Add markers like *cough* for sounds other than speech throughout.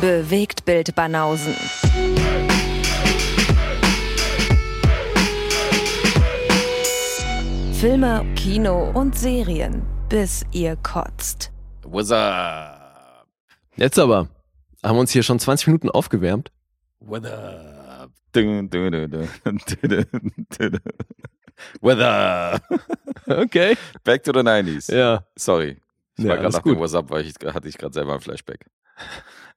Bewegt Bild Banausen. Filme, Kino und Serien, bis ihr kotzt. What's up? Jetzt aber. Haben wir uns hier schon 20 Minuten aufgewärmt? What up? Dun, dun, dun, dun, dun, dun, dun. What up? Okay. Back to the 90s. Ja. Sorry. Ich Ja, war gerade nach dem gut. What's up, weil ich hatte ich gerade selber ein Flashback.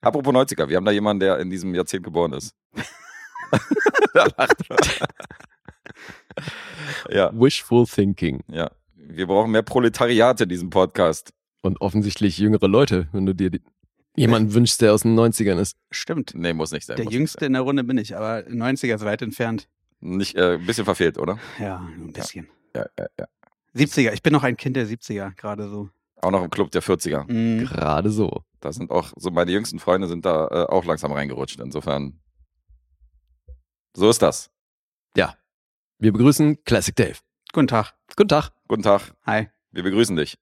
Apropos 90er, wir haben da jemanden, der in diesem Jahrzehnt geboren ist. *laughs* da lacht *laughs* ja, Wishful thinking. ja. Wir brauchen mehr Proletariat in diesem Podcast. Und offensichtlich jüngere Leute, wenn du dir jemanden wünschst, der aus den 90ern ist. Stimmt. Nee, muss nicht sein. Der Jüngste in der Runde bin ich, aber 90er ist weit entfernt. Nicht, äh, ein bisschen verfehlt, oder? Ja, ein bisschen. Ja, ja, ja. 70er, ich bin noch ein Kind der 70er, gerade so. Auch noch im Club der 40er. Mhm. Gerade so. Da sind auch, so meine jüngsten Freunde sind da äh, auch langsam reingerutscht. Insofern, so ist das. Wir begrüßen Classic Dave. Guten Tag. Guten Tag. Guten Tag, Hi. wir begrüßen dich.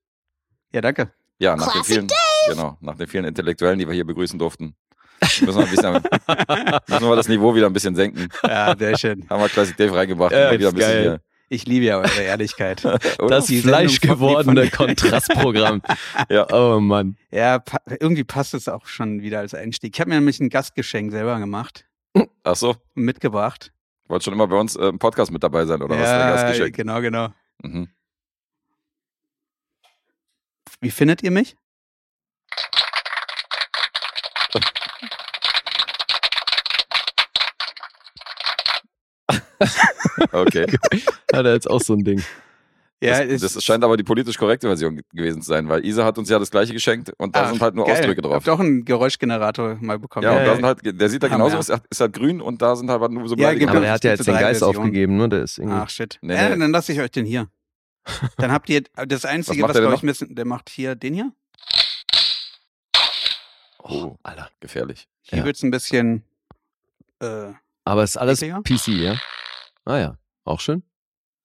Ja, danke. Ja, nach den vielen, genau, nach den vielen Intellektuellen, die wir hier begrüßen durften, müssen wir, ein bisschen, *laughs* müssen wir das Niveau wieder ein bisschen senken. Ja, sehr schön. Haben wir Classic Dave reingebracht. Ja, wieder ein bisschen geil. Ich liebe ja eure *laughs* Ehrlichkeit. Das fleischgewordene Kontrastprogramm. *laughs* Ja. Oh Mann. Ja, pa irgendwie passt es auch schon wieder als Einstieg. Ich habe mir nämlich ein Gastgeschenk selber gemacht Ach so, mitgebracht. wollt schon immer bei uns äh, im Podcast mit dabei sein, oder was? ja, Der Gastgeschenk. genau, genau. Mhm. Wie findet ihr mich? *laughs* Okay. Hat er jetzt auch so ein Ding. Ja, das, das scheint aber die politisch korrekte Version ge- gewesen zu sein, weil Isa hat uns ja das gleiche geschenkt und da Ah, sind halt nur geil. Ausdrücke drauf. Habt ihr auch einen Geräuschgenerator mal bekommen? Ja, und da Ja, sind halt, der sieht da genauso aus, ist halt grün und da sind halt nur so Ja, Aber es er hat ja jetzt den Geist Versionen. aufgegeben, ne? Der ist irgendwie. Ach shit. Nee, ja, dann lasse ich euch den hier. *laughs* Dann habt ihr das Einzige, was, denn glaube ich, müssen, der macht hier den hier. Oh, Alter. gefährlich. Hier Ja. wird's ein bisschen äh, Aber ist alles? PC, ja? Ah ja. Auch schön.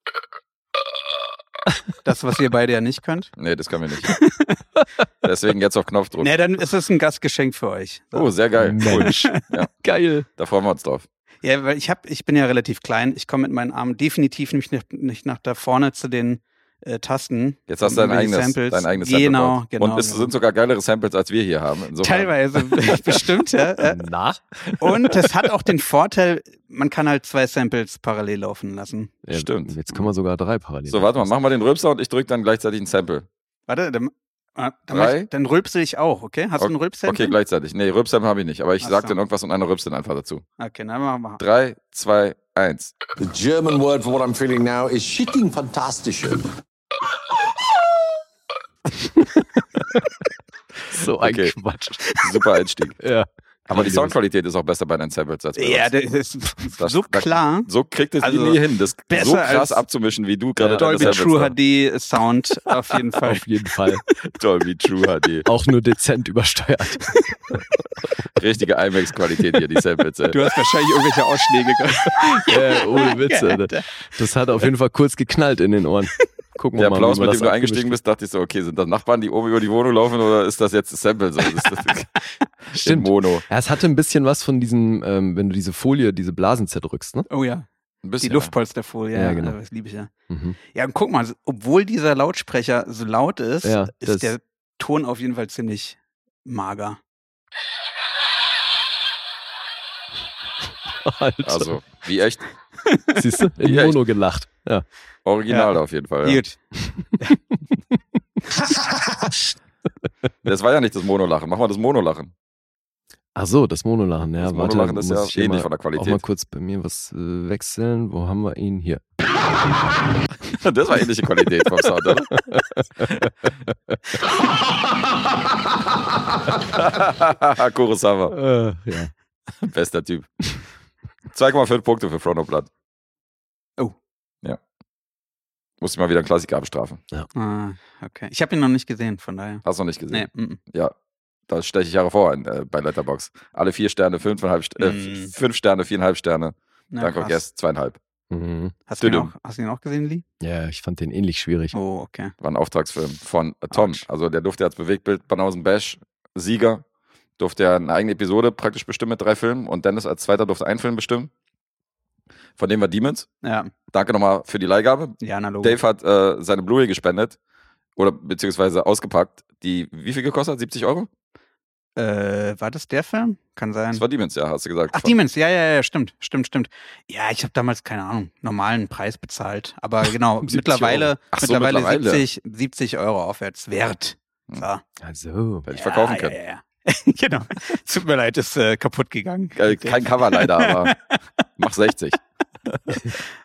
*laughs* das, was ihr beide ja nicht könnt. Nee, das können wir nicht. *laughs* Deswegen jetzt auf Knopfdruck. Nee, dann ist es ein Gastgeschenk für euch. So. Oh, sehr geil. Mensch. Ja. *laughs* Geil. Da freuen wir uns drauf. Ja, weil ich hab, ich bin ja relativ klein. Ich komme mit meinen Armen definitiv nicht, nicht, nicht nach da vorne zu den äh, Tasten. Jetzt hast du dein eigenes, Samples. dein eigenes Sample. Genau, genau. Und es genau. sind sogar geilere Samples, als wir hier haben. Insofern, Teilweise *laughs* bestimmt, ja. Äh, Na? Und es hat auch den Vorteil, man kann halt zwei Samples parallel laufen lassen. Ja, Stimmt. Jetzt können wir sogar drei parallel. So, warte mal, mach mal den Rülpser und ich drücke dann gleichzeitig ein Sample. Warte, dann, äh, dann, Drei? ich, dann rülpsel ich auch, okay? Hast du einen Rülpsample? Okay, gleichzeitig. Nee, Rülpser habe ich nicht, aber ich Ach sag so. dann irgendwas und einer rülpst dann einfach dazu. Okay, dann machen wir. Drei, zwei, eins. The German word for what I'm feeling now is shitting fantastische. *laughs* So ein Okay. Quatsch. Super Einstieg. *laughs* Ja. Aber die. Soundqualität ist auch besser bei deinen Samples als bei Ja, uns. das ist Das- so das- klar. So kriegt es Also, nie hin, das besser so krass abzumischen, wie du gerade Dolby deine True HD Sound auf jeden *laughs* Fall. Auf jeden Fall. Dolby True HD. Auch nur dezent übersteuert. Richtige IMAX-Qualität hier, die Samples. ey. Du hast wahrscheinlich irgendwelche Ausschläge gehabt. Ja, ohne Witze. Das hat auf jeden Fall kurz geknallt in den Ohren. Gucken wir Der mal, Applaus, wir mit dem du eingestiegen bist, dachte ich so, okay, sind das Nachbarn, die oben über die Wohnung laufen oder ist das jetzt ein Sample? So, das ist das haben. *laughs* in Stimmt. Mono. Ja, es hatte ein bisschen was von diesem, ähm, wenn du diese Folie, diese Blasen zerdrückst, ne? Oh ja, die. Luftpolsterfolie. Ja, Ja, genau. Das liebe ich ja. Mhm. Ja, und guck mal, obwohl dieser Lautsprecher so laut ist, Ja, ist der Ton auf jeden Fall ziemlich mager. *laughs* Alter. Also, wie echt? Siehst du? In Ja, Mono gelacht. Ja. Original Ja. auf jeden Fall. Ja. Gut. *laughs* Das war ja nicht das Monolachen. Mach mal das Monolachen. Ach so, das Monolachen. Ja, Das warte, Monolachen ist ja ähnlich mal, von der Auch mal Qualität. kurz bei mir was äh, wechseln. Wo haben wir ihn? Hier. *laughs* Das war ähnliche Qualität vom Sound, oder? *laughs* Kurosawa, Äh, ja. bester Typ. 2,5 Punkte für Blood. Oh. Ja. Musste mal wieder einen Klassiker abstrafen. Ah, okay. Ich habe ihn noch nicht gesehen, von daher. Hast du noch nicht gesehen? Nee, mm, mm. Ja. Da steche ich hervor in, äh, bei Letterbox. Alle vier Sterne, fünfeinhalb, St- äh, Mm. fünf Sterne, viereinhalb Sterne. Na, Danke, krass. Guest, zweieinhalb. Mhm. Hast du, ihn auch, hast du ihn auch gesehen, Lee? ja, ich fand den ähnlich schwierig. Oh, okay. War ein Auftragsfilm von äh, Tom. Autsch. Also der durfte als Bewegtbild Banausen Bash Sieger durfte ja eine eigene Episode praktisch bestimmen mit drei Filmen und Dennis als zweiter durfte einen Film bestimmen. Von dem war Demons. Ja, Danke nochmal für die Leihgabe. ja, na logisch. Dave hat äh, seine Blu-ray gespendet oder beziehungsweise ausgepackt. Die, wie viel gekostet? hat? 70 Euro? Äh, war das der Film? Kann sein. Das war Demons, ja, hast du gesagt. Ach, Von- Demons, ja, ja, ja, stimmt, stimmt, stimmt. Ja, ich habe damals, keine Ahnung, normalen Preis bezahlt. Aber *laughs* genau, 70 mittlerweile, so, mittlerweile, mittlerweile. 70, 70 Euro aufwärts wert. Hm. So. Also. Hätte ich verkaufen ja, können. Ja, ja, ja. *laughs* genau. Tut mir leid, ist äh, kaputt gegangen. Äh, Kein Cover leider, aber mach 60. *laughs*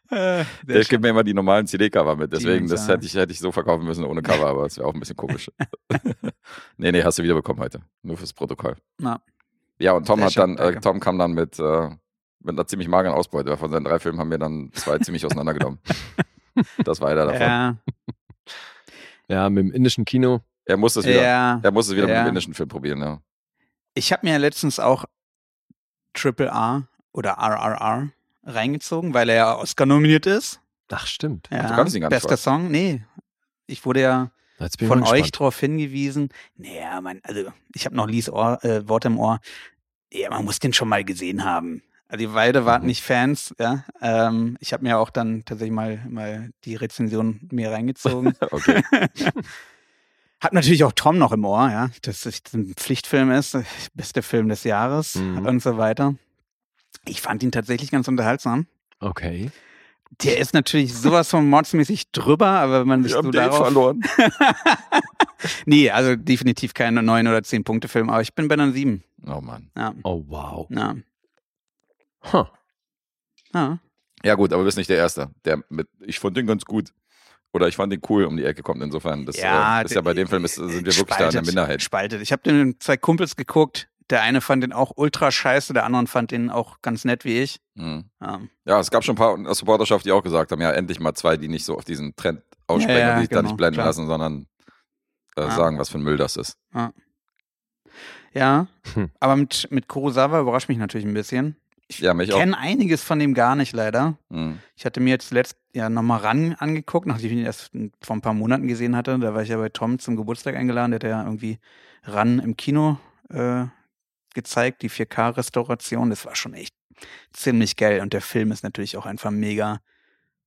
Äh, Der gibt mir immer die normalen CD-Cover mit, deswegen, das hätte ich, hätte ich so verkaufen müssen ohne Cover, aber das wäre auch ein bisschen komisch. *laughs* nee, nee, hast du wiederbekommen heute. Nur fürs Protokoll. Na. Ja, und Tom Sehr hat schön, dann, äh. Tom kam dann mit, äh, mit einer ziemlich mageren Ausbeute. weil Von seinen drei Filmen haben wir dann zwei ziemlich auseinandergenommen. Das war einer davon. ja, Ja, mit dem indischen Kino. Er musste es wieder, ja. er musste es wieder mit Ja. dem indischen Film probieren, ja. Ich habe mir letztens auch Triple R oder RRR reingezogen, weil er ja Oscar nominiert ist. Ach, stimmt. Ja, du kannst ihn gar nicht Bester Song? Nee. Ich wurde ja von euch darauf hingewiesen. Naja, man, also ich habe noch Lies Ohr, äh, Wort im Ohr. Ja, man muss den schon mal gesehen haben. Also die beide waren Mhm. nicht Fans, ja. Ähm, ich habe mir auch dann tatsächlich mal, mal die Rezension mir reingezogen. *laughs* Okay. *laughs* Hab natürlich auch Tom noch im Ohr, ja, dass es ein Pflichtfilm ist, bester Film des Jahres Mhm. und so weiter. Ich fand ihn tatsächlich ganz unterhaltsam. Okay. Der ist natürlich sowas von mordsmäßig drüber, aber wenn man sich Wir so darauf... verloren. *laughs* nee, also definitiv kein 9 oder 10 Punkte Film, aber ich bin bei einer 7. Oh Mann. Ja, Oh, wow. ja, Huh. ja. Ja gut, aber du bist nicht der Erste, der mit, ich fand den ganz gut. Oder ich fand den cool um die Ecke kommt. Insofern, das Ja, äh, ist ja bei dem Film, ist, sind wir wirklich da in der Spaltet, Minderheit. Spaltet. Ich habe den mit zwei Kumpels geguckt. Der eine fand den auch ultra scheiße, der andere fand den auch ganz nett wie ich. Mhm. Ja, Ja, es gab schon ein paar aus Supporterschaft, die auch gesagt haben, ja, endlich mal zwei, die nicht so auf diesen Trend aussprechen Ja, ja, und die sich da genau, nicht blenden klar. lassen, sondern äh, Ja. sagen, was für ein Müll das ist. ja. Hm. aber mit, mit Kurosawa überrascht mich natürlich ein bisschen. Ich Ja, mich kenne einiges von dem gar nicht leider. Mhm. Ich hatte mir jetzt letzt ja nochmal ran angeguckt, nachdem ich ihn erst vor ein paar Monaten gesehen hatte. Da war ich ja bei Tom zum Geburtstag eingeladen, der hat ja irgendwie ran im Kino äh, gezeigt, die 4K-Restauration. Das war schon echt ziemlich geil. Und der Film ist natürlich auch einfach mega.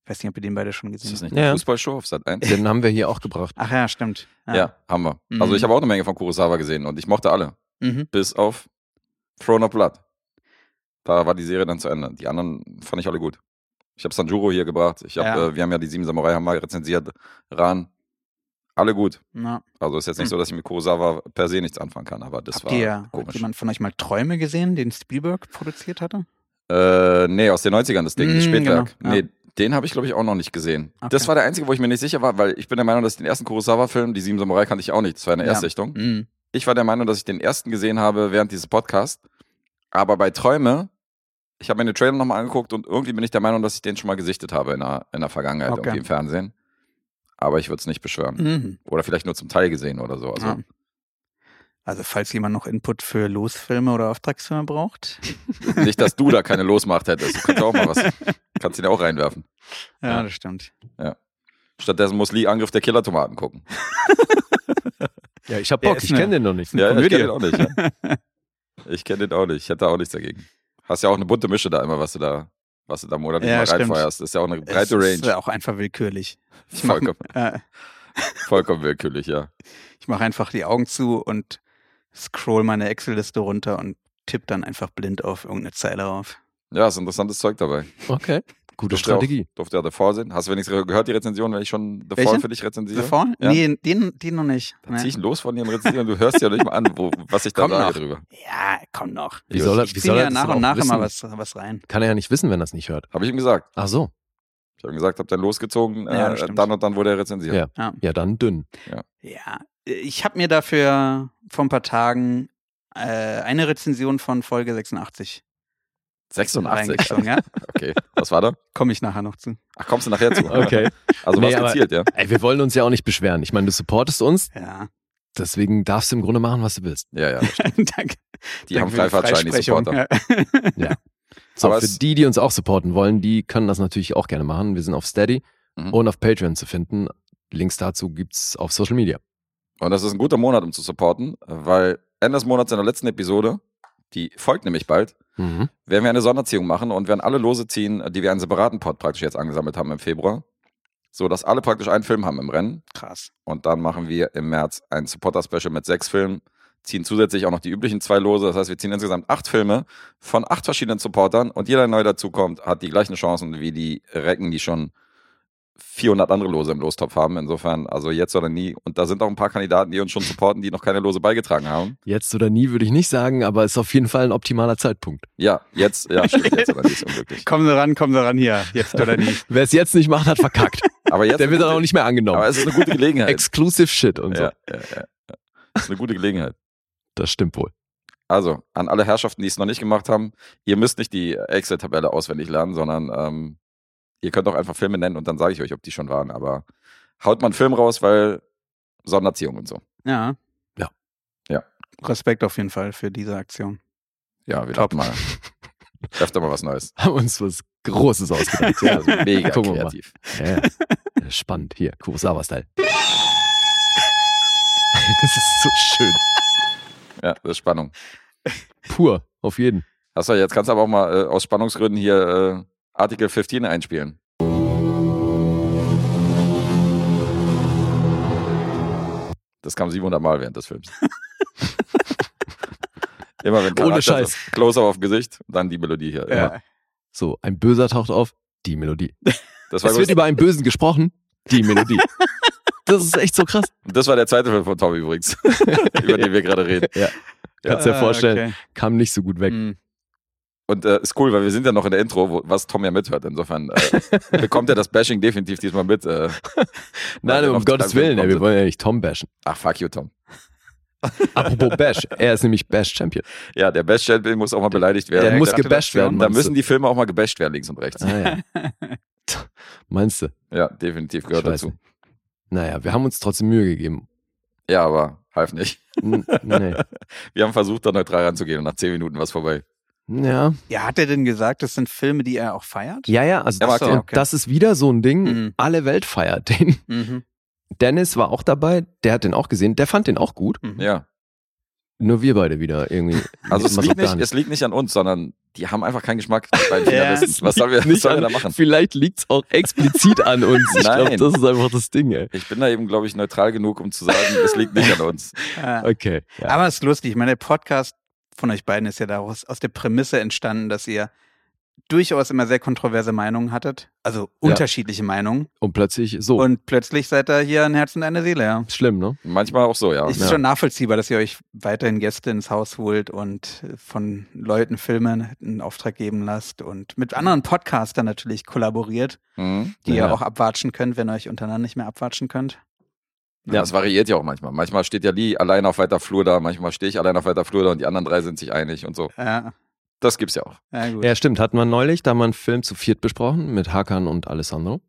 Ich weiß nicht, ob ihr den beide schon Ist gesehen das habt. nicht eine Ja. Fußballshow auf Sat 1? Den haben wir hier auch gebracht. Ach ja, stimmt. Ja. haben wir. Mhm. Also ich habe auch eine Menge von Kurosawa gesehen und ich mochte alle. Mhm. Bis auf Throne of Blood. Da war die Serie dann zu Ende. Die anderen fand ich alle gut. Ich habe Sanjuro hier gebracht. Ich hab, Ja. äh, wir haben ja die Sieben Samurai haben wir rezensiert. Ran. Alle gut. Na, Also ist jetzt nicht Hm. so, dass ich mit Kurosawa per se nichts anfangen kann, aber das habt war ihr, hat komisch. jemand von euch mal Träume gesehen, den Spielberg produziert hatte? Äh, nee, aus den 90ern das Ding, das Mm, Spätwerk. genau, ja. Nee, den habe ich, glaube ich, auch noch nicht gesehen. Okay. Das war der einzige, wo ich mir nicht sicher war, weil ich bin der Meinung, dass ich den ersten Kurosawa-Film, die Sieben Samurai, kannte ich auch nicht. Das war eine Ja. Erstsichtung. Mhm. Ich war der Meinung, dass ich den ersten gesehen habe während dieses Podcasts. Aber bei Träume, ich habe mir den Trailer nochmal angeguckt und irgendwie bin ich der Meinung, dass ich den schon mal gesichtet habe in der, in der Vergangenheit, Okay. irgendwie im Fernsehen. Aber ich würde es nicht beschwören. Mhm. Oder vielleicht nur zum Teil gesehen oder so. Also, Ja. Also falls jemand noch Input für Losfilme oder Auftragsfilme braucht. *laughs* Nicht, dass du da keine Losmacht hättest. Du kannst auch mal was. *laughs* Kannst ihn ja auch reinwerfen. Ja, Ja. das stimmt. Stattdessen muss Lee Angriff der Killer-Tomaten gucken. *laughs* Ja, ich hab Der Bock, ich kenne den noch nicht. Ja, ich kenne den auch nicht. Ja. Ich kenne den auch nicht. Ich hätte auch nichts dagegen. Hast ja auch eine bunte Mische da immer, was du da, was du da monatlich Ja, mal stimmt. reinfeuerst. Ist ja auch eine breite es ist Range. auch einfach willkürlich. Ich mache Vollkommen, *laughs* äh, vollkommen willkürlich, ja. ich mach einfach die Augen zu und scroll meine Excel-Liste runter und tipp dann einfach blind auf irgendeine Zeile rauf. Ja, ist interessantes Zeug dabei. Okay. Gute Durfte auch- Strategie. Durfte ja The Fall sehen. Hast du wenigstens gehört, die Rezension, wenn ich schon The Welche? Fall für dich rezensiere? The Fall? Ja. Nee, den, den noch nicht. Dann Nee. zieh ich ihn los von dir und rezensiere und du hörst ja nicht mal an, wo, was ich da Kommt sage noch. drüber. Ja, komm noch. Wie soll er, Ich wie soll er das nach und nach wissen? immer was, was rein. Kann er ja nicht wissen, wenn er es nicht hört. Habe ich ihm gesagt. Ach so. Ich habe ihm gesagt, hab dann losgezogen, Ja, äh, das stimmt. dann und dann wurde er rezensiert. Ja. Ja, Ja, dann dünn. ja. ich habe mir dafür vor ein paar Tagen äh, eine Rezension von Folge 86 86. reingezogen. Ja? *laughs* Okay. Was war da? Komme ich nachher noch zu. Ach, kommst du nachher zu? *laughs* Okay. Also Nee, was gezielt, ja? Ey, wir wollen uns ja auch nicht beschweren. Ich meine, du supportest uns, Ja, deswegen darfst du im Grunde machen, was du willst. Ja, ja. *laughs* danke. Die haben danke für Freifahrtschein, die. Supporter. Ja. So, Aber für die, die uns auch supporten wollen, die können das natürlich auch gerne machen. Wir sind auf Steady Mhm. und auf Patreon zu finden. Links dazu gibt's auf Social Media. Und das ist ein guter Monat, um zu supporten, weil Ende des Monats in der letzten Episode, die folgt nämlich bald, Mhm. werden wir eine Sonderziehung machen und werden alle Lose ziehen, die wir einen separaten Pod praktisch jetzt angesammelt haben im Februar. So dass alle praktisch einen Film haben im Rennen. Krass. Und dann machen wir im März ein Supporter-Special mit sechs Filmen, ziehen zusätzlich auch noch die üblichen zwei Lose. Das heißt, wir ziehen insgesamt acht Filme von acht verschiedenen Supportern und jeder, der neu dazukommt, hat die gleichen Chancen wie die Recken, die schon 400 andere Lose im Lostopf haben. Insofern, also jetzt oder nie. Und da sind auch ein paar Kandidaten, die uns schon supporten, die noch keine Lose beigetragen haben. Jetzt oder nie würde ich nicht sagen, aber ist auf jeden Fall ein optimaler Zeitpunkt. Ja, jetzt, ja, stimmt, jetzt oder nie ist *laughs* unglücklich. Kommen Sie ran, kommen Sie ran hier. Jetzt oder nie. *laughs* Wer es jetzt nicht macht, hat verkackt. *laughs* Aber jetzt, Der wird dann auch nicht mehr angenommen. aber es ist eine gute Gelegenheit. Exclusive Shit und so. ja, ja, ja. Das ist eine gute Gelegenheit. Das stimmt wohl. Also, an alle Herrschaften, die es noch nicht gemacht haben, ihr müsst nicht die Excel-Tabelle auswendig lernen, sondern ähm, ihr könnt auch einfach Filme nennen und dann sage ich euch, ob die schon waren. Aber haut mal einen Film raus, weil Sonderziehung und so. Ja. Ja. Ja. Respekt auf jeden Fall für diese Aktion. Ja, wir Top. mal. Öfter mal was Neues. Haben uns was Großes ausgedacht. Ja, Also mega *laughs* Gucken wir mal. kreativ. Ja, ja. Spannend. Hier, Kurosawa-Style. *laughs* Das ist so schön. Ja, das ist Spannung. Pur, auf jeden. Achso, jetzt kannst du aber auch mal äh, aus Spannungsgründen hier Artikel 15 einspielen. Das kam 700 Mal während des Films. *laughs* Immer wenn Charakter Scheiß. Close-up auf Gesicht, dann die Melodie hier. Ja. So, ein Böser taucht auf, die Melodie. Das, war Es wird über einen Bösen gesprochen, die Melodie. Das ist echt so krass. das war der zweite Film von Tom übrigens, *laughs* über den wir gerade reden. Kannst dir Ah, vorstellen, okay. kam nicht so gut weg. Hm. Und äh, ist cool, weil wir sind ja noch in der Intro, wo, was Tom ja mithört. Insofern äh, *laughs* bekommt er das Bashing definitiv diesmal mit. Äh, *laughs* Nein, um Gottes Willen, ey, wir wollen ja nicht Tom bashen. Ach, fuck you, Tom. *laughs* Apropos Bash, er ist nämlich Bash-Champion. Ja, der Bash-Champion muss auch mal beleidigt werden. Der muss Da- gebasht werden. Da müssen die Filme auch mal gebasht werden, links und rechts. Ah, ja. Meinst du? Ja, definitiv gehört dazu. nicht. Naja, wir haben uns trotzdem Mühe gegeben. Ja, aber half nicht. N nee. Wir haben versucht, da neutral ranzugehen und nach zehn Minuten war es vorbei. Ja. Ja, hat er denn gesagt, das sind Filme, die er auch feiert? Ja, ja, also das, den. und das ist wieder so ein Ding, Mhm. alle Welt feiert den. Mhm. Dennis war auch dabei, der hat den auch gesehen, der fand den auch gut. Mhm. Ja. Nur wir beide wieder irgendwie. Also es so liegt, nicht, es liegt nicht an uns, sondern die haben einfach keinen Geschmack *laughs* bei den Ja, Finalisten. Was sollen wir, was wir da machen? Vielleicht liegt's auch explizit an uns. Ich glaube, Nein. das ist einfach das Ding, ey. Ich bin da eben, glaube ich, neutral genug, um zu sagen, es liegt nicht an uns. *laughs* Okay. Ja. Aber es ist lustig. Ich meine, der Podcast von euch beiden ist ja daraus aus der Prämisse entstanden, dass ihr durchaus immer sehr kontroverse Meinungen hattet. Also unterschiedliche Meinungen. Und plötzlich so. Und plötzlich seid ihr hier ein Herz und eine Seele, ja. Schlimm, ne? Manchmal auch so, ja. Es ist Ja. schon nachvollziehbar, dass ihr euch weiterhin Gäste ins Haus holt und von Leuten Filme in Auftrag geben lasst und mit anderen Podcastern natürlich kollaboriert, Mhm. die Ja. ihr auch abwatschen könnt, wenn ihr euch untereinander nicht mehr abwatschen könnt. Ja, es variiert ja auch manchmal. Manchmal steht ja Lee allein auf weiter Flur da, manchmal stehe ich allein auf weiter Flur da und die anderen drei sind sich einig und so. Ja, Das gibt's ja auch. ja gut. Ja, stimmt. Hatten wir neulich, da haben wir einen Film zu viert besprochen mit Hakan und Alessandro.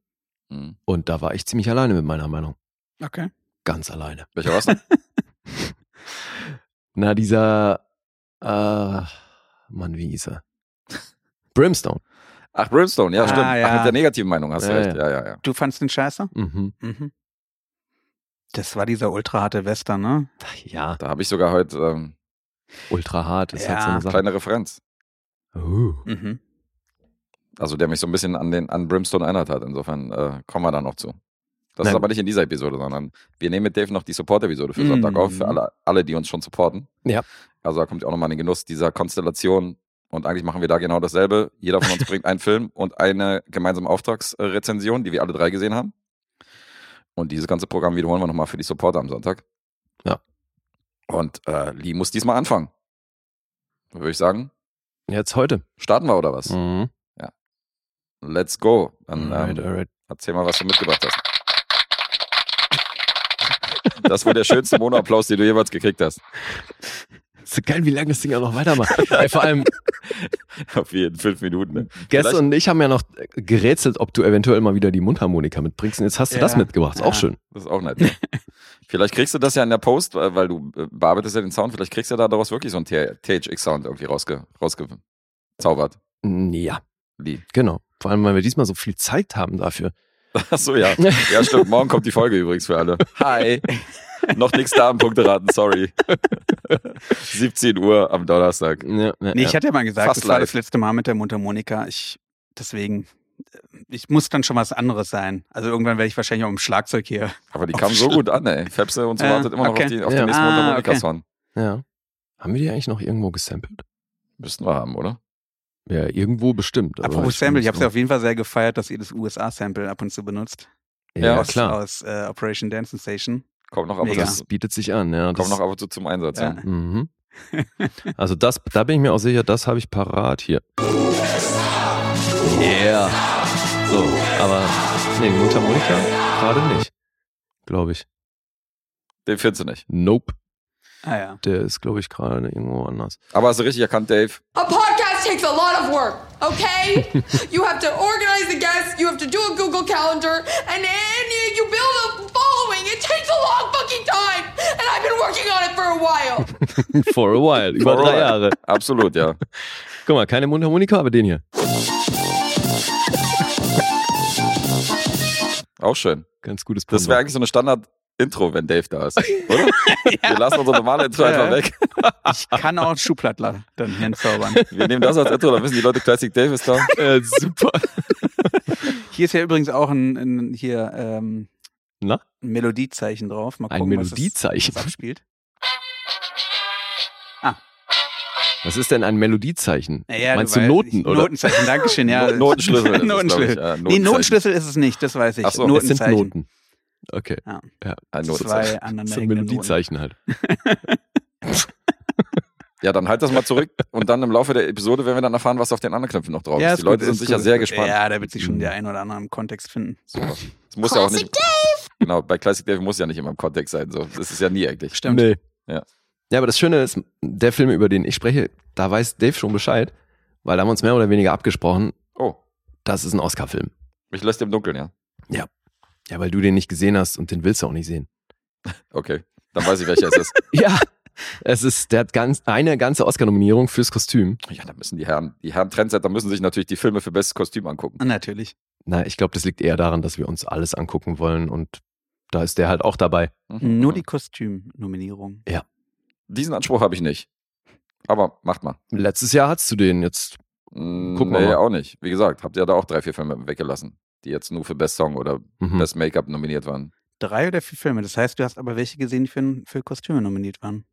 Mhm. Und da war ich ziemlich alleine mit meiner Meinung. Okay. Ganz alleine. Welcher war's *laughs* denn? Na, dieser, äh, Mann, wie hieß er? Brimstone. Ach, Brimstone, ja, Ah, stimmt. ja. Ach, mit der negativen Meinung hast du Ja, recht. Ja, ja, ja. Du fandst den scheiße? Mhm. Mhm. Das war dieser ultraharte Western, ne? Ach, ja, Da habe ich sogar heute ähm, ultra hart ist halt so Ja. eine Sache. kleine Referenz. Uh. Mhm. Also der mich so ein bisschen an den an Brimstone erinnert hat. Insofern äh, kommen wir da noch zu. Das ist Nein. aber nicht in dieser Episode, sondern wir nehmen mit Dave noch die Support-Episode für Mhm. Sonntag auf, für alle, alle, die uns schon supporten. Ja. Also da kommt ihr auch nochmal in den Genuss dieser Konstellation. Und eigentlich machen wir da genau dasselbe. Jeder von uns *laughs* bringt einen Film und eine gemeinsame Auftragsrezension, die wir alle drei gesehen haben. Und dieses ganze Programm wiederholen wir nochmal für die Supporter am Sonntag. Ja. Und äh, Lee muss diesmal anfangen. Würde ich sagen, Jetzt heute. starten wir oder was? Mhm. Let's go. Dann Alright, ähm, alright. erzähl mal, was du mitgebracht hast. Das war der schönste Monoapplaus, den du jeweils gekriegt hast. Ist *laughs* so geil, wie lange das Ding auch noch weitermacht. Ey, vor allem, *laughs* Auf jeden fünf Minuten. Ne? Gestern und ich haben ja noch gerätselt, ob du eventuell mal wieder die Mundharmonika mitbringst. Und jetzt hast du Ja. das mitgebracht. Ist Ja. auch schön. Das ist auch nett. *laughs* Vielleicht kriegst du das ja in der Post, weil du äh, bearbeitest ja den Sound, vielleicht kriegst du da daraus wirklich so einen THX-Sound irgendwie rausge rausgezaubert. Ja, Lee. genau. Vor allem, weil wir diesmal so viel Zeit haben dafür. Achso, ja. Ja, stimmt. Morgen kommt die Folge übrigens für alle. Hi. Noch nichts da am Punkte raten, sorry. 17 Uhr am Donnerstag. Ja, ja, Nee, ich hatte ja mal gesagt, Fast das war live. das letzte Mal mit der Mundharmonika. Ich, deswegen, äh, ich muss dann schon was anderes sein. Also irgendwann werde ich wahrscheinlich auch im Schlagzeug hier. Aber die kam so gut an, ey. Fepse und so Ja, wartet immer noch okay. auf, die, auf Ja. den nächsten Ah, Mundharmonika-Song. ja. Haben wir die eigentlich noch irgendwo gesampelt? Müssten wir haben, oder? Ja, irgendwo bestimmt. aber Apropos ich Sample, ich habe es noch- auf jeden Fall sehr gefeiert, dass ihr das USA-Sample ab und zu benutzt. Ja, Ja, klar. Aus äh, Operation Dancing Station. Kommt noch ab und zu, Das bietet sich an, ja. kommt noch ab und zu zum Einsatz. Ja. Ja. Mhm. *laughs* Also das, da bin ich mir auch sicher, das habe ich parat hier. Yeah. So, aber nee, Mundharmonika gerade nicht. Glaube ich. Den findest du nicht. Nope. Ah ja. Der ist, glaube ich, gerade irgendwo anders. Aber hast du richtig erkannt, Dave. A podcast takes a lot of work, okay? *laughs* you have to organize the guests, you have to do a Google Calendar, and then you, build a following. It takes a long fucking time, and I've been working on it for a while. *laughs* For a while, über drei. Jahre. Absolut, ja. *laughs* Guck mal, keine Mundharmonika, aber den hier. Auch schön. Ganz gutes Das wäre Pendant. eigentlich so eine Standard-Intro, wenn Dave da ist. *laughs* Oder? Wir lassen unsere normale Intro Ja, einfach ja. weg. Ich kann auch einen Schuhplattler dann hier entzaubern. Wir nehmen das als Intro, dann wissen die Leute, Classic Dave ist da. Äh, super. Hier ist ja übrigens auch ein, ein hier ähm, Na? ein Melodiezeichen drauf. Mal Ein gucken, was das- Melodiezeichen. was abspielt. Was ist denn ein Melodiezeichen? Naja, Meinst du weißt- Noten, oder? Notenzeichen, Dankeschön, ja. No- Notenschlüssel es, *laughs* Notenschlüssel. glaub ich, ja, nee, Notenzeichen. Notenschlüssel ist es nicht, das weiß ich. Ach so, Es sind Notenzeichen. Noten. Okay. Ein Zwei Notenzeichen. Das ist ein aneinanderhängende Noten. Melodiezeichen halt. Ja, dann halt das mal zurück und dann im Laufe der Episode werden wir dann erfahren, was auf den anderen Knöpfen noch drauf Ja, ist. Die Leute gut, sind sicher gut. sehr gespannt. Ja, da wird sich schon Mhm. der ein oder andere im Kontext finden. Super. Es muss ja auch nicht. Genau, bei Classic Dave muss ja nicht immer im Kontext sein. So. Das ist ja nie eigentlich. Stimmt. Nee. Ja. Ja, aber das Schöne ist, der Film, über den ich spreche, da weiß Dave schon Bescheid, weil da haben wir uns mehr oder weniger abgesprochen, Oh, das ist ein Oscar-Film. ich lässt im Dunkeln, ja. Ja, weil du den nicht gesehen hast und den willst du auch nicht sehen. Okay, dann weiß ich, welcher es ist. *laughs* Ja, es ist, der hat ganz, eine ganze Oscar-Nominierung fürs Kostüm. Ja, da müssen die Herren, die Herren Trendsetter müssen sich natürlich die Filme für bestes Kostüm angucken. Natürlich. Na, ich glaube, das liegt eher daran, dass wir uns alles angucken wollen und da ist der halt auch dabei. Mhm. Nur die Kostümnominierung. Diesen Anspruch habe ich nicht. Aber macht mal. Letztes Jahr hattest du den jetzt. Mm, Gucken wir nee, mal. auch nicht. Wie gesagt, habt ihr da auch drei, vier Filme weggelassen, die jetzt nur für Best Song oder Mhm. Best Make-up nominiert waren. Drei oder vier Filme. Das heißt, du hast aber welche gesehen, die für, für Kostüme nominiert waren.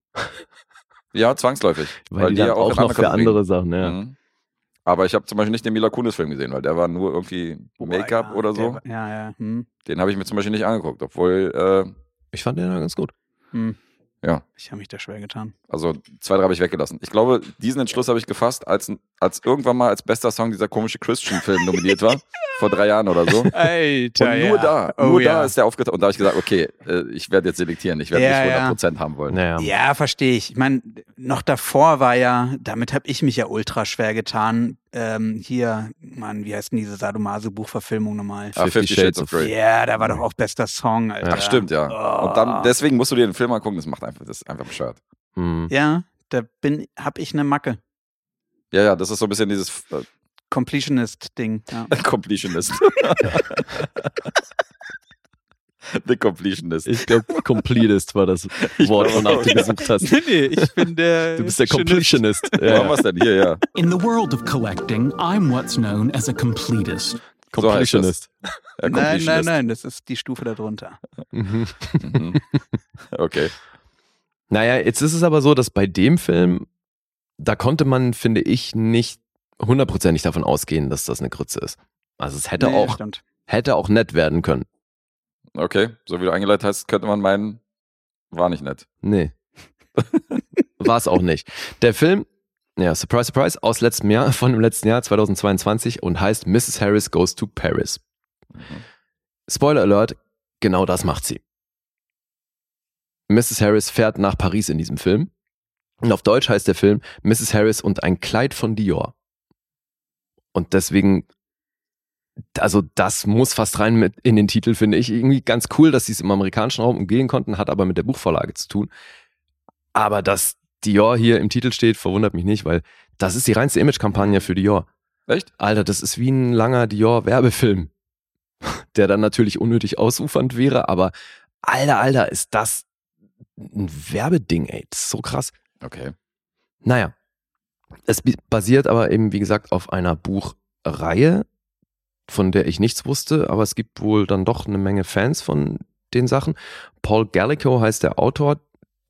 Ja, zwangsläufig. *laughs* Weil, die dann ja auch, in noch für andere Sachen, ja. Mhm. Aber ich habe zum Beispiel nicht den Mila Kunis-Film gesehen, weil der war nur irgendwie Make-up ja, oder der so. war- Ja, ja. Hm, Den habe ich mir zum Beispiel nicht angeguckt, obwohl, äh, Ich fand den ja ganz gut. hm. ja, Ich habe mich da schwer getan. also zwei, drei habe ich weggelassen. Ich glaube, diesen Entschluss habe ich gefasst, als, als irgendwann mal als bester Song dieser komische Christian-Film nominiert war. *laughs* vor drei Jahren oder so. Alter, Und nur da, Oh, nur ja. da ist der aufgetaucht. Und da habe ich gesagt, okay, äh, ich werde jetzt selektieren. Ich werde Ja, nicht ja. 100% haben wollen. Ja, verstehe ich. Ich meine, noch davor war ja, damit habe ich mich ja ultra schwer getan. Ähm, hier, Mann, wie heißt denn diese Sadomaso-Buchverfilmung nochmal? Ah, Fifty Shades of Grey. Ja, da war doch auch bester Song, Alter. Ach, stimmt, ja. Oh. Und dann, deswegen musst du dir den Film angucken, das macht einfach, das ist einfach bescheuert. Hm. Ja, da bin, hab ich eine Macke. Ja, ja, das ist so ein bisschen dieses äh, Completionist-Ding. Ja. *laughs* Completionist. *laughs* The Completionist. Ich glaube, Completist war das *laughs* Wort, wonach du ja. gesucht hast. nee, ich bin der. Du bist der Completionist. Completionist. Ja. wir es denn? Hier, ja. In the world of collecting, I'm what's known as a completist. So heißt Completionist. Nein, nein, Completionist. nein, das ist die Stufe darunter. Mhm. Mhm. Okay. Naja, jetzt ist es aber so, dass bei dem Film, da konnte man, finde ich, nicht hundertprozentig davon ausgehen, dass das eine Grütze ist. Also es hätte Nee, auch, Stimmt. hätte auch nett werden können. Okay, so wie du eingeleitet hast, könnte man meinen, war nicht nett. Nee. *laughs* War es auch nicht. Der Film, ja, surprise, surprise, aus letztem Jahr, von dem letzten Jahr 2022 und heißt Mrs. Harris Goes to Paris. Spoiler Alert, genau das macht sie. Mrs. Harris fährt nach Paris in diesem Film. Und auf Deutsch heißt der Film Mrs. Harris und ein Kleid von Dior. Und deswegen, also das muss fast rein mit in den Titel, finde ich. Irgendwie ganz cool, dass sie es im amerikanischen Raum umgehen konnten, hat aber mit der Buchvorlage zu tun. Aber dass Dior hier im Titel steht, verwundert mich nicht, weil das ist die reinste Imagekampagne für Dior. Echt? Alter, das ist wie ein langer Dior-Werbefilm. *laughs* der dann natürlich unnötig ausufernd wäre, aber alter, alter, ist das ein Werbeding, ey. Das ist so krass. Okay. Naja, es basiert aber eben, wie gesagt, auf einer Buchreihe, von der ich nichts wusste, aber es gibt wohl dann doch eine Menge Fans von den Sachen. Paul Gallico heißt der Autor,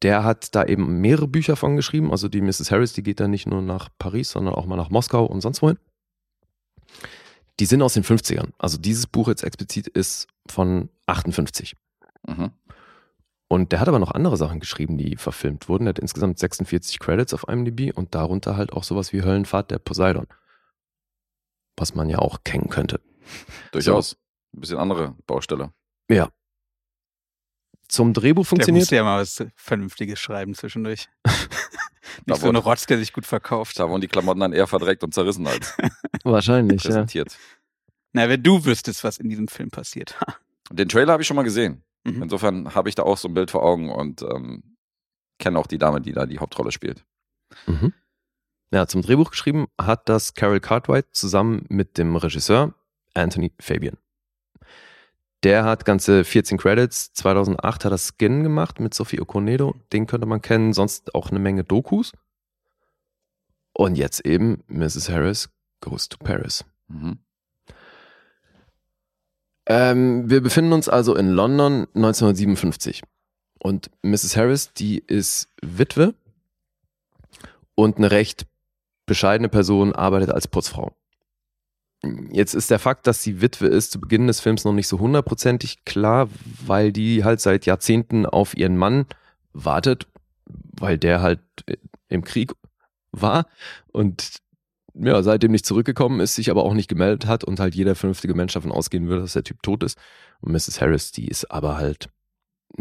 der hat da eben mehrere Bücher von geschrieben. Also die Mrs. Harris, die geht dann nicht nur nach Paris, sondern auch mal nach Moskau und sonst wohin. Die sind aus den 50ern. Also dieses Buch jetzt explizit ist von 58. Mhm. Und der hat aber noch andere Sachen geschrieben, die verfilmt wurden. Der hat insgesamt 46 Credits auf IMDb und darunter halt auch sowas wie Höllenfahrt der Poseidon. Was man ja auch kennen könnte. *laughs* Durchaus. Ein bisschen andere Baustelle. Ja. Zum Drehbuch Der funktioniert. musste ja mal was Vernünftiges schreiben zwischendurch. Da *laughs* Nicht so eine wurde- Rotz, der sich gut verkauft. Da wurden die Klamotten dann eher verdreckt und zerrissen als *laughs* Wahrscheinlich, ja. präsentiert. Na, wenn du wüsstest, was in diesem Film passiert. Den Trailer habe ich schon mal gesehen. Mhm. Insofern habe ich da auch so ein Bild vor Augen und ähm, kenne auch die Dame, die da die Hauptrolle spielt. Mhm. Ja, zum Drehbuch geschrieben hat das Carol Cartwright zusammen mit dem Regisseur Anthony Fabian. Der hat ganze 14 Credits. 2008 hat er Skin gemacht mit Sophie Okonedo. Den könnte man kennen. Sonst auch eine Menge Dokus. Und jetzt eben Mrs. Harris Goes to Paris. Mhm. Ähm, wir befinden uns also in London 1957. Und Mrs. Harris, die ist Witwe und eine recht bescheidene Person, arbeitet als Putzfrau. Jetzt ist der Fakt, dass sie Witwe ist, zu Beginn des Films noch nicht so hundertprozentig klar, weil die halt seit Jahrzehnten auf ihren Mann wartet, weil der halt im Krieg war und ja, seitdem nicht zurückgekommen ist, sich aber auch nicht gemeldet hat und halt jeder vernünftige Mensch davon ausgehen würde, dass der Typ tot ist. Und Mrs. Harris, die ist aber halt,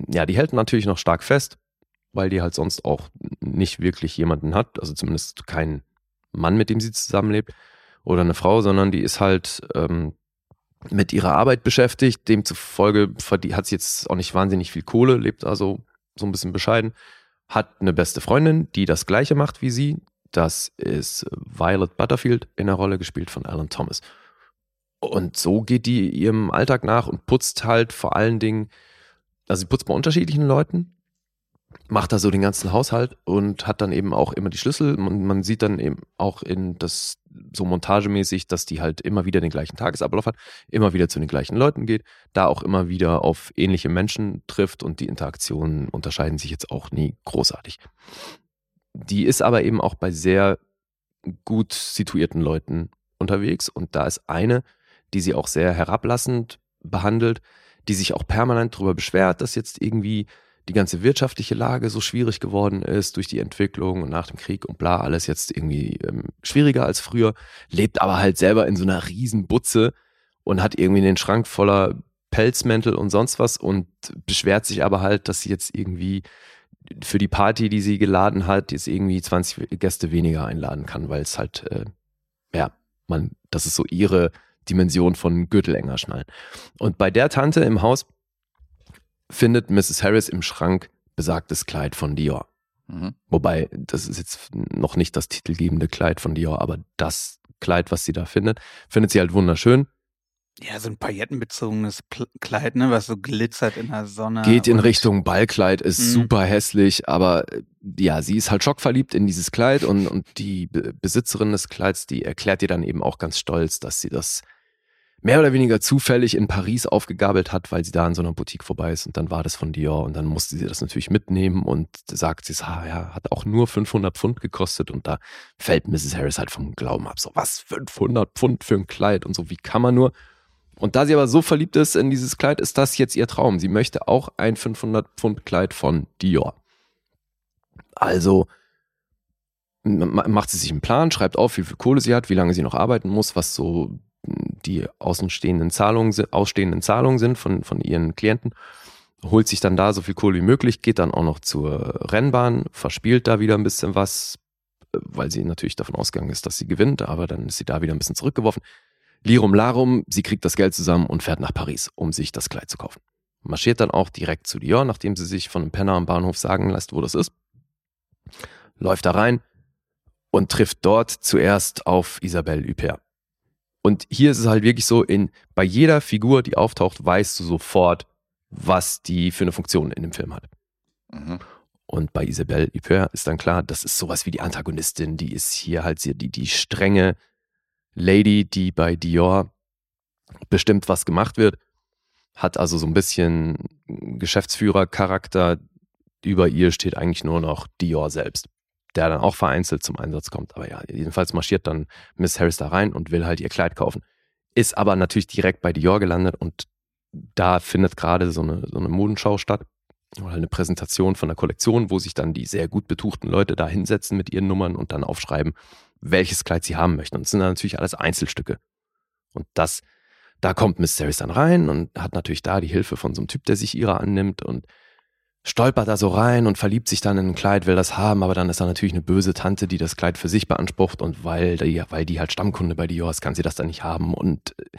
ja, die hält natürlich noch stark fest, weil die halt sonst auch nicht wirklich jemanden hat, also zumindest keinen Mann, mit dem sie zusammenlebt oder eine Frau, sondern die ist halt ähm, mit ihrer Arbeit beschäftigt. Demzufolge hat sie jetzt auch nicht wahnsinnig viel Kohle, lebt also so ein bisschen bescheiden, hat eine beste Freundin, die das gleiche macht wie sie. Das ist Violet Butterfield in der Rolle gespielt von Alan Thomas. Und so geht die ihrem Alltag nach und putzt halt vor allen Dingen, also sie putzt bei unterschiedlichen Leuten, macht da so den ganzen Haushalt und hat dann eben auch immer die Schlüssel. Und man sieht dann eben auch in das so montagemäßig, dass die halt immer wieder den gleichen Tagesablauf hat, immer wieder zu den gleichen Leuten geht, da auch immer wieder auf ähnliche Menschen trifft und die Interaktionen unterscheiden sich jetzt auch nie großartig. Die ist aber eben auch bei sehr gut situierten Leuten unterwegs. Und da ist eine, die sie auch sehr herablassend behandelt, die sich auch permanent darüber beschwert, dass jetzt irgendwie die ganze wirtschaftliche Lage so schwierig geworden ist durch die Entwicklung und nach dem Krieg und bla, alles jetzt irgendwie ähm, schwieriger als früher, lebt aber halt selber in so einer riesen Butze und hat irgendwie den Schrank voller Pelzmäntel und sonst was und beschwert sich aber halt, dass sie jetzt irgendwie für die Party, die sie geladen hat, jetzt irgendwie 20 Gäste weniger einladen kann, weil es halt, äh, ja, man, das ist so ihre Dimension von Gürtel enger schnallen. Und bei der Tante im Haus findet Mrs. Harris im Schrank besagtes Kleid von Dior. Mhm. Wobei, das ist jetzt noch nicht das titelgebende Kleid von Dior, aber das Kleid, was sie da findet, findet sie halt wunderschön. Ja, so ein paillettenbezogenes Kleid, ne, was so glitzert in der Sonne. Geht in Richtung Ballkleid, ist Mhm. super hässlich, aber äh, ja, sie ist halt schockverliebt in dieses Kleid und, und die Be Besitzerin des Kleids, die erklärt ihr dann eben auch ganz stolz, dass sie das mehr oder weniger zufällig in Paris aufgegabelt hat, weil sie da in so einer Boutique vorbei ist und dann war das von Dior und dann musste sie das natürlich mitnehmen und sagt sie, ah, ja, hat auch nur 500 Pfund gekostet und da fällt Mrs. Harris halt vom Glauben ab, so was, 500 Pfund für ein Kleid und so, wie kann man nur? Und da sie aber so verliebt ist in dieses Kleid, ist das jetzt ihr Traum. Sie möchte auch ein 500 Pfund Kleid von Dior. Also ma- macht sie sich einen Plan, schreibt auf, wie viel Kohle sie hat, wie lange sie noch arbeiten muss, was so die außenstehenden Zahlungen, ausstehenden Zahlungen sind von, von ihren Klienten, holt sich dann da so viel Kohle wie möglich, geht dann auch noch zur Rennbahn, verspielt da wieder ein bisschen was, äh, weil sie natürlich davon ausgegangen ist, dass sie gewinnt, aber dann ist sie da wieder ein bisschen zurückgeworfen. Lirum Larum, sie kriegt das Geld zusammen und fährt nach Paris, um sich das Kleid zu kaufen. Marschiert dann auch direkt zu Dior, nachdem sie sich von einem Penner am Bahnhof sagen lässt, wo das ist. Läuft da rein und trifft dort zuerst auf Isabelle Huppert. Und hier ist es halt wirklich so, in, bei jeder Figur, die auftaucht, weißt du sofort, was die für eine Funktion in dem Film hat. Mhm. Und bei Isabelle Huppert ist dann klar, das ist sowas wie die Antagonistin, die ist hier halt die, die strenge Lady, die bei Dior bestimmt, was gemacht wird, hat also so ein bisschen Geschäftsführercharakter. Über ihr steht eigentlich nur noch Dior selbst, der dann auch vereinzelt zum Einsatz kommt. Aber ja, jedenfalls marschiert dann Miss Harris da rein und will halt ihr Kleid kaufen. Ist aber natürlich direkt bei Dior gelandet und da findet gerade so eine, so eine Modenschau statt oder eine Präsentation von der Kollektion, wo sich dann die sehr gut betuchten Leute da hinsetzen mit ihren Nummern und dann aufschreiben, welches Kleid sie haben möchten. Und es sind dann natürlich alles Einzelstücke. Und das, da kommt Miss Harris dann rein und hat natürlich da die Hilfe von so einem Typ, der sich ihrer annimmt und stolpert da so rein und verliebt sich dann in ein Kleid, will das haben, aber dann ist da natürlich eine böse Tante, die das Kleid für sich beansprucht und weil die, weil die halt Stammkunde bei Dior ist, kann sie das dann nicht haben und äh,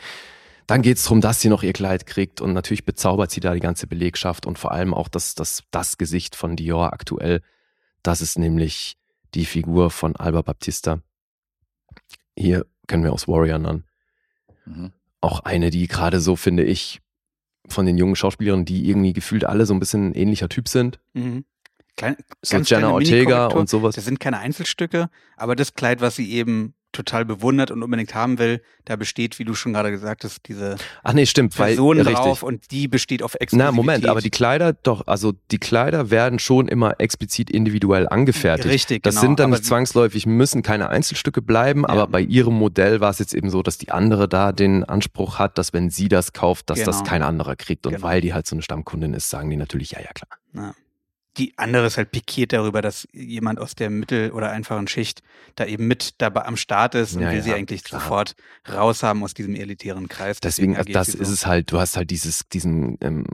dann geht es darum, dass sie noch ihr Kleid kriegt und natürlich bezaubert sie da die ganze Belegschaft und vor allem auch das, das, das Gesicht von Dior aktuell. Das ist nämlich die Figur von Alba Baptista. Hier kennen wir aus Warrior Nun. Mhm. Auch eine, die gerade so, finde ich, von den jungen Schauspielerinnen, die irgendwie gefühlt alle so ein bisschen ein ähnlicher Typ sind. Mhm. Klein, So Jenna Ortega und sowas. Das sind keine Einzelstücke, aber das Kleid, was sie eben total bewundert und unbedingt haben will, da besteht, wie du schon gerade gesagt hast, diese Ach nee, stimmt, weil Person richtig. drauf und die besteht auf Exklusivität. Na, Moment, aber die Kleider doch, also die Kleider werden schon immer explizit individuell angefertigt. Richtig, Das genau. sind dann nicht zwangsläufig, müssen keine Einzelstücke bleiben, aber bei ihrem Modell war es jetzt eben so, dass die andere da den Anspruch hat, dass wenn sie das kauft, dass das Genau. kein anderer kriegt. Und Genau. weil die halt so eine Stammkundin ist, sagen die natürlich, ja, ja, klar. Ja. Die andere ist halt pikiert darüber, dass jemand aus der mittel- oder einfachen Schicht da eben mit dabei am Start ist und Ja, will ja, sie eigentlich klar. sofort raushaben aus diesem elitären Kreis. Deswegen, agiert das ist es halt, du hast halt dieses, diesen ähm,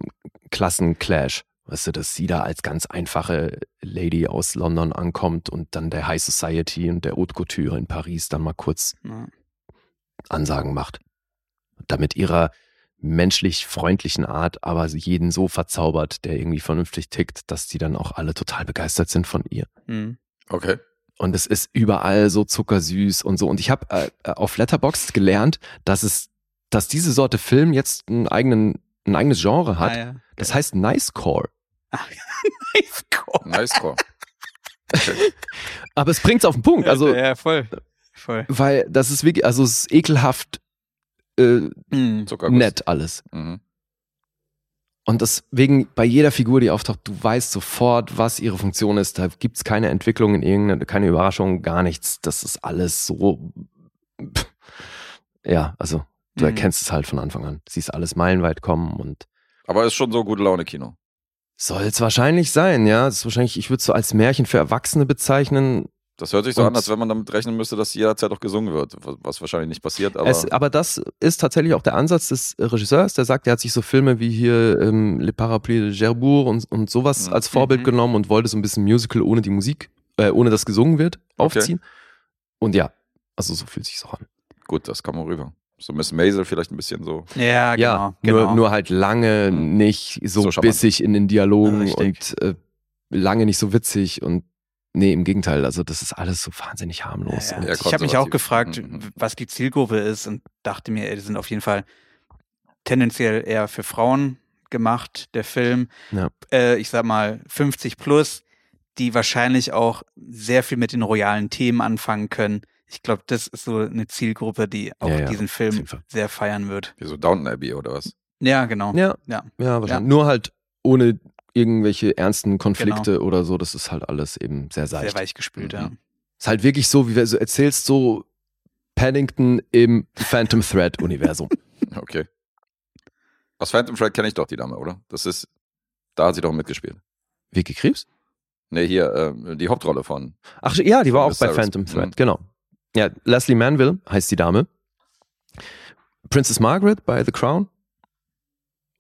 Klassenclash. Weißt du, dass sie da als ganz einfache Lady aus London ankommt und dann der High Society und der Haute Couture in Paris dann mal kurz Ja. Ansagen macht. Damit ihrer menschlich freundlichen Art aber sie jeden so verzaubert, der irgendwie vernünftig tickt, dass die dann auch alle total begeistert sind von ihr. Mhm. Okay. Und es ist überall so zuckersüß und so. Und ich habe äh, äh, auf Letterboxd gelernt, dass es, dass diese Sorte Film jetzt einen eigenen, ein eigenes Genre hat. Ah, ja. Das heißt Nicecore. Nice Call. Nice Core. Aber es bringt's auf den Punkt. Also, ja, ja, voll. Voll. weil das ist wirklich, also es ist ekelhaft äh, Mhm. Nett alles. Mhm. Und deswegen bei jeder Figur, die auftaucht, du weißt sofort, was ihre Funktion ist. Da gibt's keine Entwicklung in irgendeine, keine Überraschung, gar nichts. Das ist alles so. pff. Ja, also du Mhm. erkennst es halt von Anfang an. Siehst alles meilenweit kommen und Aber ist schon so gute Laune Kino. soll es wahrscheinlich sein, ja. Das ist wahrscheinlich, ich würde es so als Märchen für Erwachsene bezeichnen. Das hört sich so Und- an, als wenn man damit rechnen müsste, dass jederzeit auch gesungen wird, was- wahrscheinlich nicht passiert, aber es, aber das ist tatsächlich auch der Ansatz des Regisseurs, der sagt, er hat sich so Filme wie hier ähm, Le Parapluie de Cherbourg und, und sowas Mhm. als Vorbild Mhm. genommen und wollte so ein bisschen Musical ohne die Musik, äh, ohne dass gesungen wird, aufziehen. Und ja, also so fühlt sich auch an. gut, das kann man rüber. So Miss Maisel vielleicht ein bisschen so. Ja, genau. ja, genau. Nur, nur halt lange Mhm. nicht so, So bissig in den Dialogen Richtig. und äh, lange nicht so witzig und nee, im Gegenteil, also das ist alles so wahnsinnig harmlos. Ja, ja. Ich habe mich auch gefragt, Mhm. was die Zielgruppe ist und dachte mir, ey, die sind auf jeden Fall tendenziell eher für Frauen gemacht, der Film. Ja. Äh, ich sag mal 50 plus, die wahrscheinlich auch sehr viel mit den royalen Themen anfangen können. Ich glaube, das ist so eine Zielgruppe, die auch Ja, ja, diesen Film sehr feiern wird. Wie so Downton Abbey oder was? Ja, genau. Ja, Ja. Ja, wahrscheinlich. Nur halt ohne irgendwelche ernsten Konflikte Genau. oder so. Das ist halt alles eben sehr seicht. Sehr weich gespült, ja. Mhm. Ist halt wirklich so, wie du so erzählst, so Paddington im Phantom Thread Universum. *laughs* Okay. Aus Phantom Thread kenne ich doch die Dame, oder? Das ist, da hat sie doch mitgespielt. Vicky Krebs? Nee, hier, äh, die Hauptrolle von. Ach ja, die war auch bei. Phantom Thread, Mhm. genau. Ja, Leslie Manville heißt die Dame. Princess Margaret bei The Crown.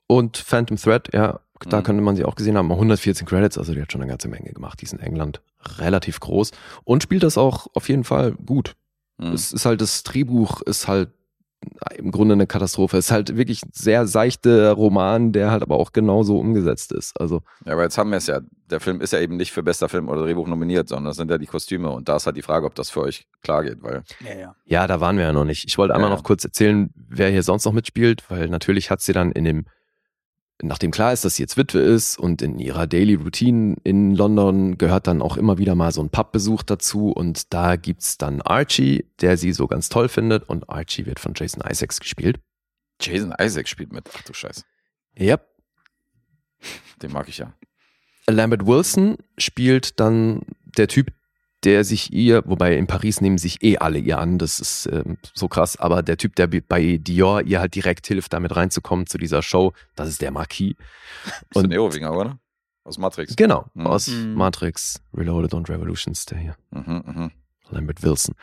Und Phantom Thread, ja, da Mhm. könnte man sie auch gesehen haben. 114 Credits, also die hat schon eine ganze Menge gemacht. Die ist in England relativ groß und spielt das auch auf jeden Fall gut. Hm. Es ist halt das Drehbuch ist halt im Grunde eine Katastrophe. Es ist halt wirklich ein sehr seichter Roman, der halt aber auch genauso umgesetzt ist. Also Ja, aber jetzt haben wir es ja. Der Film ist ja eben nicht für bester Film oder Drehbuch nominiert, sondern das sind ja die Kostüme. Und da ist halt die Frage, ob das für euch klar geht, weil Ja, ja. Ja, da waren wir ja noch nicht. Ich wollte einmal Ja. noch kurz erzählen, wer hier sonst noch mitspielt, weil natürlich hat sie dann in dem, nachdem klar ist, dass sie jetzt Witwe ist und in ihrer Daily Routine in London gehört dann auch immer wieder mal so ein Pubbesuch dazu und da gibt's dann Archie, der sie so ganz toll findet und Archie wird von Jason Isaacs gespielt. Jason Isaac spielt mit. Ach du Scheiße. Yep. Den mag ich ja. Lambert Wilson spielt dann der Typ, der sich ihr, wobei in Paris nehmen sich eh alle ihr an, das ist ähm, so krass, aber der Typ, der bei Dior ihr halt direkt hilft, damit reinzukommen zu dieser Show, das ist der Marquis. *laughs* Ist ein Und- Erowinger, oder? Aus Matrix. Genau, Mhm. aus Mhm. Matrix, Reloaded und Revolutions, der hier. Mhm, mhm. Lambert Wilson.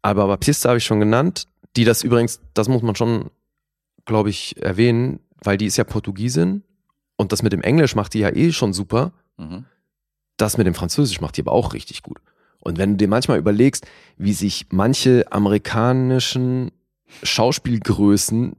Aber Baptiste habe ich schon genannt, die das übrigens, das muss man schon, glaube ich, erwähnen, weil die ist ja Portugiesin und das mit dem Englisch macht die ja eh schon super. Mhm. Das mit dem Französisch macht die aber auch richtig gut. Und wenn du dir manchmal überlegst, wie sich manche amerikanischen Schauspielgrößen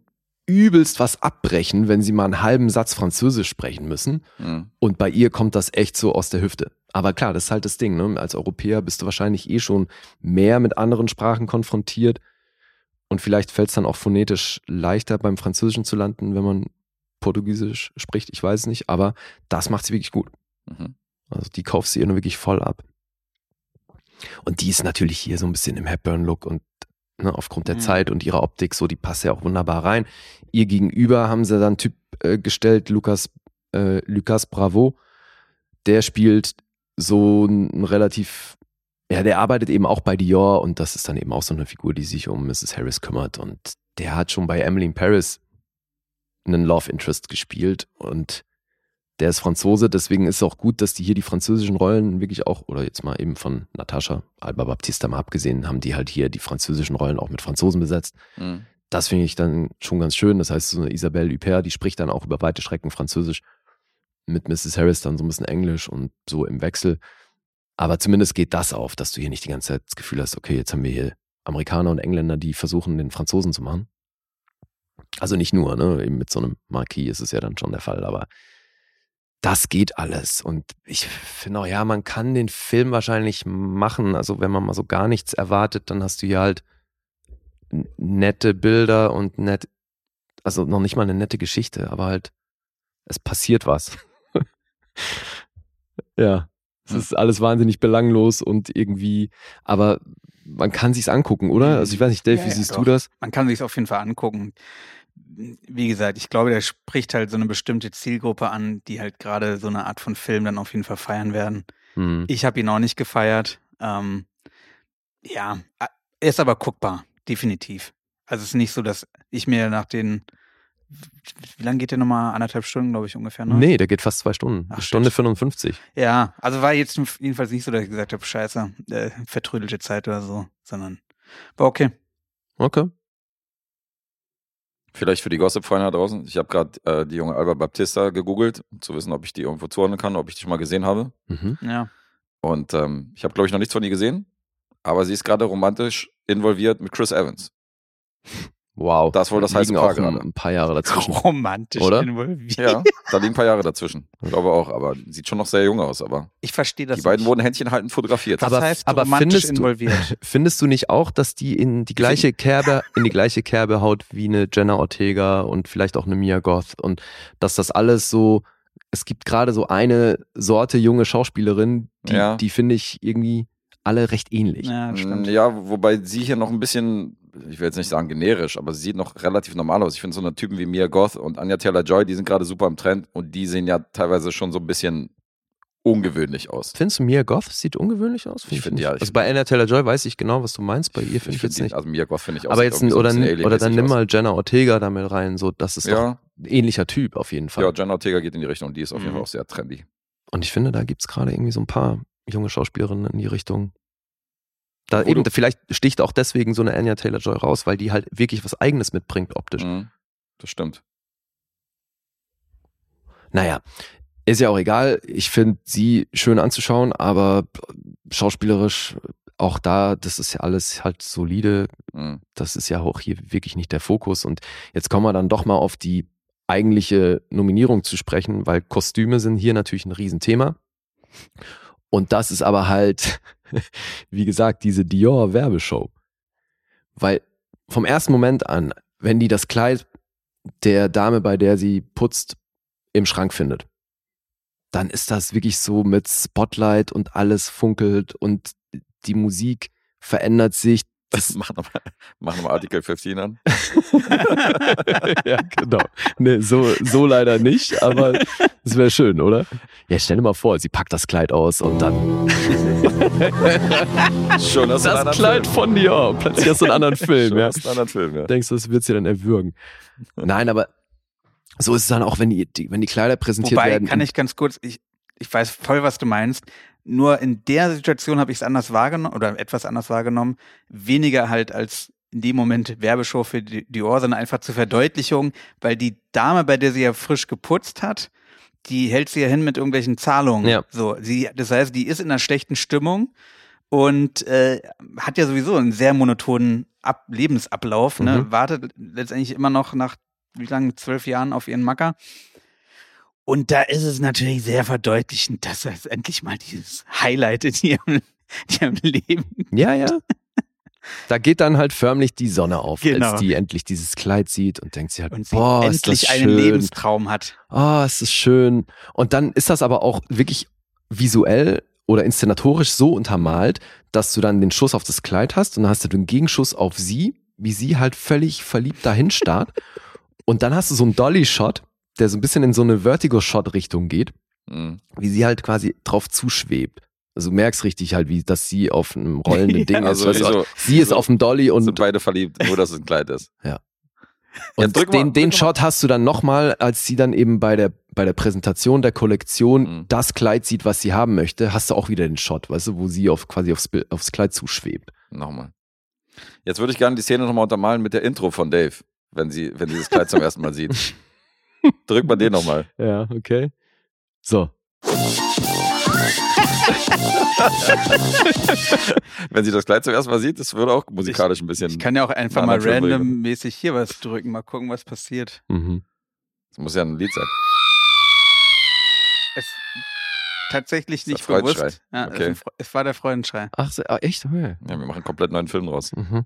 übelst was abbrechen, wenn sie mal einen halben Satz Französisch sprechen müssen. Mhm. Und bei ihr kommt das echt so aus der Hüfte. Aber klar, das ist halt das Ding. Ne? Als Europäer bist du wahrscheinlich eh schon mehr mit anderen Sprachen konfrontiert. Und vielleicht fällt es dann auch phonetisch leichter beim Französischen zu landen, wenn man Portugiesisch spricht. Ich weiß es nicht. Aber das macht sie wirklich gut. Mhm. Also die kaufst du ihr nur wirklich voll ab. Und die ist natürlich hier so ein bisschen im Hepburn-Look und ne, aufgrund der Mhm. Zeit und ihrer Optik so, die passt ja auch wunderbar rein. Ihr gegenüber haben sie dann einen Typ äh, gestellt, Lukas, äh, Lucas Bravo. Der spielt so ein relativ, ja, der arbeitet eben auch bei Dior und das ist dann eben auch so eine Figur, die sich um Mrs. Harris kümmert und der hat schon bei Emily in Paris einen Love Interest gespielt und der ist Franzose, deswegen ist es auch gut, dass die hier die französischen Rollen wirklich auch, oder jetzt mal eben von Natascha Alba Baptista mal abgesehen, haben die halt hier die französischen Rollen auch mit Franzosen besetzt. Mhm. Das finde ich dann schon ganz schön. Das heißt, so eine Isabelle Huppert, die spricht dann auch über weite Strecken Französisch. Mit Mrs. Harris dann so ein bisschen Englisch und so im Wechsel. Aber zumindest geht das auf, dass du hier nicht die ganze Zeit das Gefühl hast, okay, jetzt haben wir hier Amerikaner und Engländer, die versuchen, den Franzosen zu machen. Also nicht nur, ne? Eben mit so einem Marquis ist es ja dann schon der Fall, aber das geht alles. Und ich finde auch, ja, man kann den Film wahrscheinlich machen. Also wenn man mal so gar nichts erwartet, dann hast du hier halt nette Bilder und nett, also noch nicht mal eine nette Geschichte, aber halt, es passiert was. *laughs* ja, es ist alles wahnsinnig belanglos und irgendwie, aber man kann sich's angucken, oder? Also ich weiß nicht, Dave, Ja, wie ja, siehst doch. du das? Man kann sich auf jeden Fall angucken. Wie gesagt, ich glaube, der spricht halt so eine bestimmte Zielgruppe an, die halt gerade so eine Art von Film dann auf jeden Fall feiern werden. Hm. Ich habe ihn auch nicht gefeiert. Ähm, ja, er ist aber guckbar, definitiv. Also es ist nicht so, dass ich mir nach den, wie lange geht der nochmal? Anderthalb Stunden, glaube ich, ungefähr. Ne? Nee, der geht fast zwei Stunden. Ach, Stunde shit. 55. Ja, also war jetzt jedenfalls nicht so, dass ich gesagt habe, scheiße, äh, vertrödelte Zeit oder so, sondern war okay. Okay. Vielleicht für die Gossip-Freunde da draußen. Ich habe gerade äh, die junge Alba Baptista gegoogelt, um zu wissen, ob ich die irgendwo zuordnen kann, ob ich die schon mal gesehen habe. Mhm. Ja. Und ähm, ich habe, glaube ich, noch nichts von ihr gesehen. Aber sie ist gerade romantisch involviert mit Chris Evans. Wow. Das ist wohl das heiße liegen auch Paar ein, gerade. ein paar Jahre dazwischen. *laughs* Romantisch Oder? involviert. Ja, *laughs* da liegen ein paar Jahre dazwischen. Ich glaube auch, aber sieht schon noch sehr jung aus. Aber Ich verstehe das die beiden nicht. wurden Händchen halten fotografiert. Aber- heißt aber romantisch findest du- involviert? *laughs* Findest du nicht auch, dass die in die gleiche Kerbe, in die gleiche Kerbe haut wie eine Jenna Ortega und vielleicht auch eine Mia Goth und dass das alles so, es gibt gerade so eine Sorte junge Schauspielerin, die, Ja. die finde ich irgendwie alle recht ähnlich. Ja, Mm, stimmt. Ja, wobei sie hier noch ein bisschen, ich will jetzt nicht sagen generisch, aber sie sieht noch relativ normal aus. Ich finde so eine Typen wie Mia Goth und Anya Taylor-Joy, die sind gerade super im Trend und die sehen ja teilweise schon so ein bisschen ungewöhnlich aus. Findest du Mia Goth sieht ungewöhnlich aus? Ich find, nicht. ja, ich Also bei Anna Taylor-Joy weiß ich genau, was du meinst, bei ihr finde ich, find jetzt die- nicht. Also Mia Goth finde ich auch. Aber jetzt, irgendwie so oder, oder dann nimm mal Jenna Ortega damit rein, so, das ist Ja, ein ähnlicher Typ auf jeden Fall. ja, Jenna Ortega geht in die Richtung, die ist auf jeden Mhm. Fall auch sehr trendy. Und ich finde, da gibt's gerade irgendwie so ein paar junge Schauspielerinnen in die Richtung. Da eben, vielleicht sticht auch deswegen so eine Anya Taylor-Joy raus, weil die halt wirklich was Eigenes mitbringt optisch. Mhm. Das stimmt. Naja, Ist ja auch egal. Ich finde sie schön anzuschauen, aber schauspielerisch auch da, das ist ja alles halt solide. Mhm. Das ist ja auch hier wirklich nicht der Fokus. Und jetzt kommen wir dann doch mal auf die eigentliche Nominierung zu sprechen, weil Kostüme sind hier natürlich ein Riesenthema. Und das ist aber halt, *laughs* wie gesagt, diese Dior-Werbeshow. Weil vom ersten Moment an, wenn die das Kleid der Dame, bei der sie putzt, im Schrank findet, dann ist das wirklich so mit Spotlight und alles funkelt und die Musik verändert sich. Das mach nochmal mach noch mal Artikel 15 an. *laughs* ja, genau. Nee, so, so leider nicht, aber es wäre schön, oder? Ja, stell dir mal vor, sie packt das Kleid aus und dann *laughs* Schon hast du einen das anderen Kleid Film. von dir. Plötzlich hast du einen anderen Film, Schon ja. hast du einen anderen Film, ja. Denkst du, das wird sie dann erwürgen. Nein, aber so ist es dann auch, wenn die, die, wenn die Kleider präsentiert Wobei, werden. kann ich ganz kurz, ich, ich weiß voll, was du meinst. Nur in der Situation habe ich es anders wahrgenommen oder etwas anders wahrgenommen. Weniger halt als in dem Moment Werbeshow für Di- Dior, sondern einfach zur Verdeutlichung, weil die Dame, bei der sie ja frisch geputzt hat, die hält sie ja hin mit irgendwelchen Zahlungen. Ja. So, sie, das heißt, die ist in einer schlechten Stimmung und äh, hat ja sowieso einen sehr monotonen Ab Lebensablauf, ne? Mhm. wartet letztendlich immer noch nach wie lange, zwölf Jahren auf ihren Macker. Und da ist es natürlich sehr verdeutlichend, dass das endlich mal dieses Highlight in ihrem, *laughs* in ihrem Leben. Ja, ja. Da geht dann halt förmlich die Sonne auf, Genau. als die endlich dieses Kleid sieht und denkt sich halt, Und sie boah, ist das endlich einen schön. Lebenstraum hat. Oh, es ist schön. Und dann ist das aber auch wirklich visuell oder inszenatorisch so untermalt, dass du dann den Schuss auf das Kleid hast und dann hast du den Gegenschuss auf sie, wie sie halt völlig verliebt dahin starrt. und dann hast du so einen Dolly-Shot, der so ein bisschen in so eine Vertigo-Shot-Richtung geht, Mhm. wie sie halt quasi drauf zuschwebt. Also du merkst richtig halt, wie, dass sie auf einem rollenden *laughs* Ding Also ist. du, so- sie ist so- auf dem Dolly Sind und beide verliebt, nur dass es ein Kleid ist. Und drück mal- den, den drück mal- Shot hast du dann nochmal, als sie dann eben bei der, bei der Präsentation der Kollektion Mhm. das Kleid sieht, was sie haben möchte, hast du auch wieder den Shot, weißt du, wo sie auf, quasi aufs, aufs Kleid zuschwebt. Nochmal. Jetzt würde ich gerne die Szene nochmal untermalen mit der Intro von Dave, wenn sie, wenn sie das Kleid zum ersten Mal sieht. *laughs* Drück mal den nochmal. *laughs* Ja, okay. So. Wenn sie das Kleid zum ersten Mal sieht, das würde auch musikalisch ein bisschen. Ich kann ja auch einfach mal randommäßig hier was drücken, mal gucken, was passiert. Mhm. Das muss ja ein Lied sein. Es tatsächlich nicht bewusst. Ja, Okay. es, war der Freudenschrei. Ach, so, ah, echt? Okay. Ja, wir machen einen komplett neuen Film draus. Mhm.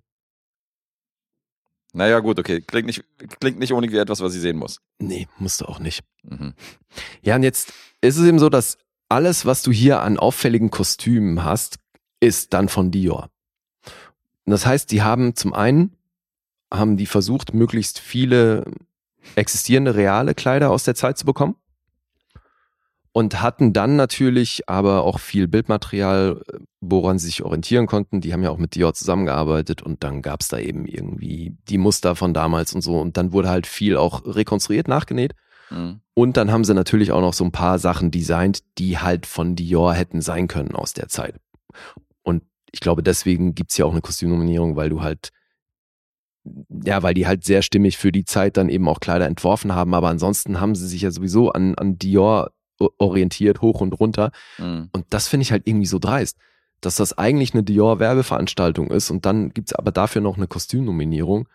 Naja, gut, okay. Klingt nicht, klingt nicht wie etwas, was sie sehen muss. Nee, musst du auch nicht. Mhm. Ja, und jetzt ist es eben so, dass alles, was du hier an auffälligen Kostümen hast, ist dann von Dior. Und das heißt, die haben zum einen, haben die versucht, möglichst viele existierende reale Kleider aus der Zeit zu bekommen. Und hatten dann natürlich aber auch viel Bildmaterial, äh, woran sie sich orientieren konnten. Die haben ja auch mit Dior zusammengearbeitet und dann gab es da eben irgendwie die Muster von damals und so. Und dann wurde halt viel auch rekonstruiert, nachgenäht. Mhm. Und dann haben sie natürlich auch noch so ein paar Sachen designt, die halt von Dior hätten sein können aus der Zeit. Und ich glaube, deswegen gibt's ja auch eine Kostümnominierung, weil du halt, ja, weil die halt sehr stimmig für die Zeit dann eben auch Kleider entworfen haben. Aber ansonsten haben sie sich ja sowieso an, an Dior orientiert, hoch und runter. Mhm. Und das finde ich halt irgendwie so dreist, dass das eigentlich eine Dior-Werbeveranstaltung ist und dann gibt's aber dafür noch eine Kostümnominierung.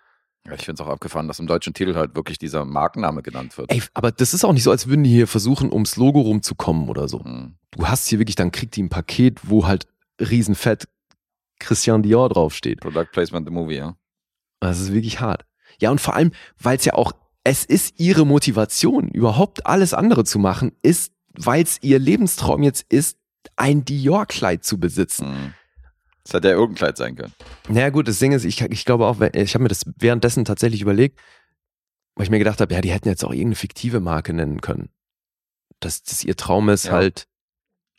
Ja, ich finde es auch abgefahren, dass im deutschen Titel halt wirklich dieser Markenname genannt wird. Ey, aber das ist auch nicht so, als würden die hier versuchen, ums Logo rumzukommen oder so. Mhm. du hast hier wirklich, dann kriegt die ein Paket, wo halt riesenfett Christian Dior draufsteht. Product Placement the Movie, ja. Das ist wirklich hart. Ja, und vor allem, weil es ja auch, es ist ihre Motivation, überhaupt alles andere zu machen, ist, weil es ihr Lebenstraum jetzt ist, ein Dior-Kleid zu besitzen. Mhm. Das hätte ja irgendein Kleid sein können. Naja gut, das Ding ist, ich, ich glaube auch, ich habe mir das währenddessen tatsächlich überlegt, weil ich mir gedacht habe, ja, die hätten jetzt auch irgendeine fiktive Marke nennen können. Dass das ihr Traum ist, Ja. halt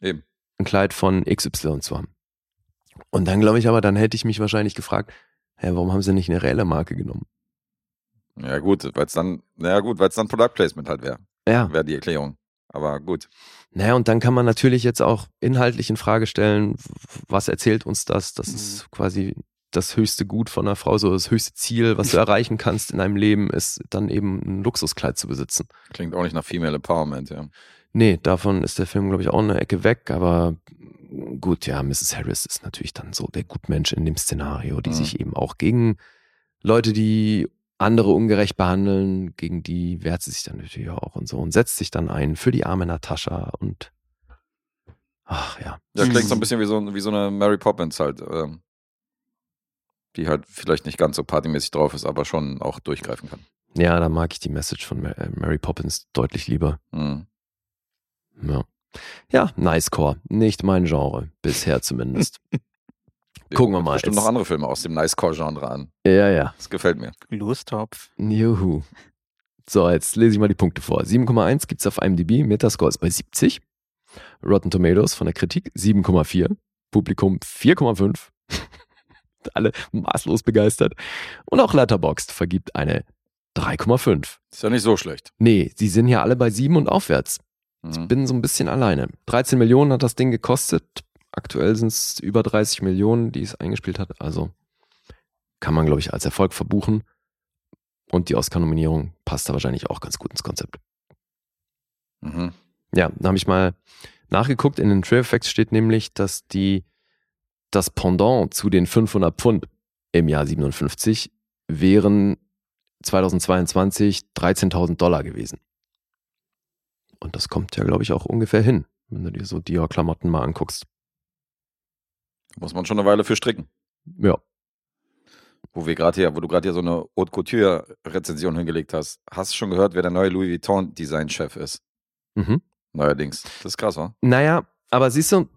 Eben. ein Kleid von XY zu haben. Und dann glaube ich aber, dann hätte ich mich wahrscheinlich gefragt, hä, warum haben sie nicht eine reelle Marke genommen? Ja, gut, weil es dann, naja, gut, weil es dann Product Placement halt wäre, Ja. wäre die Erklärung. Aber gut. Naja, und dann kann man natürlich jetzt auch inhaltlich in Frage stellen, was erzählt uns das? Das Mhm. ist quasi das höchste Gut von einer Frau, so das höchste Ziel, was du *laughs* erreichen kannst in deinem Leben, ist dann eben ein Luxuskleid zu besitzen. Klingt auch nicht nach Female Empowerment, ja. Nee, davon ist der Film, glaube ich, auch eine Ecke weg, aber gut, ja, Mrs. Harris ist natürlich dann so der Gutmensch in dem Szenario, die Mhm. sich eben auch gegen Leute, die andere ungerecht behandeln, gegen die wehrt sie sich dann natürlich auch und so und setzt sich dann ein für die arme Natascha und ach ja. Ja, klingt so ein bisschen wie so, wie so eine Mary Poppins halt. Ähm, die halt vielleicht nicht ganz so partymäßig drauf ist, aber schon auch durchgreifen kann. Ja, da mag ich die Message von äh, Mary Poppins deutlich lieber. Mhm. Ja. Ja, Nice Core. Nicht mein Genre. Bisher zumindest. *laughs* Gucken wir mal. Bestimmt Jetzt- noch andere Filme aus dem Nice-Core-Genre an. ja, ja. Das gefällt mir. Lostopf. Juhu. So, jetzt lese ich mal die Punkte vor. 7,1 gibt's auf IMDb, Metascore ist bei 70. Rotten Tomatoes von der Kritik 7,4. Publikum 4,5. *laughs* Alle maßlos begeistert. Und auch Letterboxd vergibt eine 3,5. Ist ja nicht so schlecht. Nee, sie sind ja alle bei 7 und aufwärts. Mhm. Bin so ein bisschen alleine. 13 Millionen hat das Ding gekostet. Aktuell sind es über 30 Millionen, die es eingespielt hat. Also kann man, glaube ich, als Erfolg verbuchen. Und die Oscar-Nominierung passt da wahrscheinlich auch ganz gut ins Konzept. Mhm. Ja, da habe ich mal nachgeguckt. In den Trail Facts steht nämlich, dass die das Pendant zu den 500 Pfund im Jahr 57 wären 2022 13.000 Dollar gewesen. Und das kommt ja, glaube ich, auch ungefähr hin, wenn du dir so Dior-Klamotten mal anguckst. Muss man schon eine Weile für stricken. Ja, Wo wir gerade hier, wo du gerade hier so eine Haute Couture-Rezension hingelegt hast. Hast du schon gehört, wer der neue Louis Vuitton-Design-Chef ist? mhm. Neuerdings. Das ist krass, wa? Naja, aber siehst du,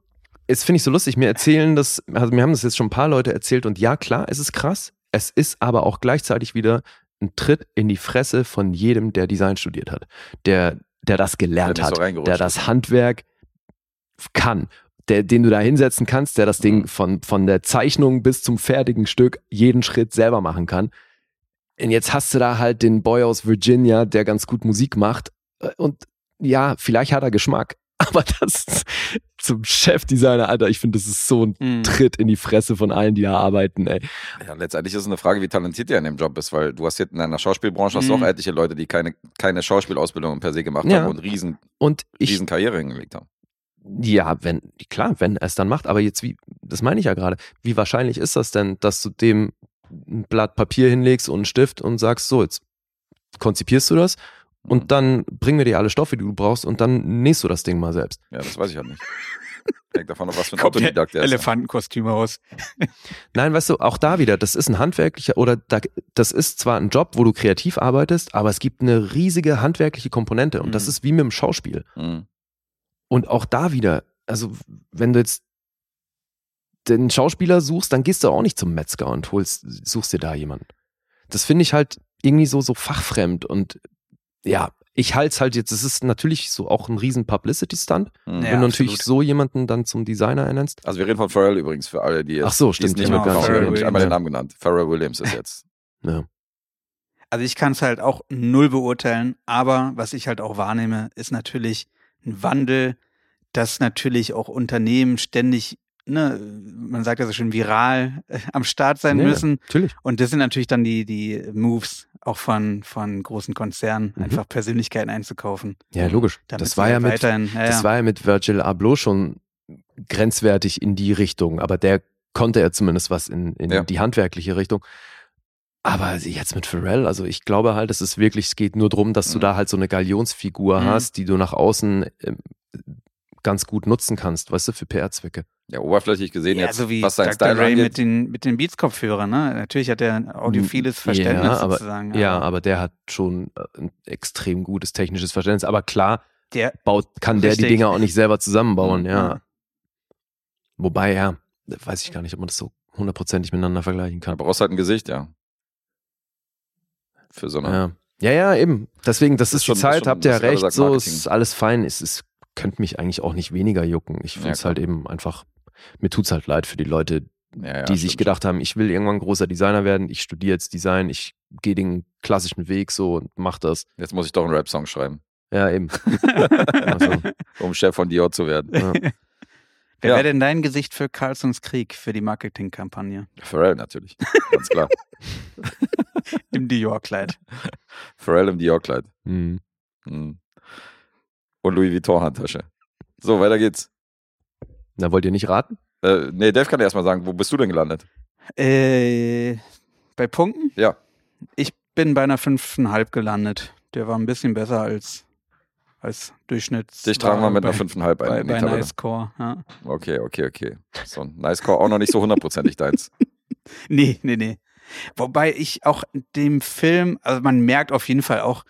es finde ich so lustig. Mir erzählen das, also mir haben das jetzt schon ein paar Leute erzählt und ja, klar, es ist krass. Es ist aber auch gleichzeitig wieder ein Tritt in die Fresse von jedem, der Design studiert hat, der, der das gelernt Der so hat, reingerutscht der das Handwerk kann, der, den du da hinsetzen kannst, der das Ding Mhm. von, von der Zeichnung bis zum fertigen Stück jeden Schritt selber machen kann. Und jetzt hast du da halt den Boy aus Virginia, der ganz gut Musik macht. Und ja, vielleicht hat er Geschmack, *laughs* aber das zum Chefdesigner, Alter, ich finde, das ist so ein Mhm. Tritt in die Fresse von allen, die da arbeiten, ey. Ja, letztendlich ist es eine Frage, wie talentiert der in dem Job ist, weil du hast jetzt in einer Schauspielbranche hast du Mhm. auch etliche Leute, die keine, keine Schauspielausbildung per se gemacht Ja. haben und riesen, Und ich, riesen Karriere hingelegt haben. Ja, wenn, klar, wenn er es dann macht, aber jetzt wie, das meine ich ja gerade, wie wahrscheinlich ist das denn, dass du dem ein Blatt Papier hinlegst und einen Stift und sagst, so, jetzt konzipierst du das Mhm. und dann bringen wir dir alle Stoffe, die du brauchst und dann nähst du das Ding mal selbst. Ja, das weiß ich halt nicht. Hängt davon ab, was für ein *laughs* Kommt Autodidakt der ist. Elefantenkostüm raus. *laughs* Nein, weißt du, auch da wieder, das ist ein handwerklicher oder da, das ist zwar ein Job, wo du kreativ arbeitest, aber es gibt eine riesige handwerkliche Komponente und das Mhm. ist wie mit dem Schauspiel. Mhm. Und auch da wieder, also wenn du jetzt den Schauspieler suchst, dann gehst du auch nicht zum Metzger und holst, suchst dir da jemanden. Das finde ich halt irgendwie so, so fachfremd und ja, ich halte es halt jetzt, es ist natürlich so auch ein riesen Publicity-Stunt, Mhm. Ja, wenn du natürlich so jemanden dann zum Designer ernennst. Also wir reden von Pharrell übrigens, für alle, die jetzt Ach so, stimmt, nicht genau, Pharrell haben. Ich einmal den Namen genannt. Pharrell Williams ist *laughs* jetzt. Ja. Also ich kann es halt auch null beurteilen, aber was ich halt auch wahrnehme, ist natürlich ein Wandel, dass natürlich auch Unternehmen ständig, ne, man sagt ja so schön viral äh, am Start sein Ja, müssen. Natürlich. Und das sind natürlich dann die, die Moves auch von, von großen Konzernen, Mhm. einfach Persönlichkeiten einzukaufen. Ja, logisch. Das war ja mit, weiterhin, ja, das war ja mit Virgil Abloh schon grenzwertig in die Richtung, aber der konnte ja zumindest was in, in Ja. die handwerkliche Richtung. Aber jetzt mit Pharrell, also ich glaube halt, es ist wirklich, es geht nur darum, dass du Mhm. da halt so eine Galionsfigur Mhm. hast, die du nach außen ähm, ganz gut nutzen kannst, weißt du, für PR-Zwecke. Ja, oberflächlich gesehen ja, jetzt, so wie was sein Dr. Style Ray angeht. mit den, mit den Beats-Kopfhörern, ne? Natürlich hat er ein audiophiles Ja, Verständnis aber- sozusagen. Ja, aber der hat schon äh, ein extrem gutes technisches Verständnis. Aber klar, der, baut, kann der die Richtig. Dinger auch nicht selber zusammenbauen, Mhm. ja. Wobei, ja, weiß ich gar nicht, ob man das so hundertprozentig miteinander vergleichen kann. Du brauchst halt ein Gesicht, ja. Für so eine. Ja. ja, ja, eben. Deswegen, das, Das ist schon- die Zeit, schon, habt ihr gerade recht, so ist alles fein. Es ist, könnte mich eigentlich auch nicht weniger jucken. Ich finde Ja, es klar. halt eben einfach, mir tut's halt leid für die Leute, Ja, ja, die sich gedacht haben, ich will irgendwann großer Designer werden, ich studiere jetzt Design, ich gehe den klassischen Weg so und mach das. Jetzt muss ich doch einen Rap-Song schreiben, Ja, eben. *laughs* also, um Chef von Dior zu werden. Wer Ja. wäre denn dein Gesicht für Carlsons Krieg, für die Marketingkampagne? Pharrell natürlich, ganz klar. *laughs* Im Dior-Kleid. Pharrell im Dior-Kleid. Hm. Mhm. und Louis Vuitton Handtasche. So, weiter geht's. Na, wollt ihr nicht raten? Äh, nee, Dave kann dir erstmal sagen, wo bist du denn gelandet? Äh, bei Punkten? Ja. Ich bin bei einer 5,5 gelandet. Der war ein bisschen besser als, als Durchschnitts. Dich tragen wir mit bei, einer 5,5 bei, ein bei Tabelle. Nice Core. Ja. Okay, okay, okay. So ein Nice Core auch noch nicht so hundertprozentig deins. *laughs* Nee, nee, nee. Wobei ich auch in dem Film, also man merkt auf jeden Fall auch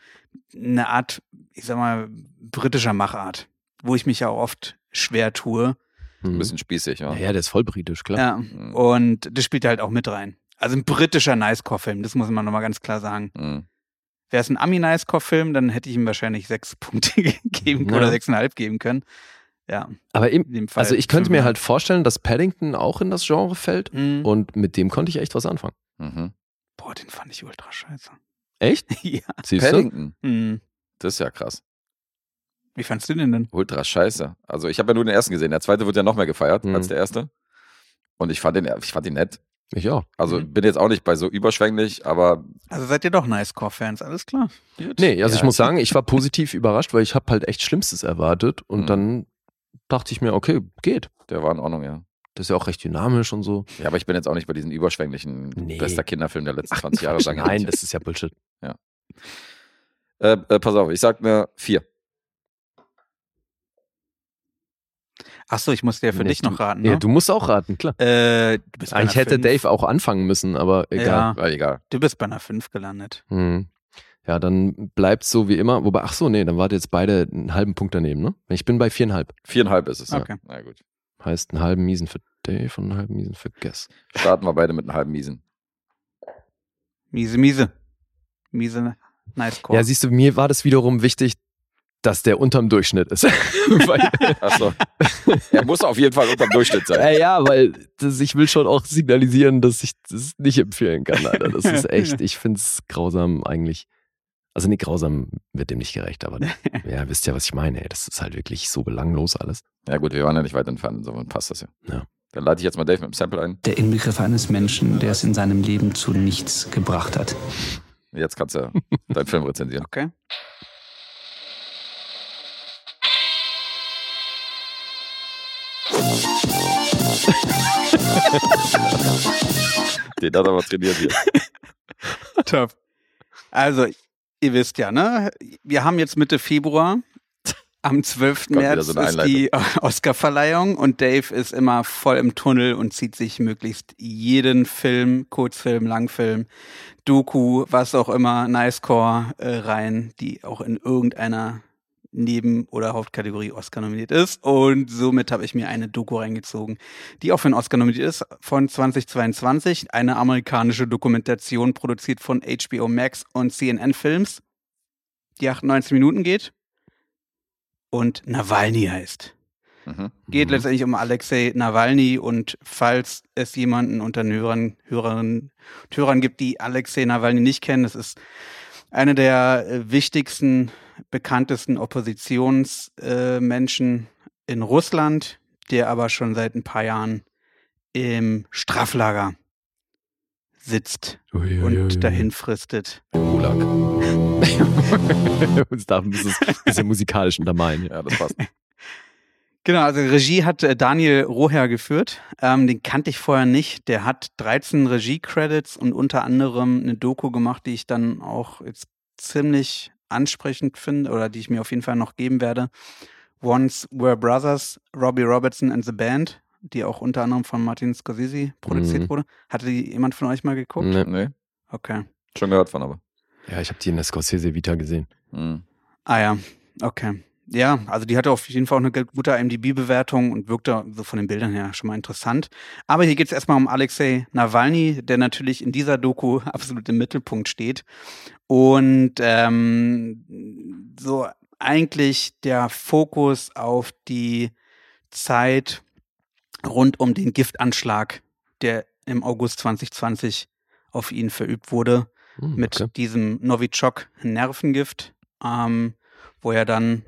eine Art, ich sag mal, britischer Machart, wo ich mich ja auch oft schwer tue. Ein bisschen spießig, ja. Ja, der ist voll britisch, klar. Ja. Mhm. Und das spielt halt auch mit rein. Also ein britischer Nice-Core-Film, das muss man nochmal ganz klar sagen. Mhm. Wäre es ein Ami-Nice-Core-Film, dann hätte ich ihm wahrscheinlich sechs *laughs* Punkte geben können Ja. oder sechseinhalb geben können. Ja, Aber eben, in dem Fall. also ich könnte mir halt vorstellen, dass Paddington auch in das Genre fällt Mhm. und mit dem konnte ich echt was anfangen. Mhm. Boah, den fand ich ultra scheiße. Echt? *laughs* ja. Siehst du? Paddington, Mhm. das ist ja krass. Wie fandst du den denn? Ultra scheiße. Also ich habe ja nur den ersten gesehen. Der zweite wird ja noch mehr gefeiert Mhm. als der erste. Und ich fand den, ich fand ihn nett. Ich auch. Also Mhm. bin jetzt auch nicht bei so überschwänglich, aber Also seid ihr doch Nice-Core-Fans, alles klar. Gut. Nee, also Ja, ich muss sagen, ich war positiv *laughs* überrascht, weil ich habe halt echt Schlimmstes erwartet und Mhm. dann dachte ich mir, okay, geht. der war in Ordnung, ja. Das ist ja auch recht dynamisch und so. Ja, aber ich bin jetzt auch nicht bei diesen überschwänglichen Nee. bester Kinderfilm der letzten Ach, 20 Jahre. Quatsch, Nein, das ist ja Bullshit. Äh, äh, pass auf, ich sag mir vier. Achso, ich musste ja für Nee, dich du- noch raten. Ne? Ja, du musst auch raten, klar. äh, du bist bei Eigentlich hätte fünf. Dave auch anfangen müssen, aber egal. Ja, egal. du bist bei einer 5 gelandet. Hm. Ja, dann bleibt's so wie immer. Wobei, ach so, nee, dann wart ihr jetzt beide einen halben Punkt daneben, ne? Ich bin bei viereinhalb. Viereinhalb ist es. Okay. Ja. Na gut. Heißt einen halben Miesen für Dave und einen halben Miesen für Guess. Starten wir beide mit einem halben Miesen. Miese, miese. Miese, Nice-Core. Ja, siehst du, mir war das wiederum wichtig, dass der unterm Durchschnitt ist. *laughs* weil, Achso. er muss auf jeden Fall unterm Durchschnitt sein. äh, ja, weil das, ich will schon auch signalisieren, dass ich das nicht empfehlen kann, Alter. Das ist *laughs* echt, ich find's grausam eigentlich. Also nicht grausam wird dem nicht gerecht, aber *laughs* ja, wisst ja, was ich meine. Ey. Das ist halt wirklich so belanglos alles. Ja gut, wir waren ja nicht weit entfernt, insofern passt das ja. Ja. Dann leite ich jetzt mal Dave mit dem Sample ein. Der Inbegriff eines Menschen, der es in seinem Leben zu nichts gebracht hat. Jetzt kannst du deinen Film rezensieren. Okay. Den hat er aber trainiert hier. Top. Also, ihr wisst ja, ne? Wir haben jetzt Mitte Februar. Am 12. Kommt wieder März so ist die Oscarverleihung und Dave ist immer voll im Tunnel und zieht sich möglichst jeden Film, Kurzfilm, Langfilm, Doku, was auch immer, Nicecore äh, rein, die auch in irgendeiner Neben- oder Hauptkategorie Oscar nominiert ist. Und somit habe ich mir eine Doku reingezogen, die auch für einen Oscar nominiert ist, von 2022. Eine amerikanische Dokumentation, produziert von HBO Max und CNN Films, die 98 Minuten geht und Nawalny heißt. Mhm. Geht Mhm. letztendlich um Alexei Nawalny und falls es jemanden unter den Hörern, Hörerinnen und Hörern gibt, die Alexei Nawalny nicht kennen, das ist einer der äh, wichtigsten, bekanntesten Oppositionsmenschen äh, in Russland, der aber schon seit ein paar Jahren im Straflager sitzt Ui, ui, und ui. dahin fristet. Gulag. *laughs* Uns darf ein bisschen, bisschen musikalisch untermalen. Ja, das passt. Genau, also Regie hat äh, Daniel Roher geführt. Ähm, den kannte ich vorher nicht. Der hat 13 Regie-Credits und unter anderem eine Doku gemacht, die ich dann auch jetzt ziemlich ansprechend finde oder die ich mir auf jeden Fall noch geben werde. Once Were Brothers, Robbie Robertson and the Band, die auch unter anderem von Martin Scorsese produziert Mhm. wurde. Hatte die jemand von euch mal geguckt? Nee. Nee, Okay. schon gehört von aber. Ja, ich habe die in der Scorsese Vita gesehen. Mhm. Ah ja, okay. Ja, also die hatte auf jeden Fall auch eine gute IMDb-Bewertung und wirkte so von den Bildern her schon mal interessant. Aber hier geht es erstmal um Alexei Nawalny, der natürlich in dieser Doku *laughs* absolut im Mittelpunkt steht. Und ähm, so eigentlich der Fokus auf die Zeit rund um den Giftanschlag, der im August 2020 auf ihn verübt wurde Hm, mit okay. diesem Novichok-Nervengift, ähm, wo er dann,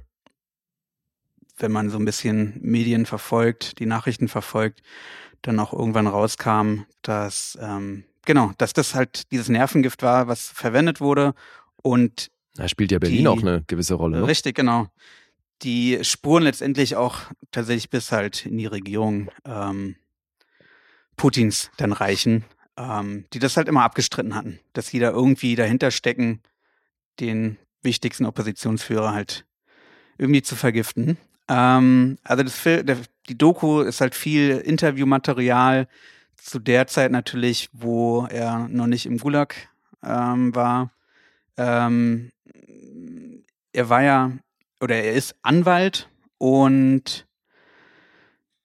wenn man so ein bisschen Medien verfolgt, die Nachrichten verfolgt, dann auch irgendwann rauskam, dass ähm, genau, dass das halt dieses Nervengift war, was verwendet wurde und Da spielt ja Berlin die- auch eine gewisse Rolle. Ne? Richtig, genau. die Spuren letztendlich auch tatsächlich bis halt in die Regierung ähm, Putins dann reichen, ähm, die das halt immer abgestritten hatten, dass sie da irgendwie dahinter stecken, den wichtigsten Oppositionsführer halt irgendwie zu vergiften. Ähm, also das Fil der, die Doku ist halt viel Interviewmaterial zu der Zeit natürlich, wo er noch nicht im Gulag ähm, war. Ähm, er war ja oder er ist Anwalt und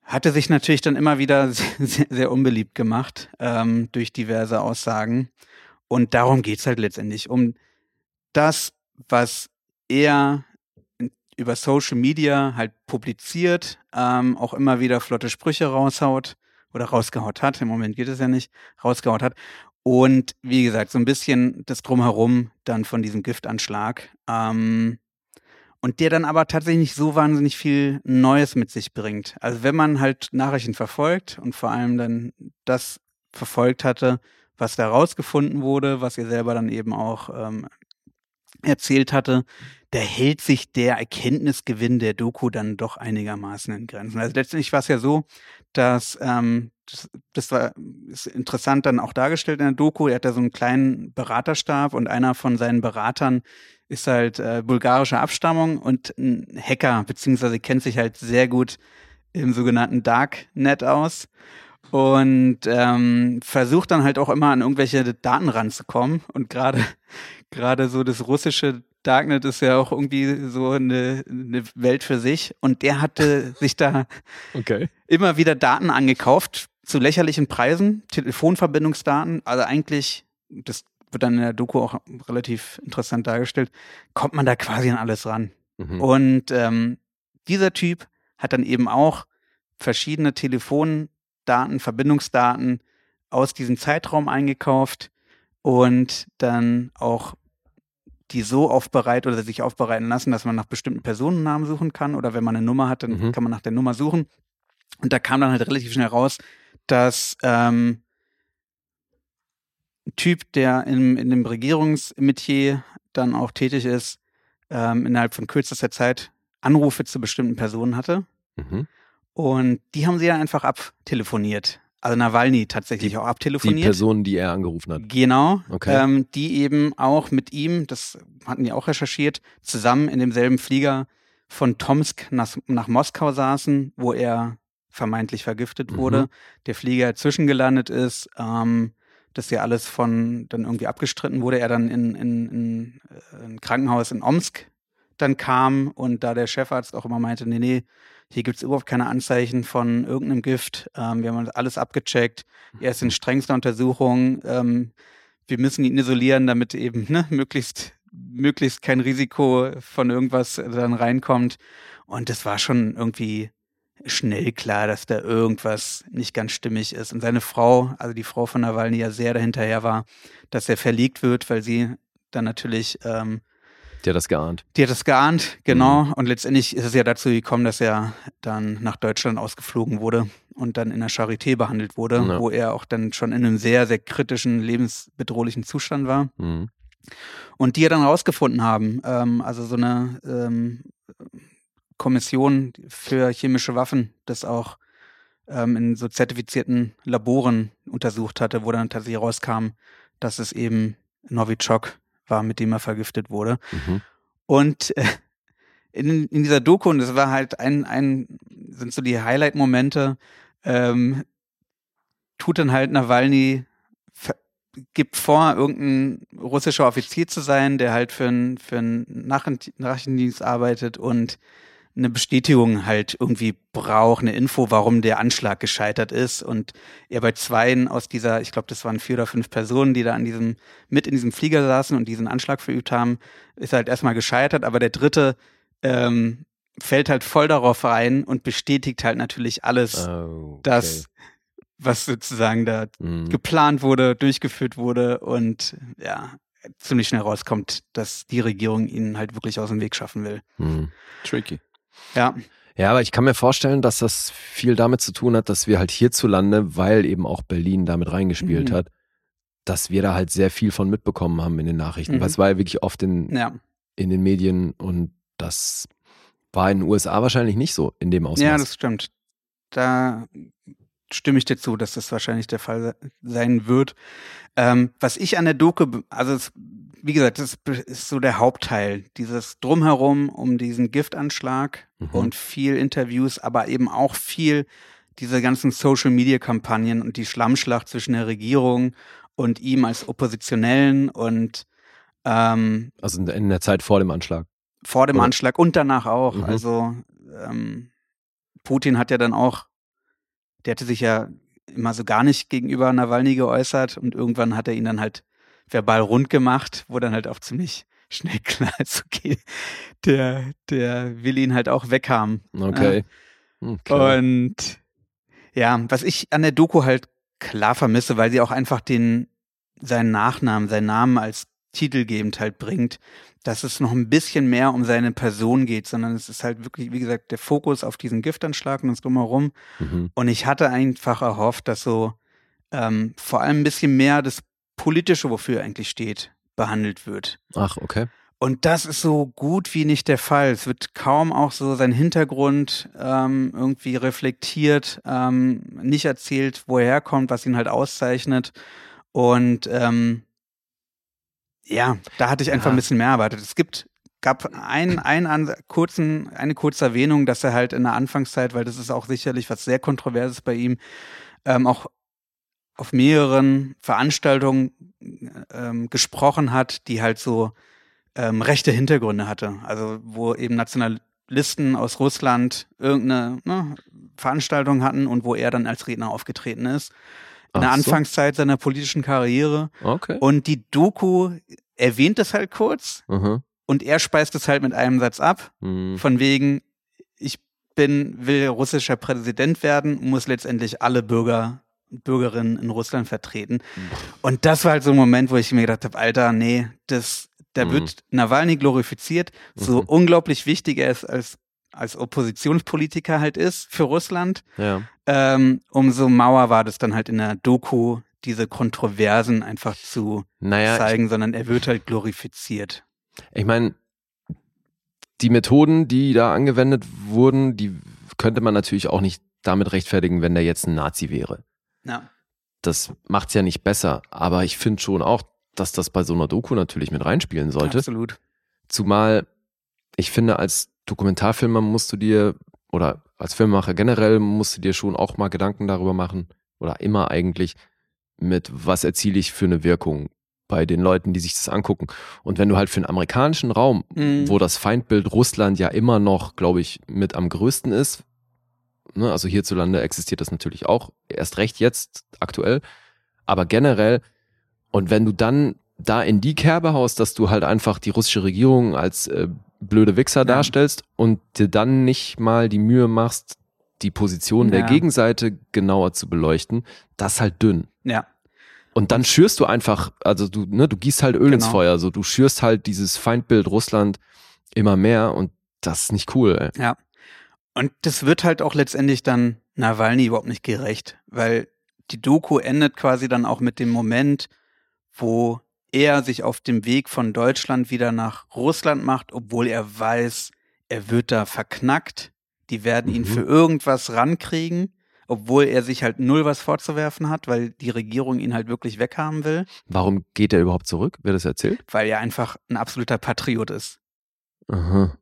hatte sich natürlich dann immer wieder *laughs* sehr, sehr unbeliebt gemacht ähm, durch diverse Aussagen. Und darum geht's halt letztendlich, um das, was er über Social Media halt publiziert, ähm, auch immer wieder flotte Sprüche raushaut oder rausgehaut hat, im Moment geht es ja nicht, rausgehaut hat. Und wie gesagt, so ein bisschen das Drumherum dann von diesem Giftanschlag. Ähm, und der dann aber tatsächlich nicht so wahnsinnig viel Neues mit sich bringt. Also wenn man halt Nachrichten verfolgt und vor allem dann das verfolgt hatte, was da rausgefunden wurde, was ihr selber dann eben auch ähm, erzählt hatte, da hält sich der Erkenntnisgewinn der Doku dann doch einigermaßen in Grenzen. Also letztendlich war es ja so, dass ähm, das, das war ist interessant dann auch dargestellt in der Doku. Er hat da so einen kleinen Beraterstab und einer von seinen Beratern ist halt äh, bulgarischer Abstammung und ein Hacker, beziehungsweise kennt sich halt sehr gut im sogenannten Darknet aus und ähm, versucht dann halt auch immer an irgendwelche Daten ranzukommen. Und gerade *laughs* gerade so das russische Darknet ist ja auch irgendwie so eine, eine Welt für sich. Und der hatte *laughs* sich da Okay. immer wieder Daten angekauft zu lächerlichen Preisen, Telefonverbindungsdaten. Also eigentlich, das wird dann in der Doku auch relativ interessant dargestellt, kommt man da quasi an alles ran. Mhm. Und ähm, dieser Typ hat dann eben auch verschiedene Telefondaten, Verbindungsdaten aus diesem Zeitraum eingekauft und dann auch die so aufbereitet oder sich aufbereiten lassen, dass man nach bestimmten Personennamen suchen kann oder wenn man eine Nummer hat, dann Mhm. kann man nach der Nummer suchen. Und da kam dann halt relativ schnell raus, dass ähm, ein Typ, der in, in dem Regierungsmetier dann auch tätig ist, ähm, innerhalb von kürzester Zeit Anrufe zu bestimmten Personen hatte. Mhm. Und die haben sie ja einfach abtelefoniert. Also Nawalny tatsächlich auch Die abtelefoniert. Person, die er angerufen hat. Genau, Okay. ähm, die eben auch mit ihm, das hatten die auch recherchiert, zusammen in demselben Flieger von Tomsk nach, nach Moskau saßen, wo er vermeintlich vergiftet Mhm. wurde. Der Flieger zwischengelandet ist, ähm, das ja alles von dann irgendwie abgestritten wurde. Er dann in, in, in äh, ein Krankenhaus in Omsk dann kam und da der Chefarzt auch immer meinte, nee, nee, hier gibt's überhaupt keine Anzeichen von irgendeinem Gift. Ähm, wir haben alles abgecheckt. Er ist in strengster Untersuchung. Ähm, wir müssen ihn isolieren, damit eben ne, möglichst, möglichst kein Risiko von irgendwas dann reinkommt. Und das war schon irgendwie schnell klar, dass da irgendwas nicht ganz stimmig ist. Und seine Frau, also die Frau von Nawalny, ja sehr dahinterher war, dass er verlegt wird, weil sie dann natürlich ähm, Der hat das geahnt. die hat das geahnt, genau. Und letztendlich ist es ja dazu gekommen, dass er dann nach Deutschland ausgeflogen wurde und dann in der Charité behandelt wurde, Ja. wo er auch dann schon in einem sehr, sehr kritischen, lebensbedrohlichen Zustand war. Mhm. Und die ja dann rausgefunden haben, ähm, also so eine ähm, Kommission für chemische Waffen, das auch ähm, in so zertifizierten Laboren untersucht hatte, wo dann tatsächlich rauskam, dass es eben Novichok war, mit dem er vergiftet wurde. Mhm. Und äh, in, in dieser Doku, und das war halt ein, ein sind so die Highlight-Momente, ähm, tut dann halt Nawalny, gibt vor, irgendein russischer Offizier zu sein, der halt für einen für einen Nachricht- Nachrichtendienst arbeitet und eine Bestätigung halt irgendwie braucht, eine Info, warum der Anschlag gescheitert ist. Und er bei zweien aus dieser, ich glaube, das waren vier oder fünf Personen, die da an diesem, mit in diesem Flieger saßen und diesen Anschlag verübt haben, ist halt erstmal gescheitert, aber der dritte ähm, fällt halt voll darauf rein und bestätigt halt natürlich alles, Oh, okay. das, was sozusagen da Mhm. geplant wurde, durchgeführt wurde und ja, ziemlich schnell rauskommt, dass die Regierung ihn halt wirklich aus dem Weg schaffen will. Mhm. Tricky. Ja, Ja, aber ich kann mir vorstellen, dass das viel damit zu tun hat, dass wir halt hierzulande, weil eben auch Berlin damit reingespielt Mhm. hat, dass wir da halt sehr viel von mitbekommen haben in den Nachrichten. Mhm. Weil es war ja wirklich oft in, ja, in den Medien und das War in den USA wahrscheinlich nicht so in dem Ausmaß. Ja, das stimmt. Da stimme ich dir zu, dass das wahrscheinlich der Fall se- sein wird. Ähm, was ich an der Doku, also es, wie gesagt, das ist so der Hauptteil, dieses Drumherum um diesen Giftanschlag Mhm. und viel Interviews, aber eben auch viel diese ganzen Social-Media-Kampagnen und die Schlammschlacht zwischen der Regierung und ihm als Oppositionellen und ähm, also in- in der Zeit vor dem Anschlag. vor dem Oder- Anschlag und danach auch. Mhm. Also ähm, Putin hat ja dann auch, der hatte sich ja immer so gar nicht gegenüber Nawalny geäußert und irgendwann hat er ihn dann halt verbal rund gemacht, wo dann halt auch ziemlich *laughs* schnell klar ist, okay, der, der will ihn halt auch weghaben. Okay. okay. Und ja, was ich an der Doku halt klar vermisse, weil sie auch einfach den, seinen Nachnamen, seinen Namen als titelgebend halt bringt, dass es noch ein bisschen mehr um seine Person geht, sondern es ist halt wirklich, wie gesagt, der Fokus auf diesen Giftanschlag und das drumherum. Mhm. Und ich hatte einfach erhofft, dass so ähm, vor allem ein bisschen mehr das Politische, wofür er eigentlich steht, behandelt wird. Ach, okay. Und das ist so gut wie nicht der Fall. Es wird kaum auch so sein Hintergrund ähm, irgendwie reflektiert, ähm, nicht erzählt, wo er herkommt, was ihn halt auszeichnet. Und ähm, ja, da hatte ich einfach Ja. ein bisschen mehr erwartet. Es gibt gab ein, ein an, kurzen, eine kurze Erwähnung, dass er halt in der Anfangszeit, weil das ist auch sicherlich was sehr Kontroverses bei ihm, ähm, auch auf mehreren Veranstaltungen ähm, gesprochen hat, die halt so ähm, rechte Hintergründe hatte. Also wo eben Nationalisten aus Russland irgendeine ne, Veranstaltung hatten und wo er dann als Redner aufgetreten ist. In der Ach so. Anfangszeit seiner politischen Karriere. Okay. Und die Doku erwähnt es halt kurz Mhm. und er speist es halt mit einem Satz ab, Mhm. von wegen, ich bin, will russischer Präsident werden, muss letztendlich alle Bürger und Bürgerinnen in Russland vertreten. Und das war halt so ein Moment, wo ich mir gedacht habe, Alter, nee, das, da Mhm. wird Nawalny glorifiziert, so Mhm. unglaublich wichtig er ist als, als Oppositionspolitiker halt ist für Russland. Ja. Ähm, umso mauer war das dann halt in der Doku, diese Kontroversen einfach zu Naja, ich, zeigen, sondern er wird halt glorifiziert. ich meine, die Methoden, die da angewendet wurden, die könnte man natürlich auch nicht damit rechtfertigen, wenn der jetzt ein Nazi wäre. Ja. Das macht's ja nicht besser, aber ich finde schon auch, dass das bei so einer Doku natürlich mit reinspielen sollte. Absolut. Zumal ich finde, als Dokumentarfilmer musst du dir, oder als Filmemacher generell, musst du dir schon auch mal Gedanken darüber machen, oder immer eigentlich, mit was erziele ich für eine Wirkung bei den Leuten, die sich das angucken. Und wenn du halt für den amerikanischen Raum, Mhm. wo das Feindbild Russland ja immer noch, glaube ich, mit am größten ist, ne, also hierzulande existiert das natürlich auch, erst recht jetzt aktuell, aber generell, und wenn du dann da in die Kerbe haust, dass du halt einfach die russische Regierung als äh, blöde Wichser darstellst und dir dann nicht mal die Mühe machst, die Position der Ja. Gegenseite genauer zu beleuchten, das ist halt dünn. Ja. Und dann schürst du einfach, also du, ne, du gießt halt Öl ins Genau. Feuer, so du schürst halt dieses Feindbild Russland immer mehr und das ist nicht cool, ey. Ja. Und das wird halt auch letztendlich dann Nawalny überhaupt nicht gerecht, weil die Doku endet quasi dann auch mit dem Moment, wo er sich auf dem Weg von Deutschland wieder nach Russland macht, obwohl er weiß, er wird da verknackt. Die werden ihn Mhm. für irgendwas rankriegen, obwohl er sich halt null was vorzuwerfen hat, weil die Regierung ihn halt wirklich weghaben will, Warum geht er überhaupt zurück? Wer das erzählt? weil er einfach ein absoluter Patriot ist. Aha.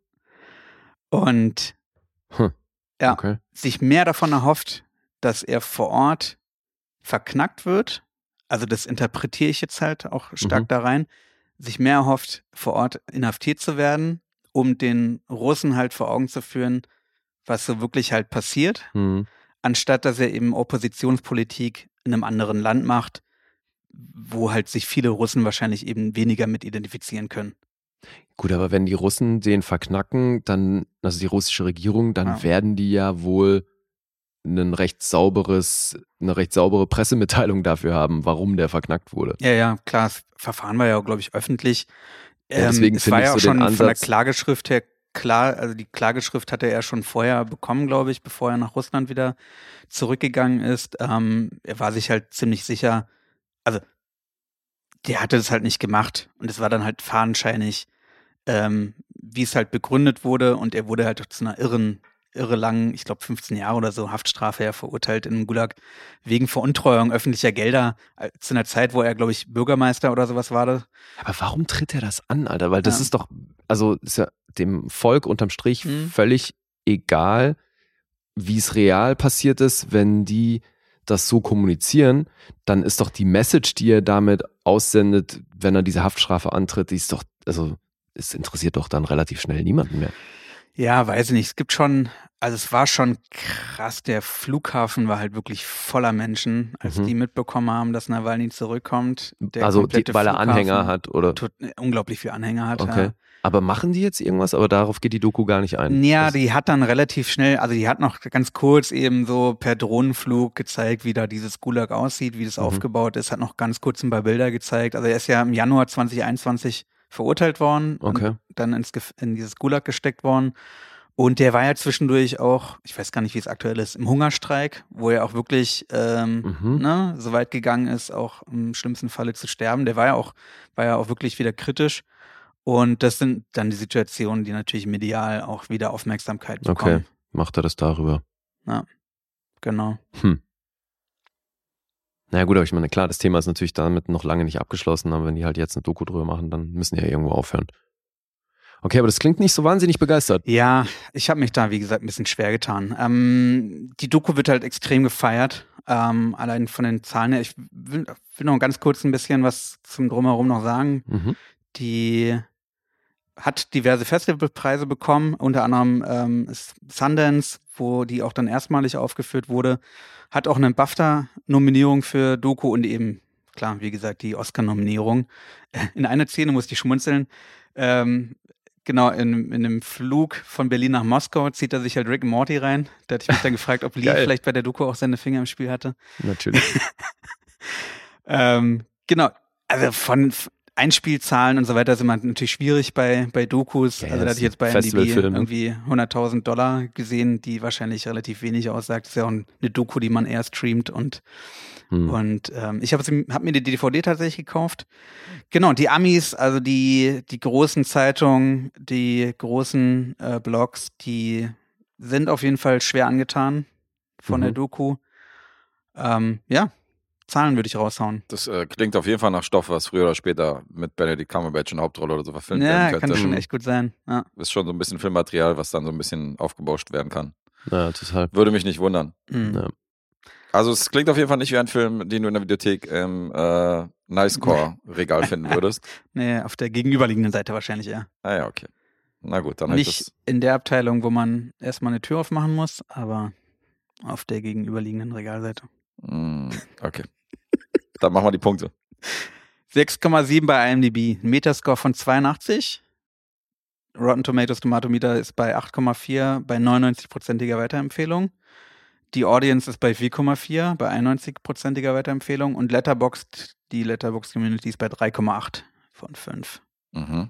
Und Hm. Ja. Okay. sich mehr davon erhofft, dass er vor Ort verknackt wird. Also das interpretiere ich jetzt halt auch stark Mhm. da rein. Sich mehr erhofft, vor Ort inhaftiert zu werden, um den Russen halt vor Augen zu führen, was so wirklich halt passiert, Hm. anstatt dass er eben Oppositionspolitik in einem anderen Land macht, wo halt sich viele Russen wahrscheinlich eben weniger mit identifizieren können. Gut, aber wenn die Russen den verknacken, dann, also die russische Regierung, dann Ja. werden die ja wohl ein recht sauberes, eine recht saubere Pressemitteilung dafür haben, warum der verknackt wurde. Ja, ja, klar, das Verfahren war ja, glaube ich, öffentlich. Ja, deswegen es finde war ja auch so schon von der Klageschrift her klar, also die Klageschrift hatte er schon vorher bekommen, glaube ich, bevor er nach Russland wieder zurückgegangen ist. Ähm, er war sich halt ziemlich sicher, also der hatte das halt nicht gemacht und es war dann halt fadenscheinig, ähm, wie es halt begründet wurde und er wurde halt zu einer irren, irre langen, ich glaube 15 Jahre oder so Haftstrafe ja verurteilt in Gulag wegen Veruntreuung öffentlicher Gelder äh, zu einer Zeit, wo er, glaube ich, Bürgermeister oder sowas war. Das. Aber warum tritt er das an, Alter? Weil das Ja. ist doch, also ist ja dem Volk unterm Strich Mhm. völlig egal, wie es real passiert ist, wenn die das so kommunizieren, dann ist doch die Message, die er damit aussendet, wenn er diese Haftstrafe antritt, die ist doch, also es interessiert doch dann relativ schnell niemanden mehr. Ja, weiß ich nicht. Es gibt schon, also es war schon krass. Der Flughafen war halt wirklich voller Menschen, als Mhm. die mitbekommen haben, dass Nawalny zurückkommt. Der also die, weil er Flughafen Anhänger hat oder Tut, äh, unglaublich viel Anhänger hat. okay. Ja. Aber machen die jetzt irgendwas? Aber darauf geht die Doku gar nicht ein. Ja, Das- die hat dann relativ schnell, also die hat noch ganz kurz eben so per Drohnenflug gezeigt, wie da dieses Gulag aussieht, wie das Mhm. aufgebaut ist, hat noch ganz kurz ein paar Bilder gezeigt. Also er ist ja im Januar 2021 verurteilt worden Okay. dann ins, Gef- in dieses Gulag gesteckt worden. Und der war ja zwischendurch auch, ich weiß gar nicht, wie es aktuell ist, im Hungerstreik, wo er auch wirklich ähm, Mhm. ne, so weit gegangen ist, auch im schlimmsten Falle zu sterben. Der war ja auch, war ja auch wirklich wieder kritisch. Und das sind dann die Situationen, die natürlich medial auch wieder Aufmerksamkeit bekommen. Okay, macht er das darüber. Genau. Hm. Na ja, gut, aber ich meine, klar, das Thema ist natürlich damit noch lange nicht abgeschlossen, aber wenn die halt jetzt eine Doku drüber machen, dann müssen die ja irgendwo aufhören. Okay, aber das klingt nicht so wahnsinnig begeistert. Ja, ich habe mich da, wie gesagt, ein bisschen schwer getan. Ähm, die Doku wird halt extrem gefeiert. Ähm, allein von den Zahlen her. Ich will, will noch ganz kurz ein bisschen was zum Drumherum noch sagen. Mhm. Die hat diverse Festivalpreise bekommen, unter anderem ähm, Sundance, wo die auch dann erstmalig aufgeführt wurde. Hat auch eine BAFTA-Nominierung für Doku und eben, klar, wie gesagt, die Oscar-Nominierung. *laughs* In einer Szene musste ich schmunzeln. Ähm, genau, in, in einem Flug von Berlin nach Moskau zieht er sich halt Rick and Morty rein. Da hatte ich mich dann *laughs* gefragt, ob Lee vielleicht bei der Doku auch seine Finger im Spiel hatte. Natürlich. *laughs* Ähm, genau, also von Einspielzahlen und so weiter sind man natürlich schwierig bei, bei Dokus. Ja, also da hatte ich jetzt bei MDB irgendwie 100.000 Dollar gesehen, die wahrscheinlich relativ wenig aussagt. Das ist ja auch eine Doku, die man eher streamt und Hm. und ähm, ich habe hab mir die DVD tatsächlich gekauft. Genau, die Amis, also die, die großen Zeitungen, die großen äh, Blogs, die sind auf jeden Fall schwer angetan von Mhm. der Doku. Ähm, ja, Zahlen würde ich raushauen. Das äh, klingt auf jeden Fall nach Stoff, was früher oder später mit Benedict Cumberbatch in der Hauptrolle oder so verfilmt Ja, werden kann könnte. schon echt gut sein. Ja. Ist schon so ein bisschen Filmmaterial, was dann so ein bisschen aufgebauscht werden kann. Ja, total. Würde mich nicht wundern. Mhm. Ja. Also es klingt auf jeden Fall nicht wie ein Film, den du in der Videothek im äh, Nicecore-Regal *laughs* finden würdest. Nee, auf der gegenüberliegenden Seite wahrscheinlich eher. Ah ja, okay. Na gut, dann Nicht das. in der Abteilung, wo man erstmal eine Tür aufmachen muss, aber auf der gegenüberliegenden Regalseite. Mm, okay. Dann machen wir die Punkte. 6,7 bei IMDb. Ein Metascore von 82. Rotten Tomatoes Tomatometer ist bei 8,4 bei 99%iger Weiterempfehlung. Die Audience ist bei 4,4 bei 91%iger Weiterempfehlung. Und Letterboxd, die Letterboxd Community ist bei 3,8 von 5. Mhm.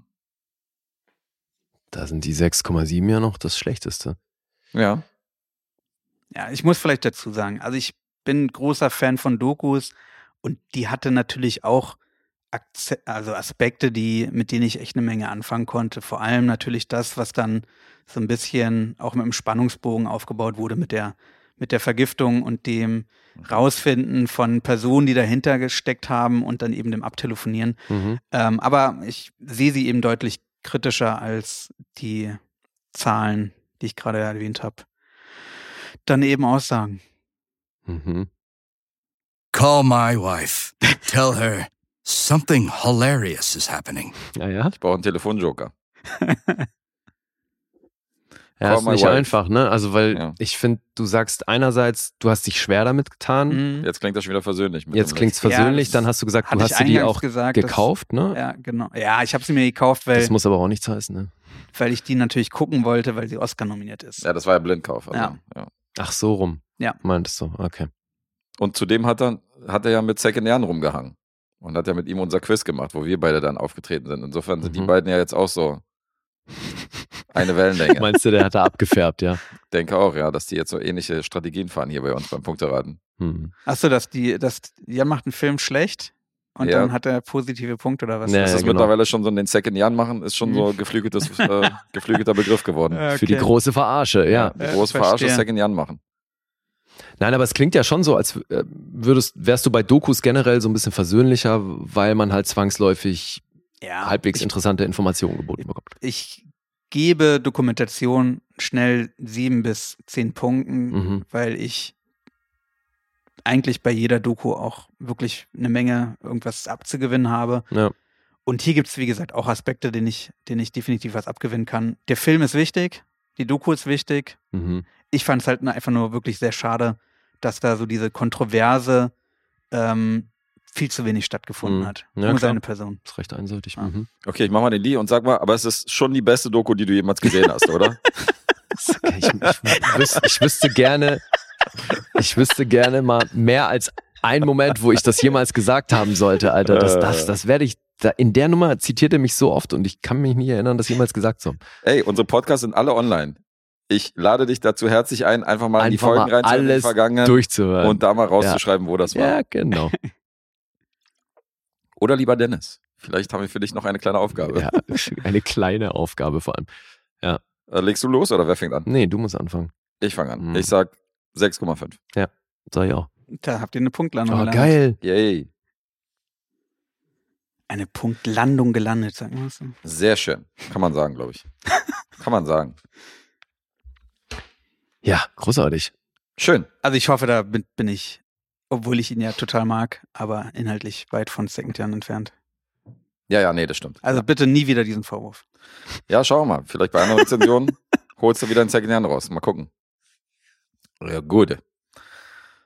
Da sind die 6,7 ja noch das Schlechteste. Ja. Ja, ich muss vielleicht dazu sagen, also ich bin großer Fan von Dokus und die hatte natürlich auch Akze also Aspekte, die, mit denen ich echt eine Menge anfangen konnte. Vor allem natürlich das, was dann so ein bisschen auch mit dem Spannungsbogen aufgebaut wurde mit der, mit der Vergiftung und dem Rausfinden von Personen, die dahinter gesteckt haben und dann eben dem Abtelefonieren. Mhm. Ähm, aber ich sehe sie eben deutlich kritischer als die Zahlen, die ich gerade erwähnt habe. Dann eben aussagen. Mhm. Call my wife. Tell her something hilarious is happening. Ja, ja. Ich brauche einen Telefonjoker. Ja, Call ist nicht wife. einfach, ne? Also, weil Ja. ich finde, du sagst einerseits, du hast dich schwer damit getan. Mhm. Jetzt klingt das schon wieder versöhnlich. mit Jetzt dem klingt's Ja, versöhnlich, das dann hast du gesagt, du hast dir die auch gesagt, dass- gekauft, ne? Ja, genau. Ja, ich habe sie mir gekauft, weil, Das muss aber auch nichts heißen, ne? weil ich die natürlich gucken wollte, weil sie Oscar nominiert ist. Ja, das war ja Blindkauf. Also, Ja. ja. Ach, so rum. Ja. Meintest du, okay. Und zudem hat er, hat er ja mit Secondären rumgehangen. Und hat ja mit ihm unser Quiz gemacht, wo wir beide dann aufgetreten sind. Insofern sind die Mhm. beiden ja jetzt auch so eine Wellenlänge. *laughs* Meinst du, der hat da abgefärbt, ja? denke auch, ja, dass die jetzt so ähnliche Strategien fahren hier bei uns beim Punkteraten. Hm. Achso, dass die, dass Jan macht einen Film schlecht und Ja. dann hat er positive Punkte oder was? Ja, Das ja, ist genau. mittlerweile schon so in den Second Jahren machen, ist schon so geflügeltes, äh, geflügelter Begriff geworden. *laughs* Äh, Für die okay. große Verarsche, ja. Die Ja, große Verarsche. Second Jahren machen. Nein, aber es klingt ja schon so, als äh, würdest, wärst du bei Dokus generell so ein bisschen versöhnlicher, weil man halt zwangsläufig ja, halbwegs ich, interessante Informationen geboten bekommt. ich gebe Dokumentation schnell sieben bis zehn Punkten, Mhm. weil ich eigentlich bei jeder Doku auch wirklich eine Menge irgendwas abzugewinnen habe. Ja. Und hier gibt es, wie gesagt, auch Aspekte, denen ich, denen ich definitiv was abgewinnen kann. Der Film ist wichtig, die Doku ist wichtig. Mhm. Ich fand es halt einfach nur wirklich sehr schade, dass da so diese Kontroverse ähm, viel zu wenig stattgefunden Mhm. hat. Ja, nur klar. seine Person. Ist recht einseitig. Ja. Mhm. Okay, ich mach mal den Lee und sag mal, aber es ist schon die beste Doku, die du jemals gesehen hast, oder? *laughs* Ich, ich, wüs- ich wüsste gerne, ich wüsste gerne mal mehr als ein Moment, wo ich das jemals gesagt haben sollte, Alter. Das, das, das werde ich, da, in der Nummer zitiert er mich so oft und ich kann mich nicht erinnern, das jemals gesagt zu haben. Ey, unsere Podcasts sind alle online. Ich lade dich dazu herzlich ein, einfach mal in die Einfach Folgen mal reinzuhören, alles vergangenen Durchzuhören. und da mal rauszuschreiben, wo das war. ja, genau. *laughs* Oder lieber Dennis, vielleicht haben wir für dich noch eine kleine Aufgabe. Ja, *laughs* eine kleine Aufgabe vor allem. Äh, legst du los oder wer fängt an? Nee, du musst anfangen. Ich fange an. Mhm. Ich sag 6,5. Sag ich auch. Da habt ihr eine Punktlandung Oh, gelandet. geil. Yay. Eine Punktlandung gelandet, sagen wir so. Sehr schön. Kann man sagen, glaube ich. Kann man sagen. Ja, großartig. Schön. Also ich hoffe, da bin, bin ich, obwohl ich ihn ja total mag, aber inhaltlich weit von Second Jahren entfernt. Ja, ja, nee, das stimmt. Also bitte nie wieder diesen Vorwurf. Ja, schauen wir mal. Vielleicht bei einer Rezension *laughs* holst du wieder einen Second Hand raus. Mal gucken. Ja, gut.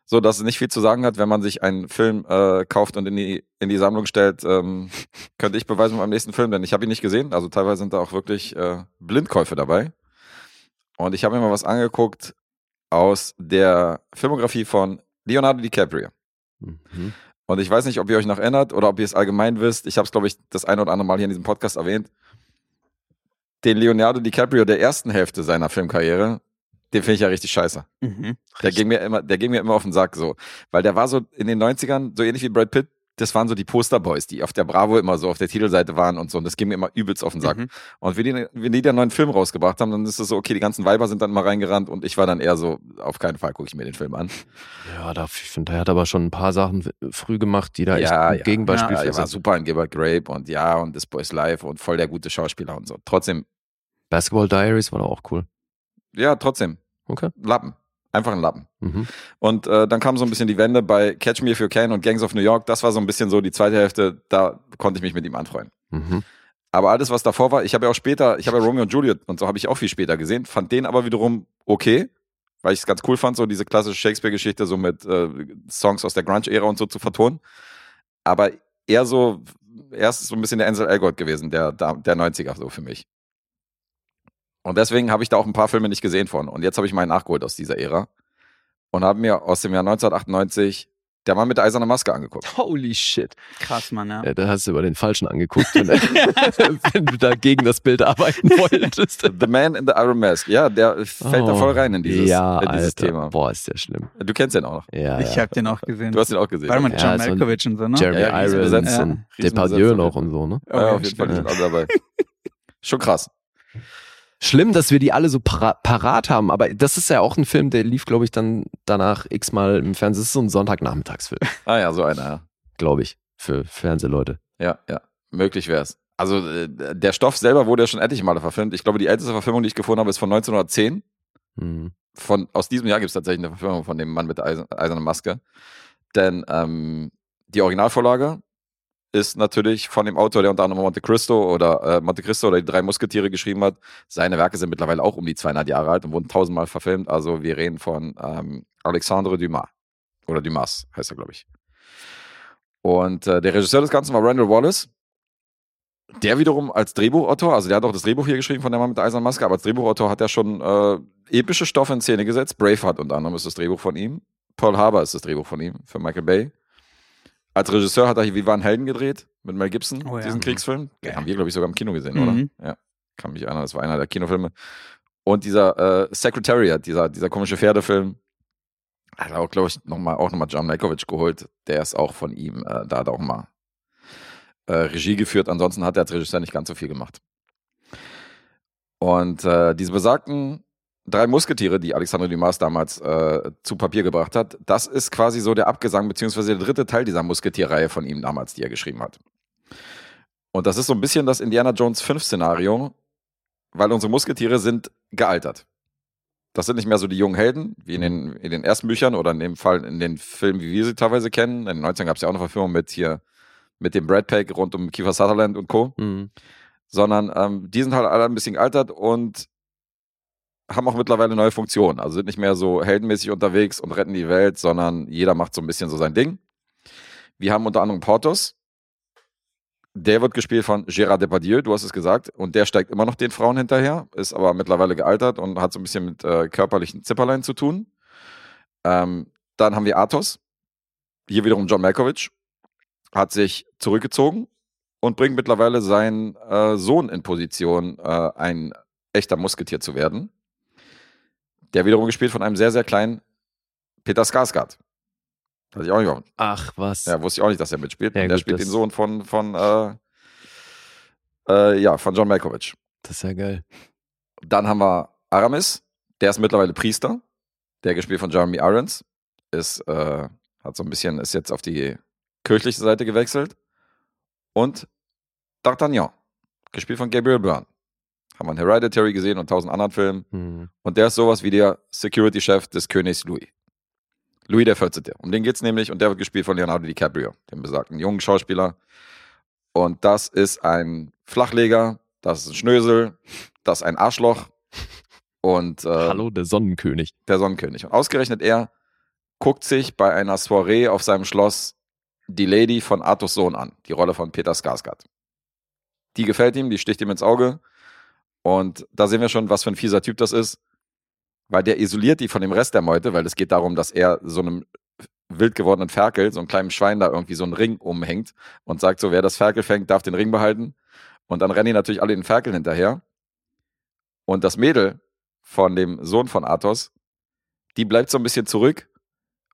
So, dass es nicht viel zu sagen hat, wenn man sich einen Film äh, kauft und in die, in die Sammlung stellt, ähm, könnte ich beweisen beim nächsten Film, denn ich habe ihn nicht gesehen. Also teilweise sind da auch wirklich äh, Blindkäufe dabei. Und ich habe mir mal was angeguckt aus der Filmografie von Leonardo DiCaprio. Mhm. Und ich weiß nicht, ob ihr euch noch erinnert oder ob ihr es allgemein wisst. Ich habe es, glaube ich, das eine oder andere Mal hier in diesem Podcast erwähnt. Den Leonardo DiCaprio der ersten Hälfte seiner Filmkarriere, den finde ich ja richtig scheiße. Mhm. Der ging, mir immer, der ging mir immer auf den Sack so. Weil der war so in den 90ern, so ähnlich wie Brad Pitt, das waren so die Posterboys, die auf der Bravo immer so auf der Titelseite waren und so. Und das ging mir immer übelst auf den Sack. Mhm. Und wenn die, wenn die den neuen Film rausgebracht haben, dann ist es so, okay, die ganzen Weiber sind dann mal reingerannt und ich war dann eher so, auf keinen Fall gucke ich mir den Film an. Ja, da, ich finde, er hat aber schon ein paar Sachen früh gemacht, die da echt Ja, ein ja. Gegenbeispiel Ja, für er war sind. super in Gilbert Grape und ja, und This Boy's Life und voll der gute Schauspieler und so. Trotzdem, Basketball Diaries war da auch cool. ja, trotzdem, Okay. Lappen. Einfach ein Lappen. Mhm. Und äh, dann kam so ein bisschen die Wende bei Catch Me If You Can und Gangs of New York. Das war so ein bisschen so die zweite Hälfte, da konnte ich mich mit ihm anfreuen. Mhm. Aber alles, was davor war, ich habe ja auch später, ich habe ja Romeo und Juliet und so habe ich auch viel später gesehen, fand den aber wiederum okay, weil ich es ganz cool fand, so diese klassische Shakespeare-Geschichte so mit äh, Songs aus der Grunge-Ära und so zu vertonen. Aber eher so, er ist so ein bisschen der Ansel Elgort gewesen, der, der, der 90er so für mich. Und deswegen habe ich da auch ein paar Filme nicht gesehen von. Und jetzt habe ich meinen nachgeholt aus dieser Ära und habe mir aus dem Jahr 1998 Der Mann mit der eisernen Maske angeguckt. Holy shit. Krass, Mann, ja. Ja, da hast du über den Falschen angeguckt, wenn, *laughs* wenn du da gegen das Bild arbeiten *laughs* wolltest. The Man in the Iron Mask. Ja, der fällt da Oh, voll rein in dieses, ja, in dieses Alter. Thema. Boah, ist der schlimm. Du kennst den auch noch. Ja, Ich ja. habe den auch gesehen. Du hast ihn auch gesehen. Warte mal, Ja, John so ein Malkovich und so, ne? Jeremy Ja, Irons und Depardieu noch und so, ne? ja, Okay, auf jeden Fall, sind alle dabei. Schon krass. Schlimm, dass wir die alle so para parat haben, aber das ist ja auch ein Film, der lief, glaube ich, dann danach x-mal im Fernsehen. Das ist so ein Sonntagnachmittagsfilm, Ah ja, so einer, ja. glaube ich, für Fernsehleute. Ja, ja. Möglich wäre es. Also äh, der Stoff selber wurde ja schon etliche Male verfilmt. Ich glaube, die älteste Verfilmung, die ich gefunden habe, ist von 1910. Mhm. Von, aus diesem Jahr gibt es tatsächlich eine Verfilmung von dem Mann mit der eisernen Maske. Denn ähm, die Originalvorlage ist natürlich von dem Autor, der unter anderem Monte Cristo oder äh, Monte Cristo oder die drei Musketiere geschrieben hat. Seine Werke sind mittlerweile auch um die 200 Jahre alt und wurden tausendmal verfilmt. Also wir reden von ähm, Alexandre Dumas. Oder Dumas heißt er, glaube ich. Und äh, der Regisseur des Ganzen war Randall Wallace. Der wiederum als Drehbuchautor, also der hat auch das Drehbuch hier geschrieben von der Mann mit der eisernen Maske, aber als Drehbuchautor hat er schon äh, epische Stoffe in Szene gesetzt. Braveheart unter anderem ist das Drehbuch von ihm. Pearl Harbor ist das Drehbuch von ihm, für Michael Bay. Als Regisseur hat er hier Wie waren Helden gedreht mit Mel Gibson, Oh ja. diesen Kriegsfilm. Den Geil. haben wir, glaube ich, sogar im Kino gesehen, Mhm. oder? Ja, kann mich erinnern, das war einer der Kinofilme. Und dieser äh, Secretariat, dieser, dieser komische Pferdefilm, hat er auch, glaube ich, nochmal auch noch mal John Malkovich geholt. Der ist auch von ihm, äh, da hat er auch mal äh, Regie geführt. Ansonsten hat er als Regisseur nicht ganz so viel gemacht. Und äh, diese besagten drei Musketiere, die Alexandre Dumas damals äh, zu Papier gebracht hat, das ist quasi so der Abgesang, beziehungsweise der dritte Teil dieser Musketierreihe von ihm damals, die er geschrieben hat. Und das ist so ein bisschen das Indiana Jones 5 Szenario, weil unsere Musketiere sind gealtert. Das sind nicht mehr so die jungen Helden, wie in den, in den ersten Büchern oder in dem Fall in den Filmen, wie wir sie teilweise kennen. In den 19 gab es ja auch eine Verfilmung mit hier, mit dem Brad Pack rund um Kiefer Sutherland und Co. Mhm. Sondern ähm, die sind halt alle ein bisschen gealtert und haben auch mittlerweile neue Funktionen. Also sind nicht mehr so heldenmäßig unterwegs und retten die Welt, sondern jeder macht so ein bisschen so sein Ding. Wir haben unter anderem Portos. Der wird gespielt von Gérard Depardieu, du hast es gesagt. Und der steigt immer noch den Frauen hinterher, ist aber mittlerweile gealtert und hat so ein bisschen mit äh, körperlichen Zipperlein zu tun. Ähm, dann haben wir Athos. Hier wiederum John Malkovich. Hat sich zurückgezogen und bringt mittlerweile seinen äh, Sohn in Position, äh, ein echter Musketier zu werden. Der wiederum gespielt von einem sehr, sehr kleinen Peter Skarsgård. Hatte ich auch nicht auf. Ach, was. Ja, wusste ich auch nicht, dass er mitspielt. Ja, und der gut, spielt den Sohn von, von, äh, äh, ja, von John Malkovich. Das ist ja geil. Dann haben wir Aramis, der ist mittlerweile Priester, der gespielt von Jeremy Irons, ist, äh, hat so ein bisschen, ist jetzt auf die kirchliche Seite gewechselt. Und D'Artagnan, gespielt von Gabriel Byrne. Haben wir in Hereditary gesehen und tausend anderen Filmen. Mhm. Und der ist sowas wie der Security-Chef des Königs Louis. Louis der 14. Um den geht's nämlich und der wird gespielt von Leonardo DiCaprio, dem besagten jungen Schauspieler. Und das ist ein Flachleger, das ist ein Schnösel, das ist ein Arschloch und äh, Hallo, der Sonnenkönig. der Sonnenkönig. Und ausgerechnet er guckt sich bei einer Soiree auf seinem Schloss die Lady von Arthurs Sohn an, die Rolle von Peter Skarsgård. Die gefällt ihm, die sticht ihm ins Auge. Und da sehen wir schon, was für ein fieser Typ das ist, weil der isoliert die von dem Rest der Meute, weil es geht darum, dass er so einem wild gewordenen Ferkel, so einem kleinen Schwein da irgendwie so einen Ring umhängt und sagt so, wer das Ferkel fängt, darf den Ring behalten. Und dann rennen die natürlich alle den Ferkel hinterher. Und das Mädel von dem Sohn von Athos, die bleibt so ein bisschen zurück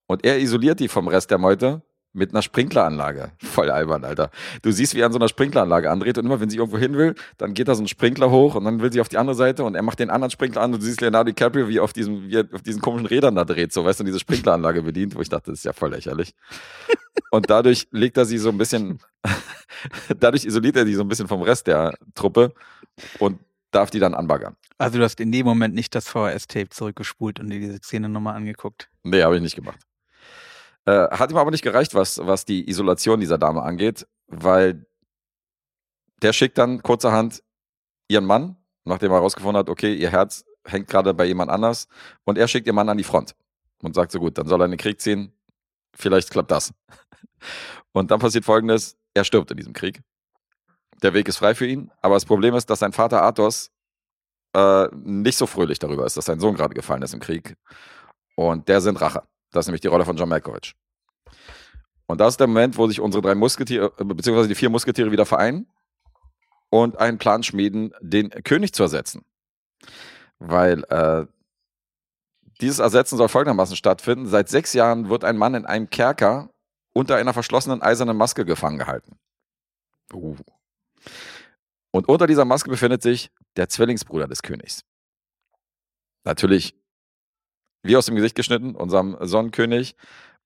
und er isoliert die vom Rest der Meute mit einer Sprinkleranlage. *laughs* Voll albern, Alter. Du siehst, wie er an so einer Sprinkleranlage andreht und immer, wenn sie irgendwo hin will, dann geht da so ein Sprinkler hoch und dann will sie auf die andere Seite und er macht den anderen Sprinkler an und du siehst Leonardo DiCaprio, wie er auf diesem, wie auf diesen komischen Rädern da dreht, so, weißt du, und diese Sprinkleranlage bedient, wo ich dachte, das ist ja voll lächerlich. *laughs* Und dadurch legt er sie so ein bisschen, *laughs* dadurch isoliert er sie so ein bisschen vom Rest der Truppe und darf die dann anbaggern. Also du hast in dem Moment nicht das VHS-Tape zurückgespult und dir diese Szene nochmal angeguckt. Nee, habe ich nicht gemacht. Äh, hat ihm aber nicht gereicht, was, was die Isolation dieser Dame angeht, weil der schickt dann kurzerhand ihren Mann, nachdem er herausgefunden hat, okay, ihr Herz hängt gerade bei jemand anders, und er schickt ihren Mann an die Front und sagt so gut, dann soll er in den Krieg ziehen, vielleicht klappt das. Und dann passiert folgendes, er stirbt in diesem Krieg. Der Weg ist frei für ihn, aber das Problem ist, dass sein Vater Athos äh, nicht so fröhlich darüber ist, dass sein Sohn gerade gefallen ist im Krieg. Und der sind Rache. Das ist nämlich die Rolle von John Malkovich. Und das ist der Moment, wo sich unsere drei Musketiere, äh, beziehungsweise die vier Musketiere wieder vereinen und einen Plan schmieden, den König zu ersetzen. Weil äh, dieses Ersetzen soll folgendermaßen stattfinden. Seit sechs Jahren wird ein Mann in einem Kerker unter einer verschlossenen eisernen Maske gefangen gehalten. Uh. Und unter dieser Maske befindet sich der Zwillingsbruder des Königs. Natürlich wie aus dem Gesicht geschnitten, unserem Sonnenkönig.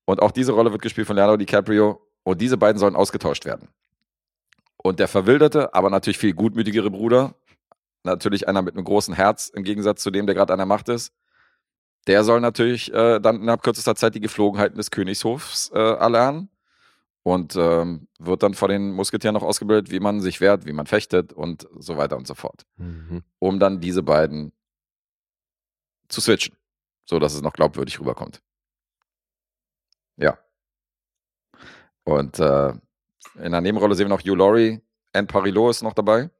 Und auch diese Rolle wird gespielt von Leonardo DiCaprio. Und diese beiden sollen ausgetauscht werden. Und der verwilderte, aber natürlich viel gutmütigere Bruder, natürlich einer mit einem großen Herz im Gegensatz zu dem, der gerade an der Macht ist, der soll natürlich äh, dann innerhalb kürzester Zeit die Geflogenheiten des Königshofs äh, erlernen und ähm, wird dann vor den Musketieren noch ausgebildet, wie man sich wehrt, wie man fechtet und so weiter und so fort. Mhm. Um dann diese beiden zu switchen, so dass es noch glaubwürdig rüberkommt. Ja. Und äh, in der Nebenrolle sehen wir noch Hugh Laurie, Anne Parillo ist noch dabei.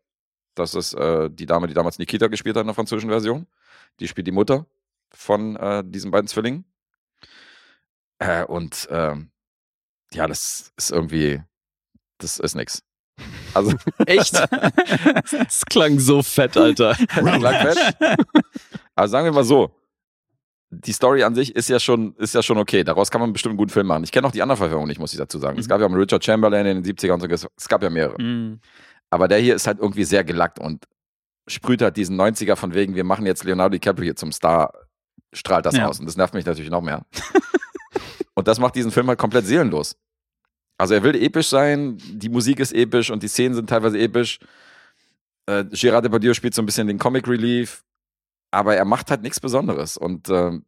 Das ist äh, die Dame, die damals Nikita gespielt hat in der französischen Version. Die spielt die Mutter von äh, diesen beiden Zwillingen. Äh, und ähm, ja, das ist irgendwie, das ist nix. Also *laughs* Echt? *laughs* Das klang so fett, Alter. Langfett. Also sagen wir mal so, die Story an sich ist ja schon, ist ja schon okay. Daraus kann man bestimmt einen guten Film machen. Ich kenne auch die anderen Verfilmungen nicht, muss ich dazu sagen. Es Mhm. gab ja mal Richard Chamberlain in den 70ern und so, es- es gab ja mehrere. Mhm. Aber der hier ist halt irgendwie sehr gelackt und sprüht halt diesen 90er von wegen, wir machen jetzt Leonardo DiCaprio hier zum Star, strahlt das Ja. aus. Und das nervt mich natürlich noch mehr. *laughs* und das macht diesen Film halt komplett seelenlos. Also er will episch sein, die Musik ist episch und die Szenen sind teilweise episch. Äh, Gerard Depardieu spielt so ein bisschen den Comic Relief, aber er macht halt nichts Besonderes. Und ähm,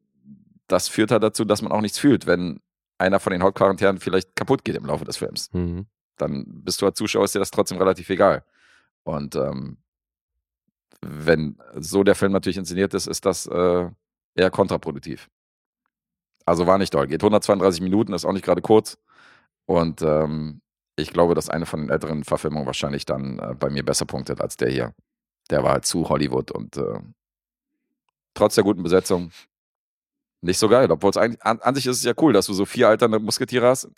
das führt halt dazu, dass man auch nichts fühlt, wenn einer von den Hauptcharakteren vielleicht kaputt geht im Laufe des Films Mhm. dann bist du als Zuschauer, ist dir das trotzdem relativ egal. Und ähm, wenn so der Film natürlich inszeniert ist, ist das äh, eher kontraproduktiv. Also war nicht doll. Geht 132 Minuten, ist auch nicht gerade kurz. Und ähm, ich glaube, dass eine von den älteren Verfilmungen wahrscheinlich dann äh, bei mir besser punktet als der hier. Der war halt zu Hollywood und äh, trotz der guten Besetzung nicht so geil. Obwohl es eigentlich, an, an sich ist es ja cool, dass du so vier alternde Musketiere hast,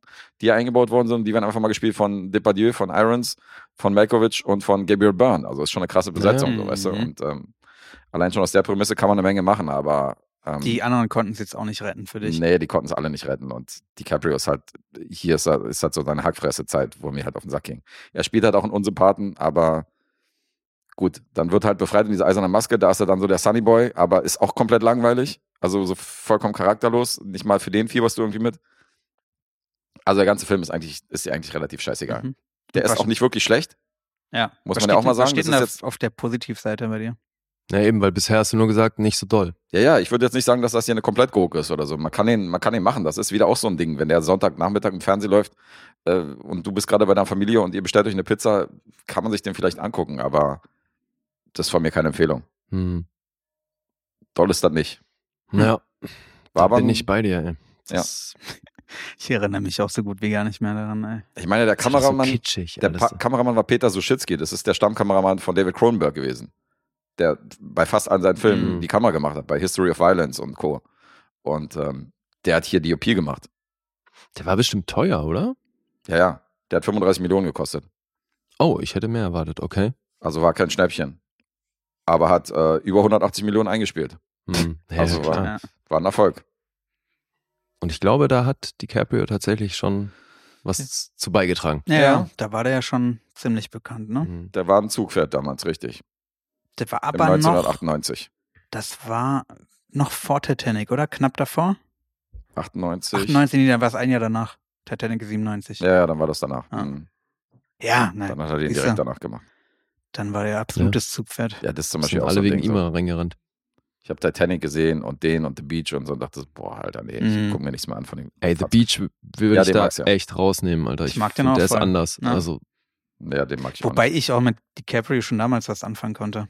die ja eingebaut worden sind. Die werden einfach mal gespielt von Depardieu, von Irons, von Malkovich und von Gabriel Byrne. Also ist schon eine krasse Besetzung, Ja. so, weißt du. Mhm. Und ähm, allein schon aus der Prämisse kann man eine Menge machen, aber ähm, Die anderen konnten es jetzt auch nicht retten für dich. Nee, die konnten es alle nicht retten. Und DiCaprio ist halt, hier ist, ist halt so seine Hackfresse-Zeit, wo mir halt auf den Sack ging. Er spielt halt auch einen Unsympathen, aber gut, dann wird halt befreit in diese eiserne Maske, da ist er dann so der Sunny Boy, aber ist auch komplett langweilig. Also so vollkommen charakterlos. Nicht mal für den fieberst du irgendwie mit. Also der ganze Film ist eigentlich, ist dir eigentlich relativ scheißegal. Mhm. Der ist auch nicht wirklich schlecht. Ja. Muss Was man ja auch mal sagen, Was steht das denn ist jetzt- auf der Positivseite bei dir? Ja, eben, weil bisher hast du nur gesagt, nicht so doll. Ja, ja, ich würde jetzt nicht sagen, dass das hier eine komplett Gurke ist oder so. Man kann den, man kann den machen. Das ist wieder auch so ein Ding. Wenn der Sonntagnachmittag im Fernsehen läuft äh, und du bist gerade bei deiner Familie und ihr bestellt euch eine Pizza, kann man sich den vielleicht angucken, aber das ist von mir keine Empfehlung. Hm. Doll ist das nicht. Ja, War aber bin ich bei dir. Ey. Das *laughs* Ich erinnere mich auch so gut wie gar nicht mehr daran. Ey. Ich meine, der ist doch so Kameramann, kitschig. der pa Kameramann war Peter Suschitzky. Das ist der Stammkameramann von David Cronenberg gewesen, der bei fast allen seinen Filmen Mhm. die Kamera gemacht hat, bei History of Violence und Co. Und ähm, der hat hier DOP gemacht. der war bestimmt teuer, oder? Ja, ja. Der hat 35 Millionen gekostet. Oh, ich hätte mehr erwartet, okay. Also war kein Schnäppchen. Aber hat äh, über 180 Millionen eingespielt. Hm. Ja, *laughs* Also war- Ja. War ein Erfolg. Und ich glaube, da hat DiCaprio tatsächlich schon was zu beigetragen. Ja, Ja. ja, da war der ja schon ziemlich bekannt, ne? Hm. Der war ein Zugpferd damals, richtig. Der war Im aber noch, 1998. das war noch vor Titanic, oder? Knapp davor? 98. 98, nee, dann war es ein Jahr danach. Titanic 97. Ja, ja, dann war das danach. Ah. Mhm. Ja, nein. Dann hat er den direkt danach gemacht. Dann war der absolutes Zugpferd. Ja, das ist zum Sind Beispiel alle so ein wegen ihm so. reingerannt. Ich habe Titanic gesehen und den und The Beach und so und dachte, so, boah, Alter, nee, ich Mhm. guck mir nichts mehr an von dem. Ey, The Beach würde Ja, ich den da ja. echt rausnehmen, Alter. Ich Ich, mag den auch Der ist voll. anders. Ja. Also, Ja, den mag ich Wobei auch nicht. ich auch mit DiCaprio schon damals was anfangen konnte.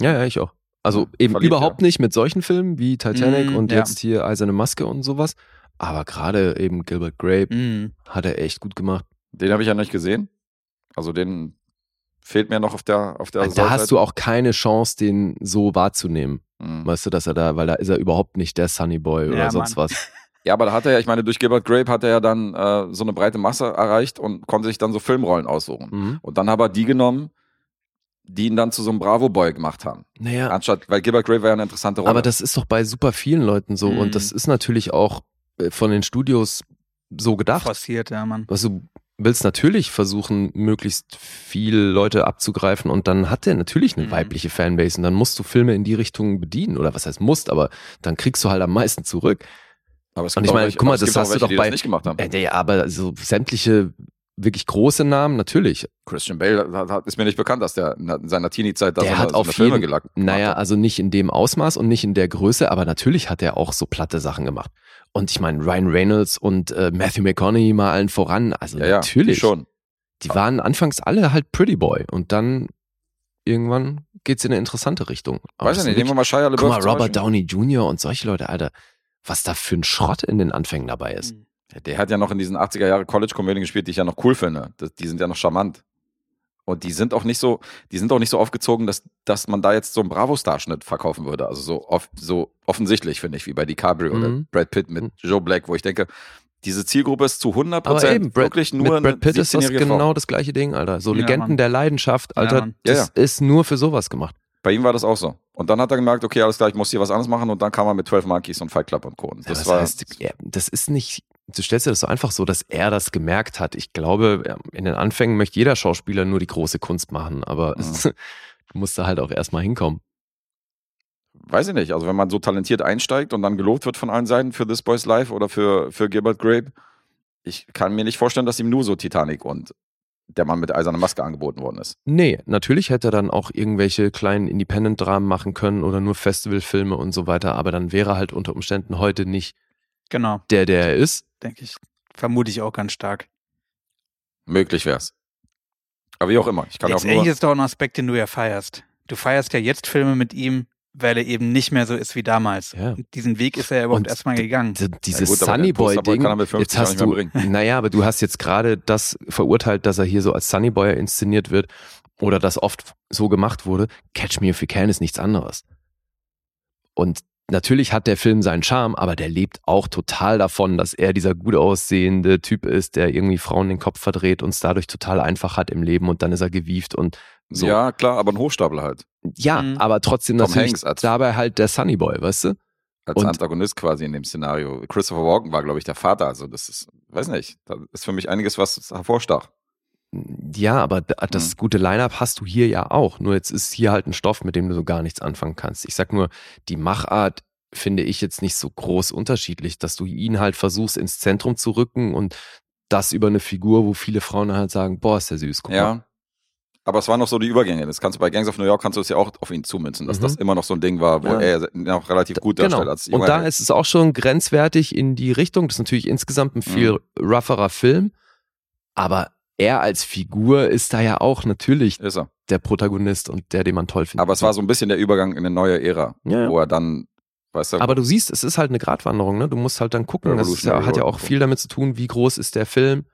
ja, ja, ich auch. Also Ja, eben verliebt, überhaupt nicht mit solchen Filmen wie Titanic Mm, und ja. jetzt hier Eiserne Maske und sowas. Aber gerade eben Gilbert Grape Mhm. hat er echt gut gemacht. Den habe ich ja nicht gesehen. Also den fehlt mir noch auf der auf der Also da hast du auch keine Chance, den so wahrzunehmen. Mhm. Weißt du, dass er da, weil da ist er überhaupt nicht der Sunny Boy oder Ja, sonst Mann. was. *laughs* Ja, aber da hat er ja, ich meine, durch Gilbert Grape hat er ja dann äh, so eine breite Masse erreicht und konnte sich dann so Filmrollen aussuchen. Mhm. Und dann aber die genommen, die ihn dann zu so einem Bravo-Boy gemacht haben. Naja, Anstatt, weil Gilbert Grape war ja eine interessante Rolle. aber das ist doch bei super vielen Leuten so Mhm. und das ist natürlich auch äh, von den Studios so gedacht. Forciert, ja, Mann. Also du willst natürlich versuchen, möglichst viele Leute abzugreifen und dann hat der natürlich eine Mhm. weibliche Fanbase und dann musst du Filme in die Richtung bedienen oder was heißt musst, aber dann kriegst du halt am meisten zurück. aber es und ich meine, guck mal, das hast du welche, doch die bei- nicht gemacht haben. Äh, nee, aber so sämtliche wirklich große Namen, natürlich. Christian Bale ist mir nicht bekannt, dass der in in seiner Teenie-Zeit da Der so, hat so auf Filme jeden- gelackt. Naja, also nicht in dem Ausmaß und nicht in der Größe, aber natürlich hat er auch so platte Sachen gemacht. Und ich meine, Ryan Reynolds und äh, Matthew McConaughey mal allen voran. Also ja, ja, natürlich. die schon. Die waren anfangs alle halt Pretty Boy und dann irgendwann geht's in eine interessante Richtung. Aber Weiß ich nicht, nehmen wir mal Shia wirklich- Guck mal, LaBeouf Robert. Downey Jr. und solche Leute, Alter, was da für ein Schrott in den Anfängen dabei ist. Mhm. Ja, Der hat ja noch in diesen 80er Jahre College-Komödien gespielt, die ich ja noch cool finde. Das, die sind ja noch charmant. Und die sind auch nicht so, die sind auch nicht so aufgezogen, dass, dass man da jetzt so einen Bravo-Starschnitt verkaufen würde. Also so, off, so offensichtlich, finde ich, wie bei DiCaprio oder Mhm. Brad Pitt mit Mhm. Joe Black, wo ich denke, diese Zielgruppe ist zu 100 Aber eben, Brad, wirklich mit nur Brad Pitt ist das 17-jährige genau Frau. das gleiche Ding, Alter. So Ja, Legenden Mann. der Leidenschaft, Ja, Alter. Ja, das ist nur für sowas gemacht. Bei ihm war das auch so. Und dann hat er gemerkt, okay, alles klar, ich muss hier was anderes machen. Und dann kam er mit 12 Monkeys und Fight Club und Co. Und Ja, Das das war, heißt, ja, das ist nicht, du stellst dir das so einfach so, dass er das gemerkt hat. Ich glaube, in den Anfängen möchte jeder Schauspieler nur die große Kunst machen, aber Mhm. es, *laughs* du musst da halt auch erstmal hinkommen. weiß ich nicht, also wenn man so talentiert einsteigt und dann gelobt wird von allen Seiten für This Boys Life oder für, für Gilbert Grape, ich kann mir nicht vorstellen, dass ihm nur so Titanic und der Mann mit der eisernen Maske angeboten worden ist. Nee, natürlich hätte er dann auch irgendwelche kleinen Independent-Dramen machen können oder nur Festivalfilme und so weiter, aber dann wäre er halt unter Umständen heute nicht Genau, der, der er ist. Denke ich. Vermute ich auch ganz stark. Möglich wär's. Aber wie auch immer, ich kann auch nur. ist doch ein Aspekt, den du ja feierst. Du feierst ja jetzt Filme mit ihm, weil er eben nicht mehr so ist wie damals. Ja. Diesen Weg ist er ja überhaupt erstmal gegangen. Dieses gut, aber Sunny den Posterboy Boy-Ding, kann mit 50 jetzt hast du, *laughs* naja, aber du hast jetzt gerade das verurteilt, dass er hier so als Sunny Boy inszeniert wird oder das oft so gemacht wurde. Catch Me If You Can ist nichts anderes. Und natürlich hat der Film seinen Charme, aber der lebt auch total davon, dass er dieser gut aussehende Typ ist, der irgendwie Frauen den Kopf verdreht und es dadurch total einfach hat im Leben und dann ist er gewieft und so. Ja, klar, aber ein Hochstapler halt. Ja, Mhm. aber trotzdem Tom natürlich als- dabei halt der Sunny Boy, weißt du? Als Und- Antagonist quasi in dem Szenario. Christopher Walken war, glaube ich, der Vater. Also, das ist, weiß nicht, da ist für mich einiges, was hervorstach. Ja, aber d- das Mhm. gute Line-Up hast du hier ja auch. Nur jetzt ist hier halt ein Stoff, mit dem du so gar nichts anfangen kannst. Ich sag nur, die Machart finde ich jetzt nicht so groß unterschiedlich, dass du ihn halt versuchst ins Zentrum zu rücken und das über eine Figur, wo viele Frauen halt sagen, boah, ist der süß. Guck mal. Ja. Aber es waren noch so die Übergänge. Das kannst du bei Gangs of New York kannst du es ja auch auf ihn zumünzen, dass Mhm. das immer noch so ein Ding war, wo Ja. er auch relativ gut Genau. darstellt als Und da ist es auch schon grenzwertig in die Richtung. Das ist natürlich insgesamt ein viel Mhm. rougherer Film, aber er als Figur ist da ja auch natürlich er. der Protagonist und der, den man toll findet. Aber es war so ein bisschen der Übergang in eine neue Ära, Ja, wo er dann, weißt du, Aber du siehst, es ist halt eine Gratwanderung, ne? Du musst halt dann gucken. Das ja, hat ja auch viel damit zu tun, wie groß ist der Film.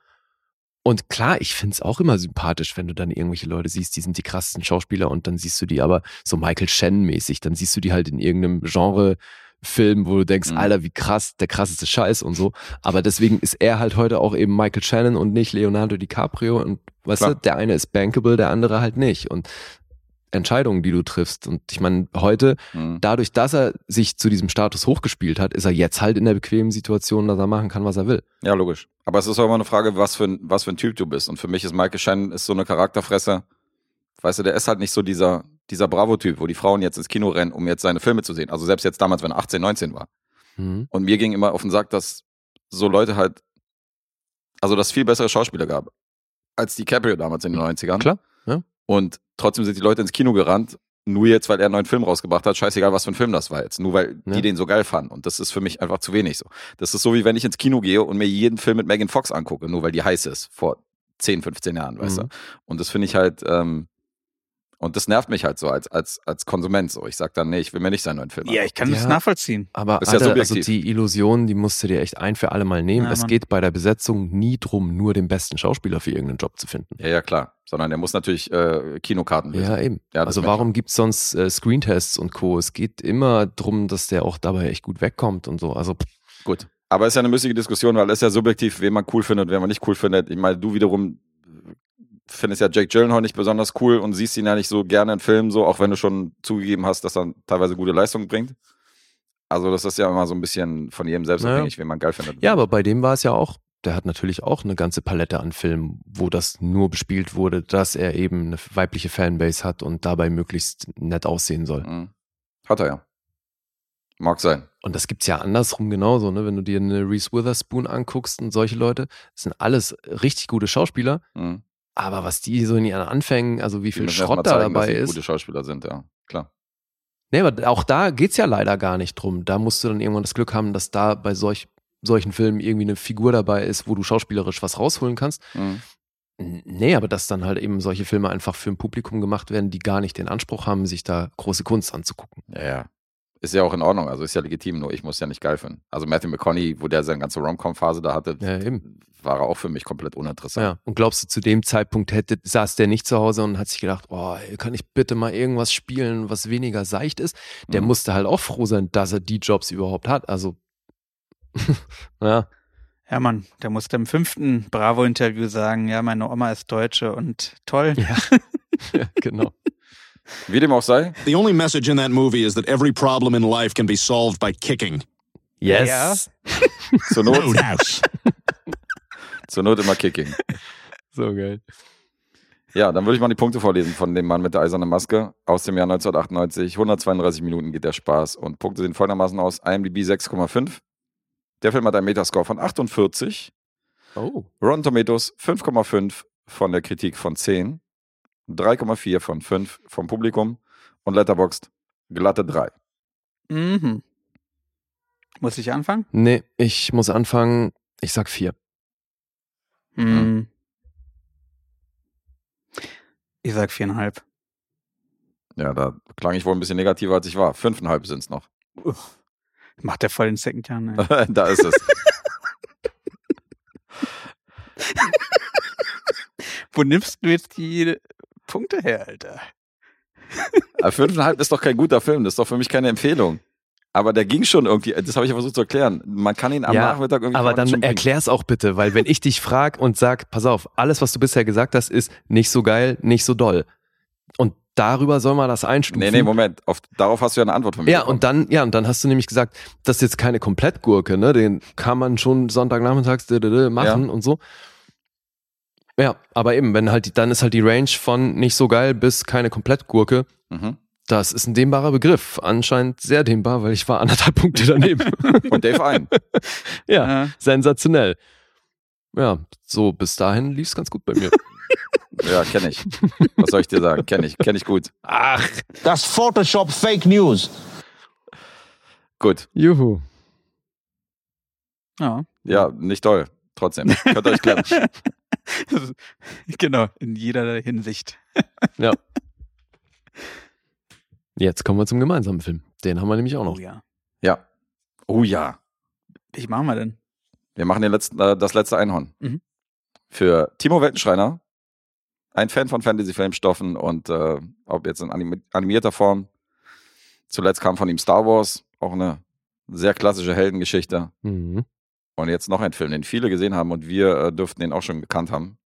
Und klar, ich find's auch immer sympathisch, wenn du dann irgendwelche Leute siehst, die sind die krassesten Schauspieler und dann siehst du die aber so Michael Shannon-mäßig, dann siehst du die halt in irgendeinem Genre-Film, wo du denkst, Mhm. Alter, wie krass, der krasseste Scheiß und so. Aber deswegen ist er halt heute auch eben Michael Shannon und nicht Leonardo DiCaprio und weißt Klar. du, der eine ist bankable, der andere halt nicht. Und Entscheidungen, die du triffst. Und ich meine, heute Mhm. dadurch, dass er sich zu diesem Status hochgespielt hat, ist er jetzt halt in der bequemen Situation, dass er machen kann, was er will. Ja, logisch. Aber es ist auch immer eine Frage, was für ein, was für ein Typ du bist. Und für mich ist Michael Shannon ist so eine Charakterfresse. Weißt du, der ist halt nicht so dieser, dieser Bravo-Typ, wo die Frauen jetzt ins Kino rennen, um jetzt seine Filme zu sehen. Also selbst jetzt damals, wenn er 18, 19 war. Mhm. Und mir ging immer auf den Sack, dass so Leute halt, also dass es viel bessere Schauspieler gab als DiCaprio damals in den 90ern. Klar, ja. Und trotzdem sind die Leute ins Kino gerannt, nur jetzt, weil er einen neuen Film rausgebracht hat, scheißegal, was für ein Film das war jetzt. Nur weil Ja. die den so geil fanden. Und das ist für mich einfach zu wenig so. Das ist so, wie wenn ich ins Kino gehe und mir jeden Film mit Megan Fox angucke, nur weil die heiß ist, vor 10, 15 Jahren, weißt Mhm. du. Und das finde ich halt, ähm, und das nervt mich halt so als, als, als Konsument so. Ich sag dann, nee, ich will mir nicht seinen neuen Film Ja, ich kann Ja. das nachvollziehen. Aber Ist ja Alter, also subjektiv. die Illusion, die musst du dir echt ein für alle Mal nehmen. Ja, es Mann. geht bei der Besetzung nie drum, nur den besten Schauspieler für irgendeinen Job zu finden. Ja, ja, klar. Sondern der muss natürlich äh, Kinokarten Ja, eben. Ja, also warum gibt's sonst äh, Screentests und Co.? Es geht immer drum, dass der auch dabei echt gut wegkommt und so. Also pff, Gut. Aber es ist ja eine müßige Diskussion, weil es ist ja subjektiv, wen man cool findet, wen man nicht cool findet. Ich meine, du wiederum findest ja Jake Gyllenhaal nicht besonders cool und siehst ihn ja nicht so gerne in Filmen, so, auch wenn du schon zugegeben hast, dass er teilweise gute Leistungen bringt. Also das ist ja immer so ein bisschen von jedem selbst Naja. abhängig, wen man geil findet. Ja, aber bei dem war es ja auch, der hat natürlich auch eine ganze Palette an Filmen, wo das nur bespielt wurde, dass er eben eine weibliche Fanbase hat und dabei möglichst nett aussehen soll. Mhm. Hat er ja. Mag sein. Und das gibt's ja andersrum genauso, ne? Wenn du dir eine Reese Witherspoon anguckst und solche Leute, das sind alles richtig gute Schauspieler, Mhm. Aber was die so in ihren Anfängen, also wie viel Schrott da zeigen, dass dabei sie ist. gute Schauspieler sind, ja. Klar. Nee, aber auch da geht's ja leider gar nicht drum. Da musst du dann irgendwann das Glück haben, dass da bei solch, solchen Filmen irgendwie eine Figur dabei ist, wo du schauspielerisch was rausholen kannst. Mhm. Nee, aber dass dann halt eben solche Filme einfach für ein Publikum gemacht werden, die gar nicht den Anspruch haben, sich da große Kunst anzugucken. Ja, ja. Ist ja auch in Ordnung, also ist ja legitim, nur ich muss ja nicht geil finden. Also Matthew McConaughey, wo der seine ganze Rom-Com-Phase da hatte, Ja, war er auch für mich komplett uninteressant. Ja. Und glaubst du, zu dem Zeitpunkt hätte, saß der nicht zu Hause und hat sich gedacht, oh, kann ich bitte mal irgendwas spielen, was weniger seicht ist? Der Mhm. musste halt auch froh sein, dass er die Jobs überhaupt hat. Also, *laughs* ja. Ja, Mann, der musste im fünften Bravo-Interview sagen, ja, meine Oma ist Deutsche und toll. Ja, *laughs* ja genau. Wie dem auch sei. The only message in that movie is that every problem in life can be solved by kicking. Yes. *laughs* Zur Not, Roadhouse. *laughs* zur Not immer Kicking. So geil. Ja, dann würde ich mal die Punkte vorlesen von dem Mann mit der eisernen Maske aus dem Jahr 1998. 132 Minuten geht der Spaß und Punkte sehen folgendermaßen aus. IMDb 6,5. Der Film hat einen Metascore von 48. Oh. Rotten Tomatoes 5,5 von der Kritik von 10. 3,4 von 5 vom Publikum und Letterboxd glatte 3. Mhm. Muss ich anfangen? Nee, ich muss anfangen. Ich sag vier. Mhm. Ich sag viereinhalb. Ja, da klang ich wohl ein bisschen negativer, als ich war. 5,5 sind es noch. Macht der voll den Second Jahr, ne? *laughs* da ist es. *laughs* Wo nimmst du jetzt die Punkte her, Alter? Aber 5,5 ist doch kein guter Film. Das ist doch für mich keine Empfehlung. Aber der ging schon irgendwie, das habe ich ja versucht zu erklären. Man kann ihn am Ja, Nachmittag irgendwie. Aber dann erklär's auch bitte, weil wenn ich dich frag und sag, pass auf, alles, was du bisher gesagt hast, ist nicht so geil, nicht so doll. Und darüber soll man das einstufen. Nee, nee, Moment. Auf, darauf hast du ja eine Antwort von mir. Ja, bekommen. und dann, ja, und dann hast du nämlich gesagt, das ist jetzt keine Komplettgurke, ne? Den kann man schon Sonntagnachmittags machen und so. Ja, aber eben, wenn halt, die- dann ist halt die Range von nicht so geil bis keine Komplettgurke. Mhm. Das ist ein dehnbarer Begriff. Anscheinend sehr dehnbar, weil ich war anderthalb *laughs* Punkte daneben. Und Dave ein. ja, Äh, sensationell. Ja, so bis dahin lief's ganz gut bei mir. *laughs* Ja, kenne ich. Was soll ich dir sagen? Kenne ich, kenne ich gut. Ach, Das Photoshop Fake News. Gut. juhu. ja. Ja, nicht toll. Trotzdem. Könnt ihr euch klären. *laughs* *laughs* genau, in jeder Hinsicht. Ja. *laughs* Jetzt kommen wir zum gemeinsamen Film. Den haben wir nämlich auch noch. Oh ja. Ja. Oh ja. Wie machen wir denn? Wir machen den letzten, äh, das letzte Einhorn. Mhm. Für Timo Weltenschreiner, ein Fan von Fantasy-Filmstoffen und äh, ob jetzt in anim animierter Form. Zuletzt kam von ihm Star Wars, auch eine sehr klassische Heldengeschichte. Mhm. Und jetzt noch ein Film, den viele gesehen haben und wir äh, dürften den auch schon gekannt haben.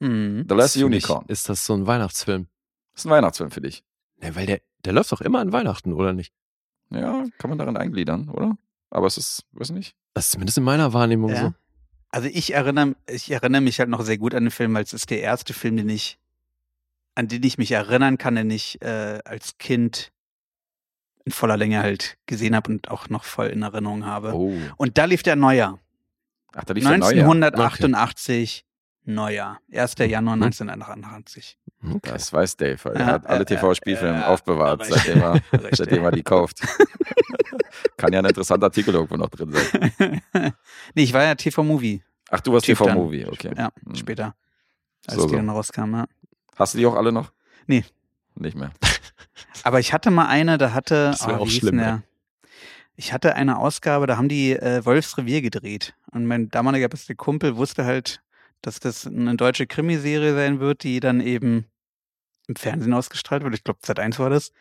Mhm. The Last mich Unicorn. Ist das so ein Weihnachtsfilm? ist ein Weihnachtsfilm für dich. Ja, weil der, der läuft doch immer an Weihnachten, oder nicht? Ja, kann man darin eingliedern, oder? Aber es ist, weiß nicht. Das ist zumindest in meiner Wahrnehmung Ja. so. Also ich erinnere, ich erinnere mich halt noch sehr gut an den Film, weil es ist der erste Film, den ich, an den ich mich erinnern kann, den ich äh, als Kind in voller Länge halt gesehen habe und auch noch voll in Erinnerung habe. Oh. Und da lief der Neujahr. Ach, da lief der neue. 1988 Neujahr. 1. Januar Mhm. 1988. Okay. Das weiß Dave, weil er Ja, hat alle TV-Spielfilme ja, aufbewahrt, seitdem er, *laughs* Richtig. seitdem er die kauft. *laughs* Kann ja ein interessanter Artikel irgendwo noch drin sein. *laughs* nee, ich war ja TV-Movie. Ach, du warst. TV-Movie, okay. Ja, Hm. später. Als So, die dann rauskam, ja. Hast du die auch alle noch? Nee. Nicht mehr. Aber ich hatte mal eine, da hatte. Das wär oh, auch wie hieß schlimm, denn der? Ich hatte eine Ausgabe, da haben die äh, Wolfsrevier gedreht. Und mein damaliger bester Kumpel wusste halt, dass das eine deutsche Krimiserie sein wird, die dann eben im Fernsehen ausgestrahlt wird. Ich glaube, Sat1 war das.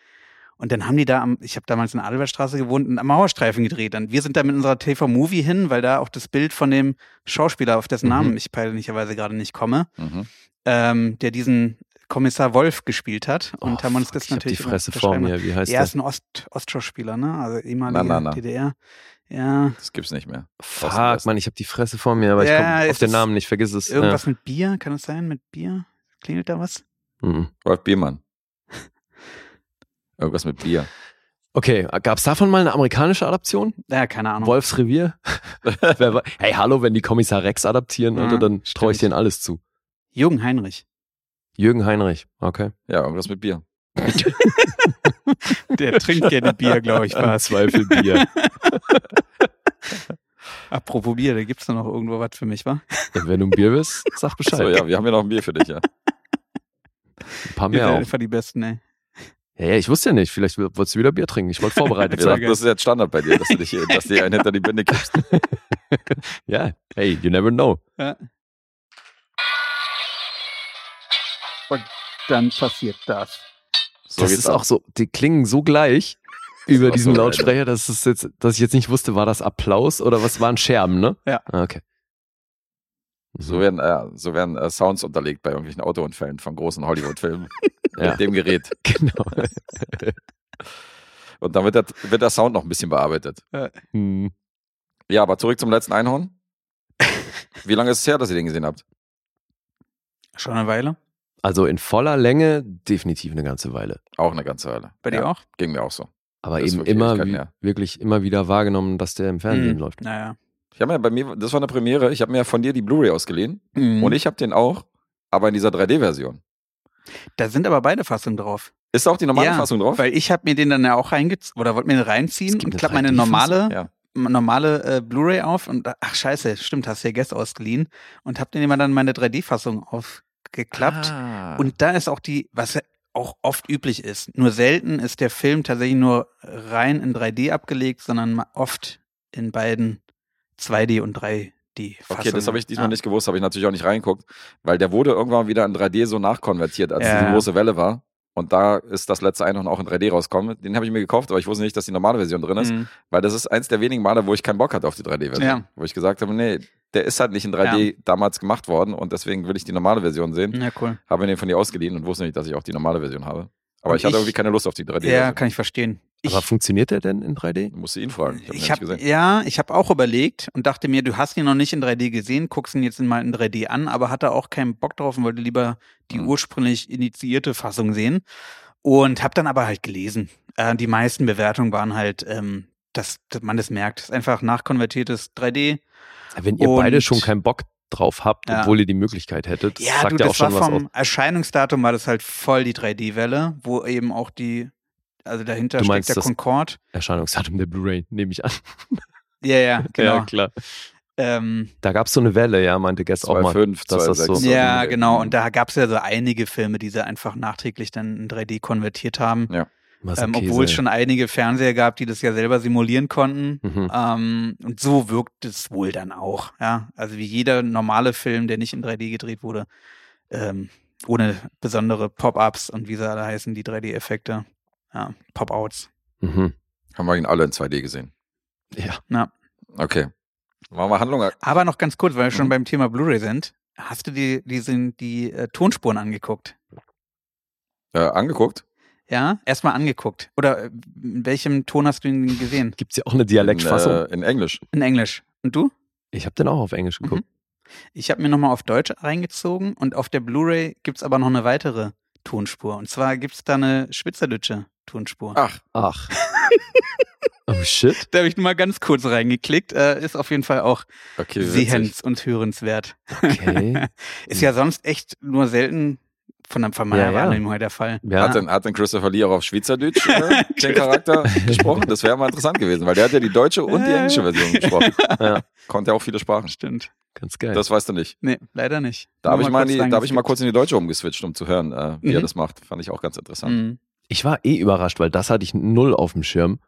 Und dann haben die da am, ich habe damals in der Adelbertstraße gewohnt, am Mauerstreifen gedreht. Und wir sind da mit unserer TV-Movie hin, weil da auch das Bild von dem Schauspieler, auf dessen Mhm. Namen ich peinlicherweise gerade nicht komme, Mhm. ähm, der diesen Kommissar Wolf gespielt hat. Und Oh, haben uns fuck, das ich hab natürlich die Fresse vor mir. Wie heißt er der? ist ein Ost Ostschauspieler, ne? Also ehemalige Na, na, na. DDR. Ja, Das gibt's nicht mehr. Fuck, Mann, ich habe die Fresse vor mir, aber ich Ja, komme auf es den Namen nicht, vergiss es. irgendwas mit Bier, kann es sein? Mit Bier? Klingelt da was? Ja. Mhm. Wolf Biermann. *laughs* Irgendwas mit Bier. Okay, gab's davon mal eine amerikanische Adaption? Ja, keine Ahnung. Wolfs Revier? *laughs* Hey, hallo, wenn die Kommissar Rex adaptieren, Ja, Alter, dann traue ich denen alles zu. Jürgen Heinrich. Jürgen Heinrich, okay. Ja, irgendwas mit Bier. *laughs* Der trinkt gerne Bier, glaube ich, war Zweifel Bier. *laughs* Apropos Bier, da gibt's da noch irgendwo was für mich, wa? Ja, wenn du ein Bier bist, sag Bescheid. So, ja, wir haben ja noch ein Bier für dich, ja. Ein paar mehr einfach die Besten, ey. Ja, ja, ich wusste ja nicht, vielleicht wolltest du wieder Bier trinken. Ich wollte vorbereitet Wir dachten, sein. das ist jetzt Standard bei dir, dass du dich dass dir einen hinter die Binde gibst. *laughs* Ja, hey, you never know. Ja. Dann passiert das. So das ist auch so, die klingen so gleich über war diesen so geil, Lautsprecher, dass es jetzt, dass ich jetzt nicht wusste, war das Applaus oder was waren Scherben, ne? Ja. Ah, Okay. So werden, äh, so werden äh, Sounds unterlegt bei irgendwelchen Autounfällen von großen Hollywood-Filmen. *laughs* Ja. Mit dem Gerät. *laughs* Genau. *laughs* Und dann wird der, wird der Sound noch ein bisschen bearbeitet. Hm. Ja, aber zurück zum letzten Einhorn. Wie lange ist es her, dass ihr den gesehen habt? Schon eine Weile. Also in voller Länge definitiv eine ganze Weile. Auch eine ganze Weile. Bei dir ja, auch? Ging mir auch so. Aber Das eben wirklich immer, wie, her. wirklich immer wieder wahrgenommen, dass der im Fernsehen Mhm. läuft. Naja. Ich habe mir bei mir, das war eine Premiere, ich habe mir ja von dir die Blu-ray ausgeliehen Mhm. und ich habe den auch, aber in dieser 3D-Version. Da sind aber beide Fassungen drauf. Ist da auch die normale Ja, Fassung drauf? Weil ich habe mir den dann ja auch reingezogen oder wollte mir den reinziehen und eine klappe meine 3D-Fassung? normale ja. normale äh, Blu-ray auf und ach scheiße, stimmt, hast du ja gestern ausgeliehen und hab den immer dann meine 3D-Fassung aufgeklappt Ah. und da ist auch die, was auch oft üblich ist, nur selten ist der Film tatsächlich nur rein in 3D abgelegt, sondern oft in beiden 2D und 3D. Fassungen. Okay, das habe ich diesmal ja. nicht gewusst, habe ich natürlich auch nicht reingeguckt, weil der wurde irgendwann wieder in 3D so nachkonvertiert, als Ja. diese große Welle war. Und da ist das letzte Einhorn auch in 3D rausgekommen. Den habe ich mir gekauft, aber ich wusste nicht, dass die normale Version drin ist, Mhm. weil das ist eins der wenigen Male, wo ich keinen Bock hatte auf die 3D-Version. Ja. Wo ich gesagt habe, nee, der ist halt nicht in 3D damals gemacht worden und deswegen will ich die normale Version sehen. Ja, cool. Habe mir den von dir ausgeliehen und wusste nicht, dass ich auch die normale Version habe. Aber Und ich hatte ich- irgendwie keine Lust auf die 3D. Ja, kann ich verstehen. Ich, Aber funktioniert der denn in 3D? Du musst ihn fragen. Ich habe gesehen. ja, ich habe auch überlegt und dachte mir, du hast ihn noch nicht in 3D gesehen, guckst ihn jetzt mal in 3D an, aber hatte auch keinen Bock drauf und wollte lieber die Mhm. ursprünglich initiierte Fassung sehen und habe dann aber halt gelesen. Äh, die meisten Bewertungen waren halt, ähm, dass, dass man das merkt, das ist einfach nachkonvertiertes 3D. Wenn ihr Und- beide schon keinen Bock drauf habt, Ja. obwohl ihr die Möglichkeit hättet, Ja, sagt du, ja auch schon was aus. vom Erscheinungsdatum war das halt voll die 3D-Welle, wo eben auch die, also dahinter Du steckt der das- Concorde. Erscheinungsdatum der Blu-ray, nehme ich an. *laughs* Ja, ja, *laughs* genau. Ja, klar. ähm, Da gab es so eine Welle, ja, meinte Guest auch mal. 2,5, dass das so- 2,6. Ja, genau. Und da gab es ja so einige Filme, die sie einfach nachträglich dann in 3D konvertiert haben. Ja. Ähm, obwohl es schon einige Fernseher gab, die das ja selber simulieren konnten. Mhm. Ähm, und so wirkt es wohl dann auch. Ja, also wie jeder normale Film, der nicht in 3D gedreht wurde, ähm, ohne besondere Pop-ups und wie sie alle heißen, die 3D-Effekte. Ja, Pop-outs. Mhm. Haben wir ihn alle in 2D gesehen. Ja. Ja. Okay. Machen wir Handlung. Aber noch ganz kurz, weil wir schon Mhm. beim Thema Blu-ray sind. Hast du die, die, sind die äh, Tonspuren angeguckt? Äh, angeguckt. Ja, erstmal angeguckt. Oder äh, in welchem Ton hast du ihn gesehen? Gibt es ja auch eine Dialektfassung. In, äh, in Englisch. In Englisch. Und du? ich habe den auch auf Englisch geguckt. Ich habe mir nochmal auf Deutsch reingezogen und auf der Blu-ray gibt's aber noch eine weitere Tonspur. Und zwar gibt's da eine schweizerdeutsche Tonspur. Ach, Ach. *laughs* oh shit. Da habe ich nur mal ganz kurz reingeklickt. Äh, ist auf jeden Fall auch okay. sehens- und hörenswert. Okay. *laughs* Ist ja sonst echt nur selten von, der- von meiner Ja, ja. Wahrnehmung her der Fall. Ja. Hat, denn, hat denn Christopher Lee auch auf Schweizerdeutsch äh, *laughs* den Charakter gesprochen? Das wäre mal interessant gewesen, weil der hat ja die deutsche und die englische Version gesprochen. *laughs* Ja. Konnte ja auch viele Sprachen. Stimmt. Ganz geil. Das weißt du nicht. Nee, leider nicht. Da habe ich, mal in kurz die- da hab ich mal kurz in die deutsche umgeswitcht, um zu hören, äh, wie er Mhm. das macht. Fand ich auch ganz interessant. Mhm. ich war eh überrascht, weil das hatte ich null auf dem Schirm,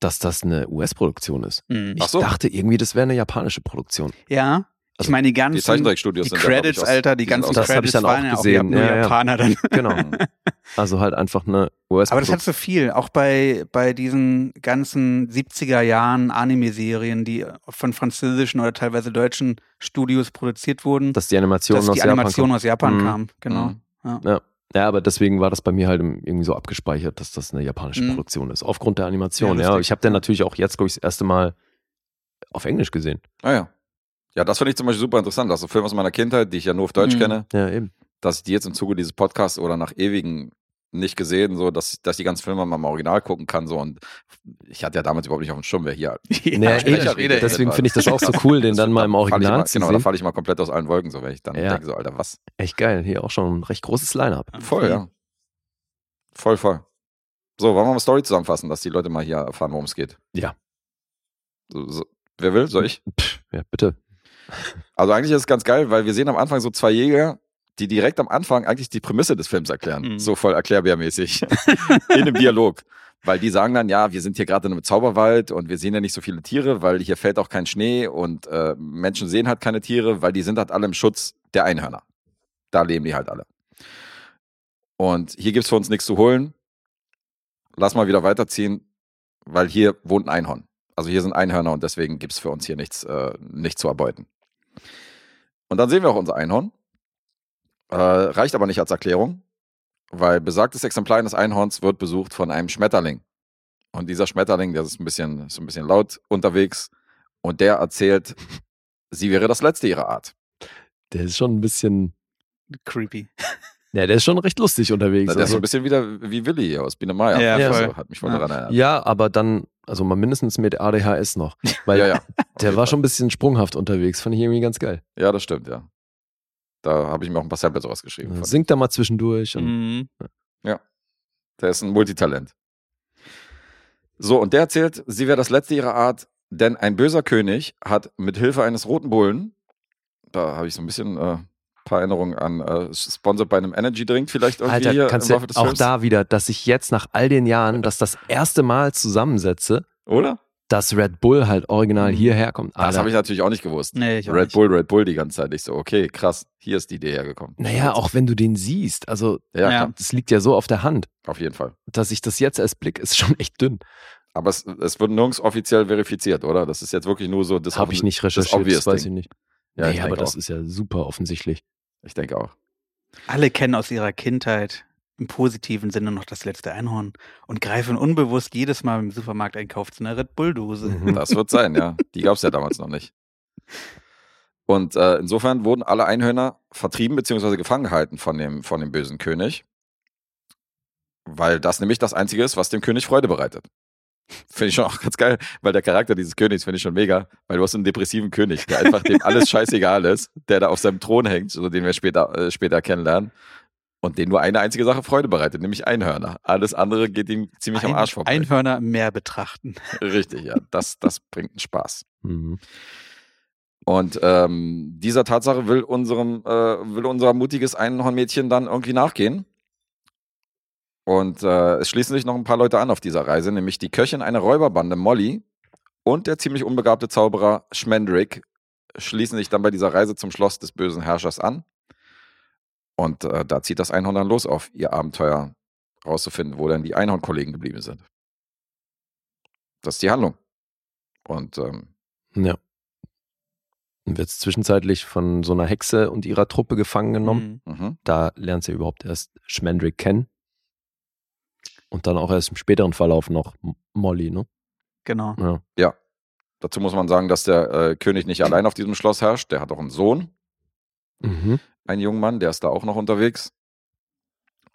dass das eine US-Produktion ist. Mhm. Ich Ach so. dachte irgendwie, das wäre eine japanische Produktion. Ja, ich Also, meine, die ganzen Die Zeichentrickstudios die ich, Credits, aus- Alter, die ganzen Das hab ich Credits dann auch waren ja auch gesehen, nur ja, ja. Japaner dann. Genau. Mhm. *laughs* Also halt einfach eine Aber das hat so viel, auch bei, bei diesen ganzen 70er Jahren Anime-Serien, die von französischen oder teilweise deutschen Studios produziert wurden, Dass die Animation dass aus die Japan Animation kommt. aus Japan Mhm. kam. Genau. Mhm. Ja. Ja, aber deswegen war das bei mir halt irgendwie so abgespeichert, dass das eine japanische Mhm. Produktion ist. Aufgrund der Animation, Ja, ja. Ich habe den natürlich auch jetzt, glaube ich, das erste Mal auf Englisch gesehen. Ah ja. Ja, das finde ich zum Beispiel super interessant. Das sind Filme aus meiner Kindheit, die ich ja nur auf Deutsch Mhm. kenne, Ja, eben. dass ich die jetzt im Zuge dieses Podcasts oder nach ewigen nicht gesehen, so dass, dass ich die ganzen Filme mal im Original gucken kann. So und ich hatte ja damals überhaupt nicht auf dem Schirm, wer hier *laughs* Ja, eben. redet. Deswegen finde ich das auch so cool, den dann mal im Original mal, zu Genau, da sehen. falle ich mal komplett aus allen Wolken, so wenn ich dann Ja. denke, so, Alter, was? Echt geil. Hier auch schon ein recht großes Line-Up. Voll, ja. Voll, voll. So, wollen wir mal Story zusammenfassen, dass die Leute mal hier erfahren, worum es geht? Ja. So, so. Wer will? Soll ich? Pff, ja, bitte. Also eigentlich ist es ganz geil, weil wir sehen am Anfang so zwei Jäger, die direkt am Anfang eigentlich die Prämisse des Films erklären. Mhm. So voll erklärbärmäßig. in einem Dialog. Weil die sagen dann, ja, wir sind hier gerade in einem Zauberwald und wir sehen ja nicht so viele Tiere, weil hier fällt auch kein Schnee und äh, Menschen sehen halt keine Tiere, weil die sind halt alle im Schutz der Einhörner. Da leben die halt alle. Und hier gibt's für uns nichts zu holen. Lass mal wieder weiterziehen, weil hier wohnt ein Einhorn. Also hier sind Einhörner und deswegen gibt's für uns hier nichts, äh, nichts zu erbeuten. Und dann sehen wir auch unser Einhorn. Äh, reicht aber nicht als Erklärung, weil besagtes Exemplar eines Einhorns wird besucht von einem Schmetterling. Und dieser Schmetterling, der ist ein bisschen, ist ein bisschen laut unterwegs und der erzählt, *laughs* sie wäre das letzte ihrer Art. Der ist schon ein bisschen, Creepy. *laughs* ja, der ist schon recht lustig unterwegs. Na, der ist so Also, ein bisschen wieder wie Willi hier aus Biene Meier. Ja, Also, voll. Hat mich voll Ja. daran erinnert. ja, aber dann, also mal mindestens mit ADHS noch. Weil *laughs* ja, ja. der war schon ein bisschen sprunghaft unterwegs, fand ich irgendwie ganz geil. Ja, das stimmt, ja. Da habe ich mir auch ein paar Samples rausgeschrieben. Singt da mal zwischendurch. Und, Mhm. Der ist ein Multitalent. So, und der erzählt, sie wäre das letzte ihrer Art, denn ein böser König hat mit Hilfe eines roten Bullen, da habe ich so ein bisschen äh, paar Erinnerungen an, äh, sponsored bei einem Energy Drink vielleicht irgendwie Alter, hier kannst im du Laufe des auch Films. da wieder, dass ich jetzt nach all den Jahren das das erste Mal zusammensetze, Oder? dass Red Bull halt original Mhm. hierher kommt. Das Alter. habe ich natürlich auch nicht gewusst. Nee, ich auch Red nicht. Bull, Red Bull die ganze Zeit. Ich so, okay, krass, hier ist die Idee hergekommen. Naja, auch wenn du den siehst, also Ja, Ja. das liegt ja so auf der Hand, auf jeden Fall. dass ich das jetzt erst blick, ist schon echt dünn. Aber es, es wird nirgends offiziell verifiziert, oder? Das ist jetzt wirklich nur so das Habe ich nicht recherchiert, das weiß ich nicht. Ja, nee, ich aber das auch. ist ja super offensichtlich. Ich denke auch. Alle kennen aus ihrer Kindheit im positiven Sinne noch das letzte Einhorn und greifen unbewusst jedes Mal im Supermarkteinkauf zu einer Red Bull-Dose. Mhm. Das wird sein, ja. Die gab es ja damals noch nicht. Und äh, insofern wurden alle Einhörner vertrieben bzw. gefangen gehalten von dem, von dem bösen König. Weil das nämlich das Einzige ist, was dem König Freude bereitet. Finde ich schon auch ganz geil, weil der Charakter dieses Königs finde ich schon mega, weil du hast einen depressiven König, der einfach dem alles *laughs* scheißegal ist, der da auf seinem Thron hängt, so den wir später, äh, später kennenlernen. Und den nur eine einzige Sache Freude bereitet, nämlich Einhörner. Alles andere geht ihm ziemlich am Ein- Arsch vorbei. Einhörner mehr betrachten. *laughs* Richtig, ja. Das, das bringt einen Spaß. Mhm. Und ähm, dieser Tatsache will unserem, äh, will unser mutiges Einhornmädchen dann irgendwie nachgehen. Und äh, es schließen sich noch ein paar Leute an auf dieser Reise, nämlich die Köchin einer Räuberbande, Molly, und der ziemlich unbegabte Zauberer Schmendrick schließen sich dann bei dieser Reise zum Schloss des bösen Herrschers an. Und äh, da zieht das Einhorn dann los auf ihr Abenteuer rauszufinden, wo denn die Einhornkollegen geblieben sind. Das ist die Handlung. Und ähm, Ja. Dann wird zwischenzeitlich von so einer Hexe und ihrer Truppe gefangen genommen. Mhm. mhm. Da lernt sie überhaupt erst Schmendrick kennen. Und dann auch erst im späteren Verlauf noch Molly, ne? Genau. Ja. Dazu muss man sagen, dass der äh, König nicht allein auf diesem Schloss herrscht. Der hat auch einen Sohn, Mhm. einen jungen Mann, der ist da auch noch unterwegs.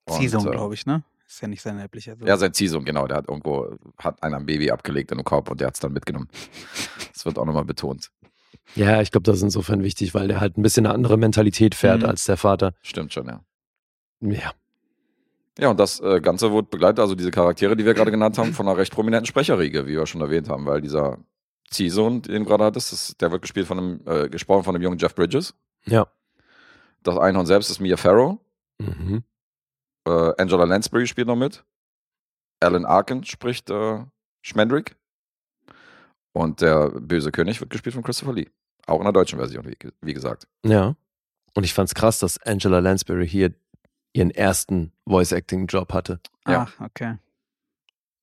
Ziehsohn, äh, glaube ich, ne? Ist ja nicht sein leiblicher Sohn. Ja, sein Ziehsohn, genau. Der hat irgendwo, hat einer ein Baby abgelegt in den Korb und der hat es dann mitgenommen. *laughs* Das wird auch nochmal betont. Ja, ich glaube, das ist insofern wichtig, weil der halt ein bisschen eine andere Mentalität fährt Mhm. als der Vater. Stimmt schon, ja. Ja. Ja, und das äh, Ganze wird begleitet, also diese Charaktere, die wir gerade genannt haben, von einer recht prominenten Sprecherriege, wie wir schon erwähnt haben, weil dieser Ziehsohn, den du gerade hattest, das, der wird gespielt von einem, äh, gesprochen von dem jungen Jeff Bridges. Ja. Das Einhorn selbst ist Mia Farrow. Mhm. Äh, Angela Lansbury spielt noch mit. Alan Arkin spricht äh, Schmendrick. Und der böse König wird gespielt von Christopher Lee. Auch in der deutschen Version, wie, wie gesagt. Ja. Und ich fand's krass, dass Angela Lansbury hier ihren ersten Voice-Acting-Job hatte. ja. Ach, okay.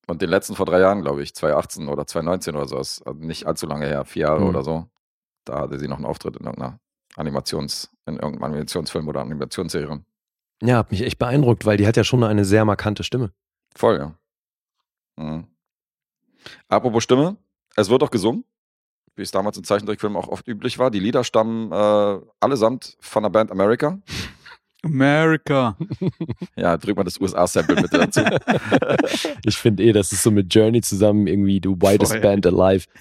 Und den letzten vor drei Jahren, glaube ich, 2018 oder 2019 oder so, ist also nicht allzu lange her, vier Jahre Mhm. oder so. Da hatte sie noch einen Auftritt in irgendeiner Animations, in irgendeinem Animationsfilm oder Animationsserie. Ja, hat mich echt beeindruckt, weil die hat ja schon eine sehr markante Stimme. Voll, ja. Mhm. Apropos Stimme, es wird auch gesungen, wie es damals in Zeichentrickfilmen auch oft üblich war. Die Lieder stammen äh, allesamt von der Band America. America. *laughs* Ja, drück mal das USA-Sample bitte dazu. *laughs* Ich finde eh, das ist so mit Journey zusammen irgendwie the whitest Voll. band alive. *laughs*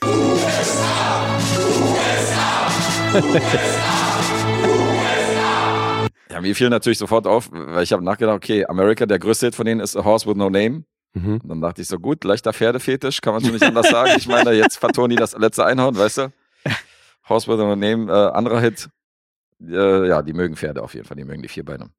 ja, mir fiel natürlich sofort auf, weil ich habe nachgedacht, okay, America, der größte Hit von denen ist A Horse with No Name. Mhm. Und dann dachte ich so, gut, leichter Pferdefetisch, kann man schon nicht anders sagen. Ich meine, jetzt vertonen die das letzte Einhorn, weißt du? Horse with No Name, äh, anderer Hit. Äh, ja, die mögen Pferde auf jeden Fall, die mögen die Vierbeine.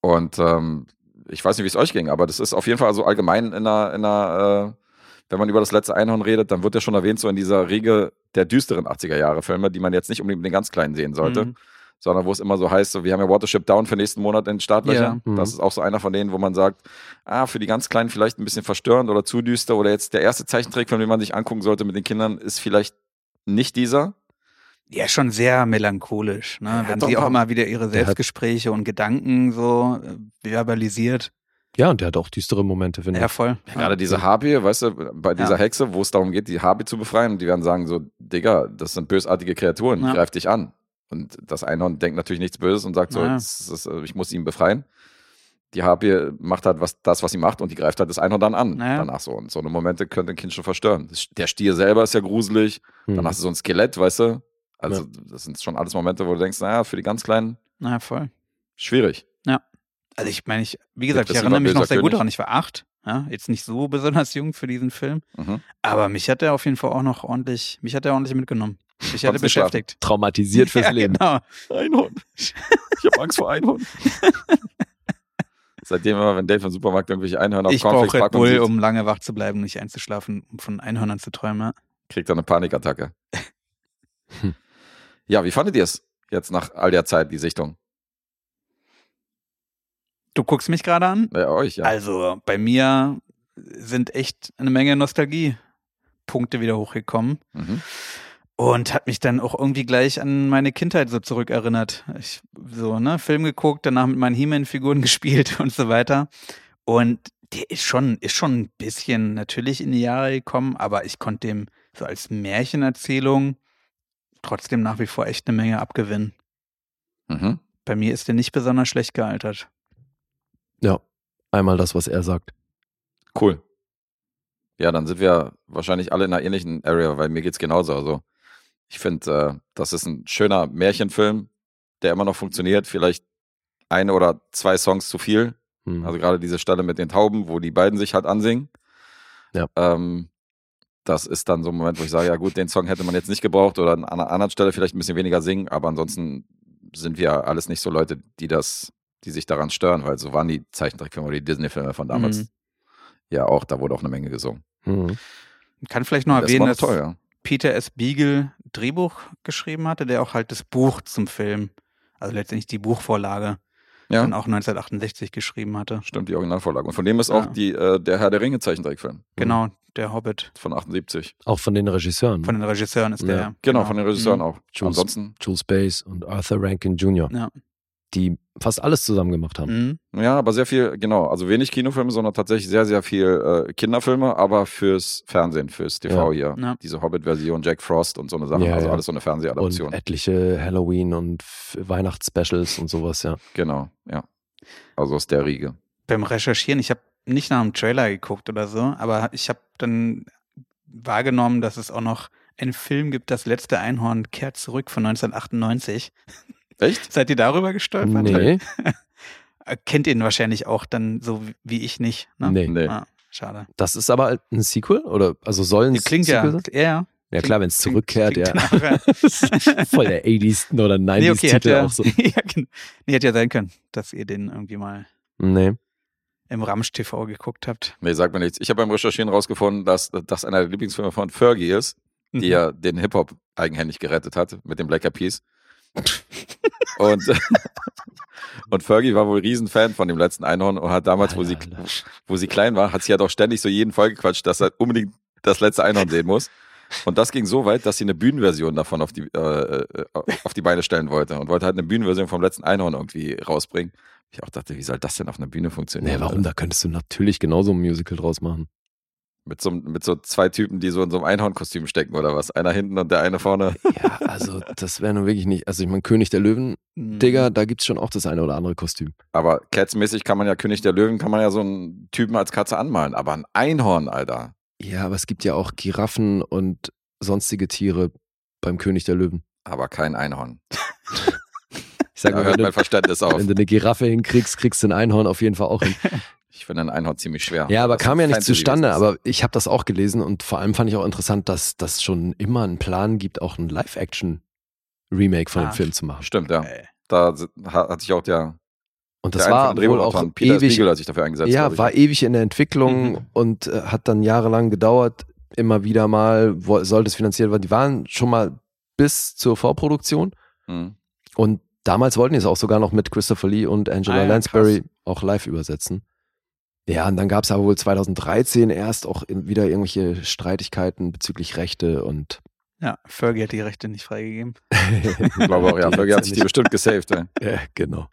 Und ähm, ich weiß nicht, wie es euch ging, aber das ist auf jeden Fall so allgemein in einer, in einer äh, wenn man über das letzte Einhorn redet, dann wird ja schon erwähnt, so in dieser Riege der düsteren 80er-Jahre-Filme, die man jetzt nicht unbedingt mit den ganz kleinen sehen sollte, Mhm. sondern wo es immer so heißt, so, wir haben ja Watership Down für nächsten Monat in den Startlöchern. Ja. Mhm. Das ist auch so einer von denen, wo man sagt, ah, für die ganz Kleinen vielleicht ein bisschen verstörend oder zu düster oder jetzt der erste Zeichentrickfilm, den man sich angucken sollte mit den Kindern, ist vielleicht nicht dieser. Ja, schon sehr melancholisch, ne? Wenn sie auch immer wieder ihre Selbstgespräche und Gedanken so äh, verbalisiert. Ja, und der hat auch düstere Momente, finde Ja, ich. voll. Gerade diese Harpie, weißt du, bei dieser Ja. Hexe, wo es darum geht, die Harpie zu befreien, und die werden sagen so, Digga, das sind bösartige Kreaturen, Ja. greif dich an. Und das Einhorn denkt natürlich nichts Böses und sagt so, Ja. das ist, äh, ich muss ihn befreien. Die Harpie macht halt was, das, was sie macht und die greift halt das Einhorn dann an. Ja. Danach so. Und so eine Momente könnte ein Kind schon verstören. Der Stier selber ist ja gruselig. Hm. Dann hast du so ein Skelett, weißt du. Also, das sind schon alles Momente, wo du denkst, naja, für die ganz Kleinen Na, voll. schwierig. Also ich meine, ich, wie gesagt, ich erinnere mich noch sehr gut König. daran. Ich war acht, ja, jetzt nicht so besonders jung für diesen Film, Mhm. aber mich hat er auf jeden Fall auch noch ordentlich, mich hat er ordentlich mitgenommen. Mich hat er Konntest nicht schlafen. beschäftigt. Traumatisiert *laughs* fürs ja, Leben. Genau. Einhorn. Ich habe Angst vor Einhorn. Seitdem immer, wenn Dave im Supermarkt irgendwelche Einhörner auf Ich brauche Red Bull, um lange wach zu bleiben, nicht einzuschlafen, um von Einhörnern zu träumen. ja. kriegt er eine Panikattacke. Hm. *laughs* Ja, wie fandet ihr es jetzt nach all der Zeit, die Sichtung? Du guckst mich gerade an? Bei euch, ja. Also bei mir sind echt eine Menge Nostalgie-Punkte wieder hochgekommen. Mhm. Und hat mich dann auch irgendwie gleich an meine Kindheit so zurückerinnert. Ich so, ne, Film geguckt, danach mit meinen He-Man-Figuren *laughs* gespielt und so weiter. Und der ist schon, ist schon ein bisschen natürlich in die Jahre gekommen, aber ich konnte dem so als Märchenerzählung trotzdem nach wie vor echt eine Menge abgewinnen. Mhm. Bei mir ist der nicht besonders schlecht gealtert. Ja, einmal das, was er sagt. Cool. Ja, dann sind wir wahrscheinlich alle in einer ähnlichen Area, weil mir geht's genauso. Also ich finde, äh, das ist ein schöner Märchenfilm, der immer noch funktioniert. Vielleicht eine oder zwei Songs zu viel. Hm. Also gerade diese Stelle mit den Tauben, wo die beiden sich halt ansingen. Ja. Ähm, das ist dann so ein Moment, wo ich sage, ja gut, den Song hätte man jetzt nicht gebraucht oder an einer anderen Stelle vielleicht ein bisschen weniger singen, aber ansonsten sind wir alles nicht so Leute, die das, die sich daran stören, weil so waren die Zeichentrickfilme oder die Disney-Filme von damals Mhm. ja auch, da wurde auch eine Menge gesungen. Hm. Ich kann vielleicht noch das erwähnen, dass toll, ja. Peter S. Beagle Drehbuch geschrieben hatte, der auch halt das Buch zum Film, also letztendlich die Buchvorlage, Ja, dann auch 1968 geschrieben hatte. stimmt, die Originalvorlage. Und von dem ist auch Ja. die, äh, der Herr der Ringe Zeichentrickfilm Genau, der Hobbit. von 78. Auch von den Regisseuren. Von den Regisseuren ist Ja. der. Genau, von den Regisseuren Mhm. auch. Jules- Ansonsten, Jules Bass und Arthur Rankin Jr., Ja. Die fast alles zusammen gemacht haben. Mhm. ja, aber sehr viel, genau, also wenig Kinofilme, sondern tatsächlich sehr, sehr viel äh, Kinderfilme, aber fürs Fernsehen, fürs TV hier. Ja. Diese Hobbit-Version, Jack Frost und so eine Sachen, Ja, also ja. alles so eine Und Fernsehadaption. etliche Halloween- und Weihnachtsspecials und sowas, ja. Genau, ja. Also aus der Riege. Beim Recherchieren, ich habe nicht nach einem Trailer geguckt oder so, aber ich habe dann wahrgenommen, dass es auch noch einen Film gibt, Das letzte Einhorn kehrt zurück von 1998. Echt? Seid ihr darüber gestolpert? Nee, *laughs* Äh, Kennt ihr ihn wahrscheinlich auch dann so wie- ich nicht. Ne? nee. Nee. Ah, schade. Das ist aber ein Sequel? Oder also soll ein Die klingt ja. Sequel sein? Ja, ja. Ja klar, wenn es zurückkehrt, klingt ja. ja. *laughs* Voll der 80s oder 90s *laughs* Nee, okay, hätte Titel ja, auch so. ja, genau. nee, hätte ja sein können, dass ihr den irgendwie mal Nee. im Ramsch TV geguckt habt. Nee, sagt mir nichts. Ich habe beim Recherchieren rausgefunden, dass das einer der Lieblingsfilme von Fergie ist, die Mhm. ja den Hip-Hop eigenhändig gerettet hat mit dem Black Eyed Peas. *laughs* und, und Fergie war wohl Riesenfan von dem letzten Einhorn und hat damals, wo sie, Alter, Alter. wo sie klein war, hat sie ja doch ständig so jeden vollgequatscht, dass er unbedingt das letzte Einhorn sehen muss. Und das ging so weit, dass sie eine Bühnenversion davon auf die, äh, äh, auf die Beine stellen wollte und wollte halt eine Bühnenversion vom letzten Einhorn irgendwie rausbringen. Ich auch dachte, wie soll das denn auf einer Bühne funktionieren? Nee, warum? Da könntest du natürlich genauso ein Musical draus machen. Mit so, mit so zwei Typen, die so in so einem Einhornkostüm stecken oder was? Einer hinten und der eine vorne. Ja, also das wäre nun wirklich nicht. Also ich meine, König der Löwen, Mhm. Digga, da gibt's schon auch das eine oder andere Kostüm. Aber Cats-mäßig kann man ja König der Löwen, kann man ja so einen Typen als Katze anmalen. Aber ein Einhorn, Alter. Ja, aber es gibt ja auch Giraffen und sonstige Tiere beim König der Löwen. Aber kein Einhorn. *laughs* Ich sag Da mal, hört mein Verständnis auf. wenn du eine Giraffe hinkriegst, kriegst du ein Einhorn auf jeden Fall auch hin. *laughs* Ich finde ein Einhorn ziemlich schwer. Ja, aber Das kam ja nicht zustande. Aber ich habe das auch gelesen und vor allem fand ich auch interessant, dass das schon immer einen Plan gibt, auch ein Live-Action-Remake von Ah. dem Film zu machen. Stimmt, ja. Äh, Da si- ha- hatte ich auch der, Und der das eine war wohl auch Peter ewig, Spiegel, hat sich dafür eingesetzt. ja, ich. war ewig in der Entwicklung Mhm. und äh, hat dann jahrelang gedauert. Immer wieder mal wo, sollte es finanziert werden. Die waren schon mal bis zur Vorproduktion Hm. und damals wollten die es auch sogar noch mit Christopher Lee und Angela Ah ja, Lansbury auch live übersetzen. Ja, und dann gab es aber wohl 2013 erst auch in, wieder irgendwelche Streitigkeiten bezüglich Rechte und Ja, Fergie hat die Rechte nicht freigegeben. Ich glaube auch, ja. *laughs* Fergie hat sich die bestimmt gesaved. Ey. *laughs* Ja, genau.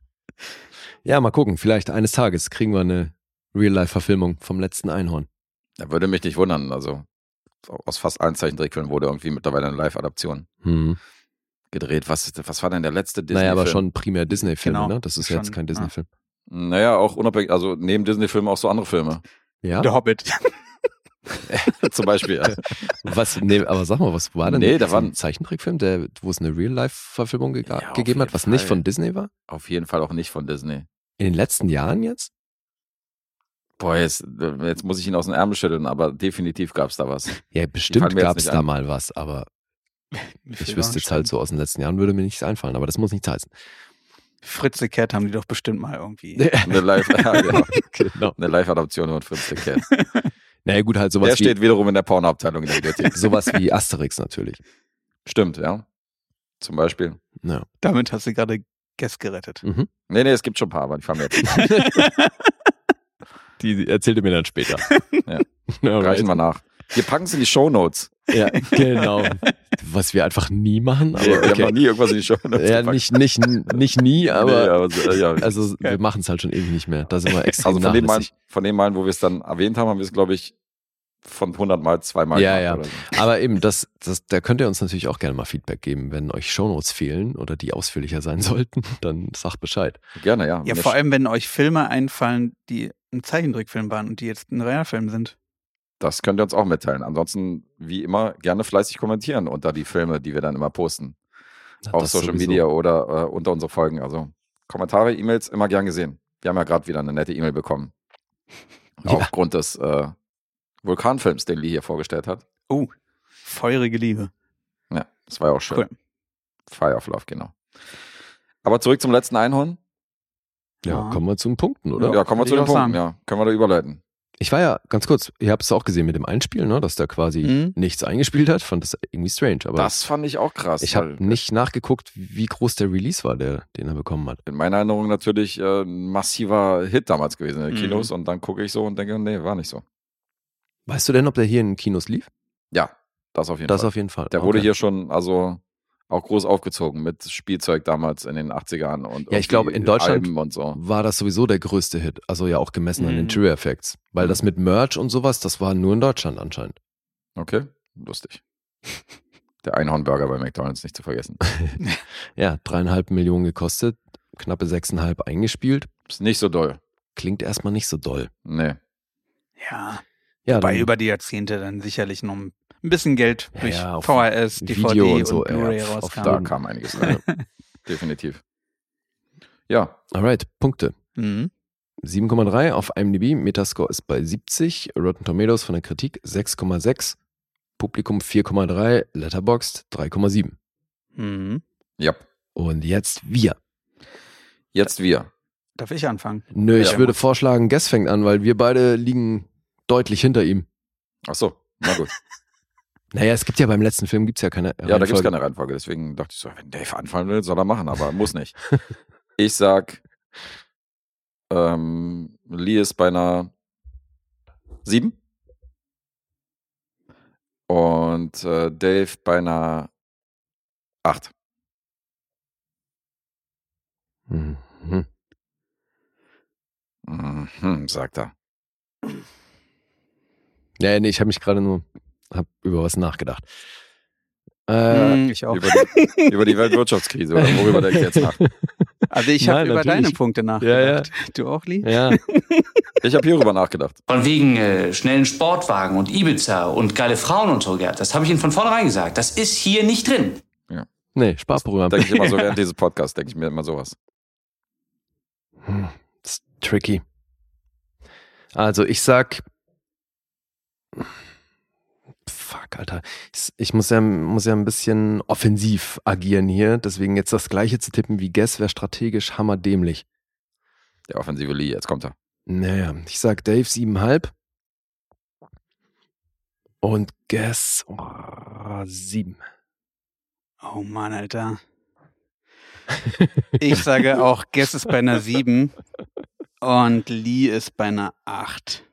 Ja, mal gucken. Vielleicht eines Tages kriegen wir eine Real-Life-Verfilmung vom letzten Einhorn. Ja, würde mich nicht wundern. Also aus fast allen Zeichentrickfilmen wurde irgendwie mittlerweile eine Live-Adaption Hm. gedreht. Was, was war denn der letzte Disney? Naja, aber schon primär Disney-Filme, Genau, ne? Das ist schon, jetzt kein ja. Disney-Film. Naja, auch unabhängig, also neben Disney-Filmen auch so andere Filme. Ja? Der Hobbit. *laughs* Zum Beispiel. ja. *laughs* Was, nee, aber sag mal, was war denn Nee, da war ein Zeichentrickfilm, der, wo es eine Real-Life-Verfilmung ge Ja, gegeben hat, was nicht Fall. von Disney war? Auf jeden Fall auch nicht von Disney. In den letzten Jahren jetzt? Boah, jetzt, jetzt muss ich ihn aus dem Ärmel schütteln, aber definitiv gab es da was. Ja, bestimmt gab es nicht da mal was, aber *laughs* ich wüsste jetzt halt so aus den letzten Jahren würde mir nichts einfallen, aber das muss nichts heißen. Fritze Cat haben die doch bestimmt mal irgendwie. Eine Live, *laughs* ja, genau. genau. Eine Live-Adaption von Fritz the Cat. Naja, gut, halt sowas Der wie, steht wiederum in der Pornoabteilung in der Videothek. sowas wie Asterix natürlich. Stimmt, ja. Zum Beispiel. Ja. Damit hast du gerade Guess gerettet. Mhm. Nee, nee, es gibt schon ein paar, aber die fangen wir jetzt nicht. *laughs* *laughs* Die erzählte mir dann später. Ja. Reichen wir nach. Wir packen es in die Shownotes. Ja, genau. Was wir einfach nie machen, aber Nee, wir haben okay. noch nie irgendwas in die Shownotes Ja, gepackt. nicht, nicht, nicht nie, aber, nee, aber äh, ja. also wir machen es halt schon ewig nicht mehr. Da sind wir extrem also von den, Malen, von den Malen, wo wir es dann erwähnt haben, haben wir es, glaube ich, von 100 Mal zweimal Ja, gemacht. ja. Oder so. Aber eben, das, das, da könnt ihr uns natürlich auch gerne mal Feedback geben. Wenn euch Shownotes fehlen oder die ausführlicher sein *laughs* sollten, dann sagt Bescheid. Gerne, ja. Ja, vor allem, wenn euch Filme einfallen, die ein Zeichentrickfilm waren und die jetzt ein Realfilm sind. Das könnt ihr uns auch mitteilen. Ansonsten, wie immer, gerne fleißig kommentieren unter die Filme, die wir dann immer posten. Ja, auf Social sowieso. Media oder äh, unter unsere Folgen. Also Kommentare, E-Mails immer gern gesehen. Wir haben ja gerade wieder eine nette E-Mail bekommen. Ja. Aufgrund des äh, Vulkanfilms, den Lee hier vorgestellt hat. Oh, feurige Liebe. Ja, das war ja auch schön. Cool. Fire of Love, genau. Aber zurück zum letzten Einhorn. Ja, Ja. kommen wir zu den Punkten, oder? Ja, kommen wir zu den Punkten. sagen. Ja, können wir da überleiten. Ich war ja, ganz kurz, ihr habt es auch gesehen mit dem Einspielen, ne, dass da quasi Mhm. nichts eingespielt hat. Fand das irgendwie strange. Aber das fand ich auch krass. ich habe weil nicht nachgeguckt, wie groß der Release war, der, den er bekommen hat. In meiner Erinnerung natürlich äh, ein massiver Hit damals gewesen in den Mhm. Kinos und dann gucke ich so und denke, nee, war nicht so. Weißt du denn, ob der hier in den Kinos lief? Ja, das auf jeden Das Fall. auf jeden Fall. Der wurde Okay. hier schon, also auch groß aufgezogen mit Spielzeug damals in den 80ern und Ja, ich glaube, in Deutschland- Alben und so. war das sowieso der größte Hit. Also ja auch gemessen an den Mhm. True Effects. Weil das mit Merch und sowas, das war nur in Deutschland anscheinend. Okay, lustig. *laughs* Der Einhornburger bei McDonalds nicht zu vergessen. *laughs* Ja, dreieinhalb Millionen gekostet, knappe sechseinhalb eingespielt. Ist nicht so doll. Klingt erstmal nicht so doll. Nee. Ja, Ja, bei dann über die Jahrzehnte dann sicherlich noch ein bisschen Geld durch Ja, VHS, Video DVD und, und so, ja, Blu-ray auf- auf rauskam. Da kam einiges rein. *laughs* Definitiv. Ja, Alright, Punkte. Mhm. 7,3 auf IMDb, Metascore ist bei 70, Rotten Tomatoes von der Kritik 6,6, Publikum 4,3, Letterboxd 3,7. Mhm. ja. Und jetzt wir. Jetzt wir. Darf ich anfangen? Nö, ich Ja. würde vorschlagen, Guess fängt an, weil wir beide liegen deutlich hinter ihm. Ach so, na gut. *laughs* Naja, es gibt ja beim letzten Film gibt's ja keine Ja, da gibt es Reihenfolge. keine Reihenfolge. Deswegen dachte ich so, wenn Dave anfangen will, soll er machen, aber muss nicht. *laughs* Ich sag, ähm, Lee ist bei einer 7. Und äh, Dave bei einer 8. Mhm. Mhm, sagt er. Ja, nee, ich habe mich gerade nur hab über was nachgedacht. Äh, Mhm, ich auch. Über die, über die Weltwirtschaftskrise, oder worüber denkt ihr jetzt nach? *laughs* Also ich habe über natürlich. deine Punkte nachgedacht. Du auch, Lee? ja, Ich habe hierüber nachgedacht. Von wegen äh, schnellen Sportwagen und Ibiza und geile Frauen und so, Gerd. Das habe ich Ihnen von vornherein gesagt. Das ist hier nicht drin. nee, Sparprogramm. Denke ich immer so *laughs* während dieses Podcasts, denke ich mir immer sowas. Hm, das ist tricky. Also ich sag. Fuck, Alter. Ich, ich muss, ja, muss ja ein bisschen offensiv agieren hier. Deswegen jetzt das gleiche zu tippen wie Guess wäre strategisch hammerdämlich. Der offensive Lee, jetzt kommt er. Naja, ich sag Dave 7,5. Und Guess oh, 7. Oh Mann, Alter. *laughs* Ich sage auch, Guess ist bei einer 7 und Lee ist bei einer 8.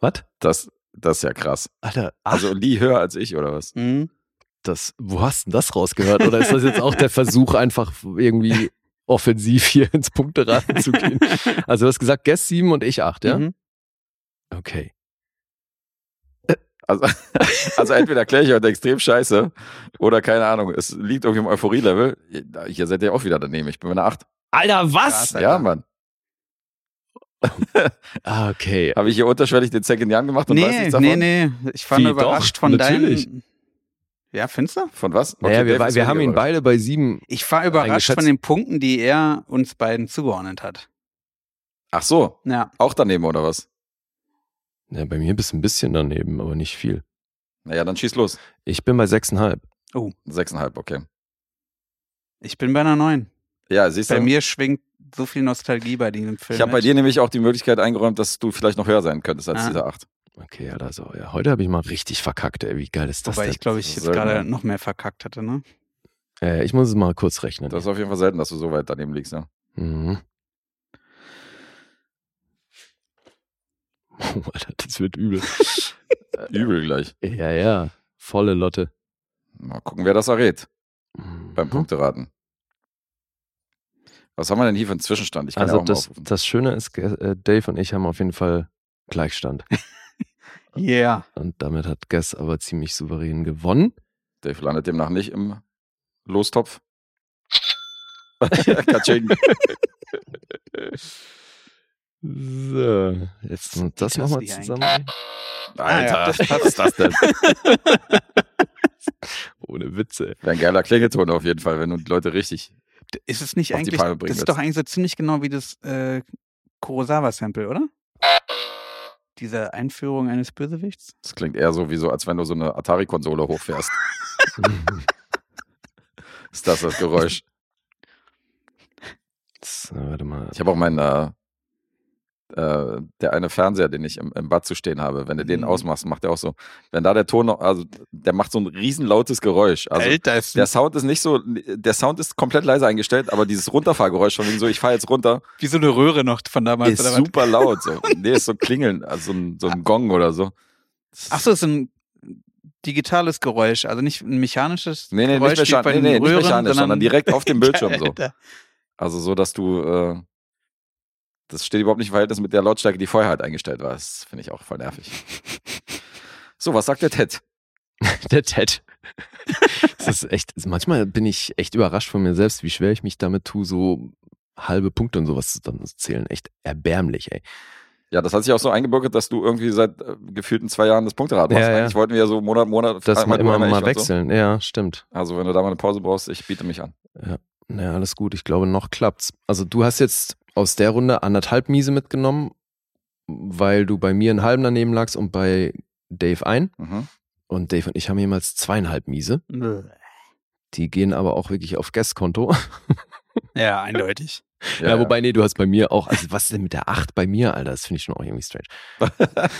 Was? Das, Das ist ja krass. Alter, Also Lee höher als ich, oder was? Mhm. das, wo hast du denn das rausgehört? Oder ist das jetzt auch der Versuch, einfach irgendwie offensiv hier *laughs* ins Punkteraten zu gehen? Also du hast gesagt, Guess 7 und ich 8, ja? Mhm. Okay. Also, *laughs* also entweder erkläre ich heute extrem scheiße oder keine Ahnung, es liegt irgendwie im Euphorie-Level. Hier seid ihr auch wieder daneben. Ich bin bei einer 8. Alter, was? Krass. Ja, Mann. *laughs* Ah, okay. Habe ich hier unterschwellig den Second Jan gemacht und weiß Nee, nichts davon? nee, nee. Ich war Wie, nur überrascht doch, von natürlich. deinen. Ja, findest du? Von was? naja, wir, wir haben ihn beide bei 7. Ich war überrascht von den Punkten, die er uns beiden zugeordnet hat. Ach so, Ja. auch daneben oder was? Ja, bei mir bist du ein bisschen daneben, aber nicht viel. Naja, dann schieß los. Ich bin bei 6,5. Sechseinhalb, okay. Ich bin bei einer 9. Ja, siehst Bei du? mir schwingt so viel Nostalgie bei diesem Film. ich habe bei dir nämlich auch die Möglichkeit eingeräumt, dass du vielleicht noch höher sein könntest als Ah. diese 8. Okay, Alter, so, ja, heute habe ich mal richtig verkackt, ey. Wie geil ist das Wobei denn? ich glaube, ich jetzt gerade noch mehr verkackt hatte, ne? äh, ich muss es mal kurz rechnen. Das ist auf jeden Fall selten, dass du so weit daneben liegst, ja. Mhm. *laughs* Oh, Alter, das wird übel. *laughs* Übel gleich. ja, ja. Volle Lotte. Mal gucken, wer das errät beim Mhm. Punkteraten. Was haben wir denn hier für einen Zwischenstand? Ich kann Also ja auch mal das, das Schöne ist, äh, Dave und ich haben auf jeden Fall Gleichstand. *laughs* Yeah. Und damit hat Guess aber ziemlich souverän gewonnen. Dave landet demnach nicht im Lostopf. *laughs* Katsching. So, jetzt und das nochmal zusammen. Alter, passt. was ist das denn? *laughs* Ohne Witze. Wäre ein geiler Klingelton auf jeden Fall, wenn du die Leute richtig. Ist es nicht eigentlich, das ist willst. doch eigentlich so ziemlich genau wie das äh, Kurosawa-Sample, oder? Diese Einführung eines Bösewichts? Das klingt eher so wie so, als wenn du so eine Atari-Konsole hochfährst. *laughs* ist das das Geräusch? *laughs* So, warte mal. Ich habe auch meinen, äh, äh, der eine Fernseher, den ich im, im Bad zu stehen habe, wenn du den Mhm. ausmachst, macht der auch so. Wenn da der Ton noch, also der macht so ein riesen lautes Geräusch. Also Alter, der Sound ist nicht so, der Sound ist komplett leise eingestellt, aber dieses Runterfahrgeräusch von wegen so, ich fahre jetzt runter, wie so eine Röhre noch von damals. ist super laut. So. *laughs* Nee, ist so klingeln, also so ein, so ein Gong oder so. Ach so, ist ein digitales Geräusch, also nicht ein mechanisches Nee, nee, nicht, Geräusch wie mechan nee, den nee, nicht Röhren, mechanisch, sondern direkt auf dem *laughs* Bildschirm so. Also so, dass du, äh, das steht überhaupt nicht im Verhältnis mit der Lautstärke, die vorher halt eingestellt war. Das finde ich auch voll nervig. *laughs* So, was sagt der Ted? *laughs* Der Ted. das ist echt, manchmal bin ich echt überrascht von mir selbst, wie schwer ich mich damit tue, so halbe Punkte und sowas zu dann zu zählen. Echt erbärmlich, ey. Ja, das hat sich auch so eingebürgert, dass du irgendwie seit äh, gefühlten zwei Jahren das Punkterad machst. Ja, ja. Eigentlich wollten wir ja so Monat, Monat, Das einmal mal du, immer mal und so. wechseln. Ja, stimmt. Also wenn du da mal eine Pause brauchst, ich biete mich an. Naja, alles gut. Ich glaube, noch klappt's. Also du hast jetzt aus der Runde anderthalb Miese mitgenommen, weil du bei mir einen halben daneben lagst und bei Dave ein. Mhm. Und Dave und ich haben jemals zweieinhalb Miese. Nö. Die gehen aber auch wirklich auf Guestkonto. Ja, eindeutig. *laughs* Ja, wobei, nee, du hast bei mir auch, also was ist denn mit der 8 bei mir, Alter? Das finde ich schon auch irgendwie strange. *laughs*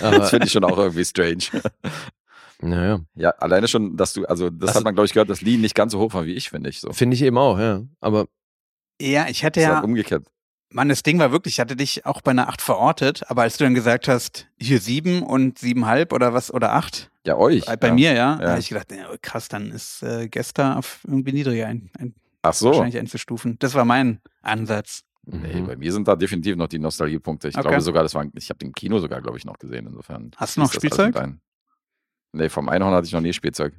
Aber- das finde ich schon auch irgendwie strange. *laughs* Naja, Ja, alleine schon, dass du, also das Also- hat man, glaube ich, gehört, dass Lee nicht ganz so hoch war wie ich, finde ich so. finde ich eben auch, ja. Aber Ja, ich hatte ja, halt umgekehrt. Mann, das Ding war wirklich, ich hatte dich auch bei einer 8 verortet, aber als du dann gesagt hast, hier 7 und 7,5 oder was, oder 8, Ja, euch. bei ja. mir, ja, Ja. da habe ich gedacht, ja, krass, dann ist äh, Gesta auf irgendwie niedriger ein, ein, Ach so. wahrscheinlich einzustufen. Das war mein Ansatz. Nee, mhm. bei mir sind da definitiv noch die Nostalgiepunkte. Ich Okay. glaube sogar, das war, ich habe den im Kino sogar, glaube ich, noch gesehen. Insofern. Hast du noch Spielzeug? Nee, vom Einhorn hatte ich noch nie Spielzeug.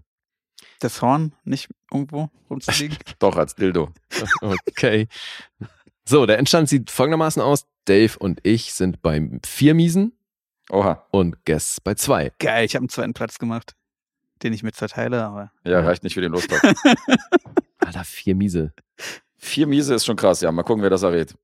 Das Horn nicht irgendwo rumzuliegen. *laughs* Doch, als Dildo. *laughs* okay. So, der Endstand sieht folgendermaßen aus. Dave und ich sind bei vier Miesen Oha. und Guess bei zwei. Geil, ich habe einen zweiten Platz gemacht, den ich mit verteile, aber Ja, reicht nicht für den Lostopf. *laughs* Alter, vier Miese. Vier Miese ist schon krass, ja. Mal gucken, wer das errät.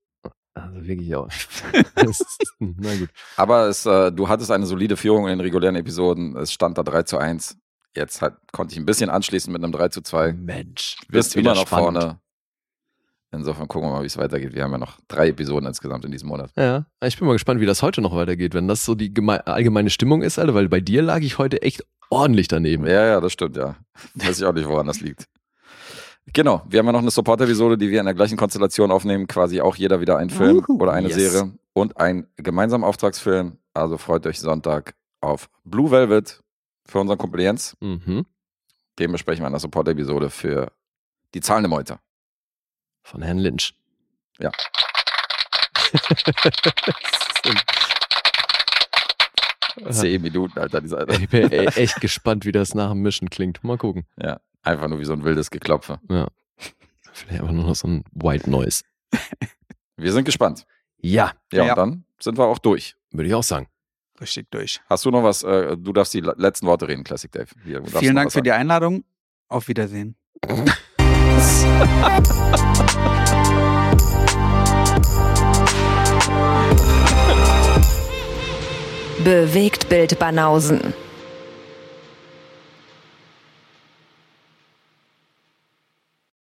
Also wirklich auch. *laughs* Ist- Na gut. Aber es, äh, du hattest eine solide Führung in den regulären Episoden. Es stand da 3 zu 1. Jetzt halt, konnte ich ein bisschen anschließen mit einem 3 zu 2. Mensch, Du bist wieder noch spannend. vorne. Insofern gucken wir mal, wie es weitergeht. Wir haben ja noch drei Episoden insgesamt in diesem Monat. Ja, ich bin mal gespannt, wie das heute noch weitergeht, wenn das so die geme allgemeine Stimmung ist, Alter, weil bei dir lag ich heute echt ordentlich daneben. Ja, ja, das stimmt, ja. Weiß ich auch nicht, woran das liegt. Genau, wir haben ja noch eine Support-Episode, die wir in der gleichen Konstellation aufnehmen. Quasi auch jeder wieder einen Film Uhu, oder eine yes. Serie und ein gemeinsamer Auftragsfilm. Also freut euch Sonntag auf Blue Velvet für unseren Kumpel Jens. Mhm. Den besprechen wir in der Support-Episode für die zahlende Meute. Von Herrn Lynch. Ja. *laughs* Zehn Minuten, Alter, dieser ich bin echt gespannt, wie das nach dem Mischen klingt. Mal gucken. Ja, einfach nur wie so ein wildes Geklopfe. Ja. Vielleicht einfach nur noch so ein White Noise. Wir sind gespannt. Ja, Ja, Ja. und dann sind wir auch durch. würde ich auch sagen. Richtig durch. Hast du noch was? Äh, du darfst die le- letzten Worte reden, Classic Dave. Hier, Vielen Dank für die sagen. Einladung. Auf Wiedersehen. *laughs* Bewegt Bild Banausen.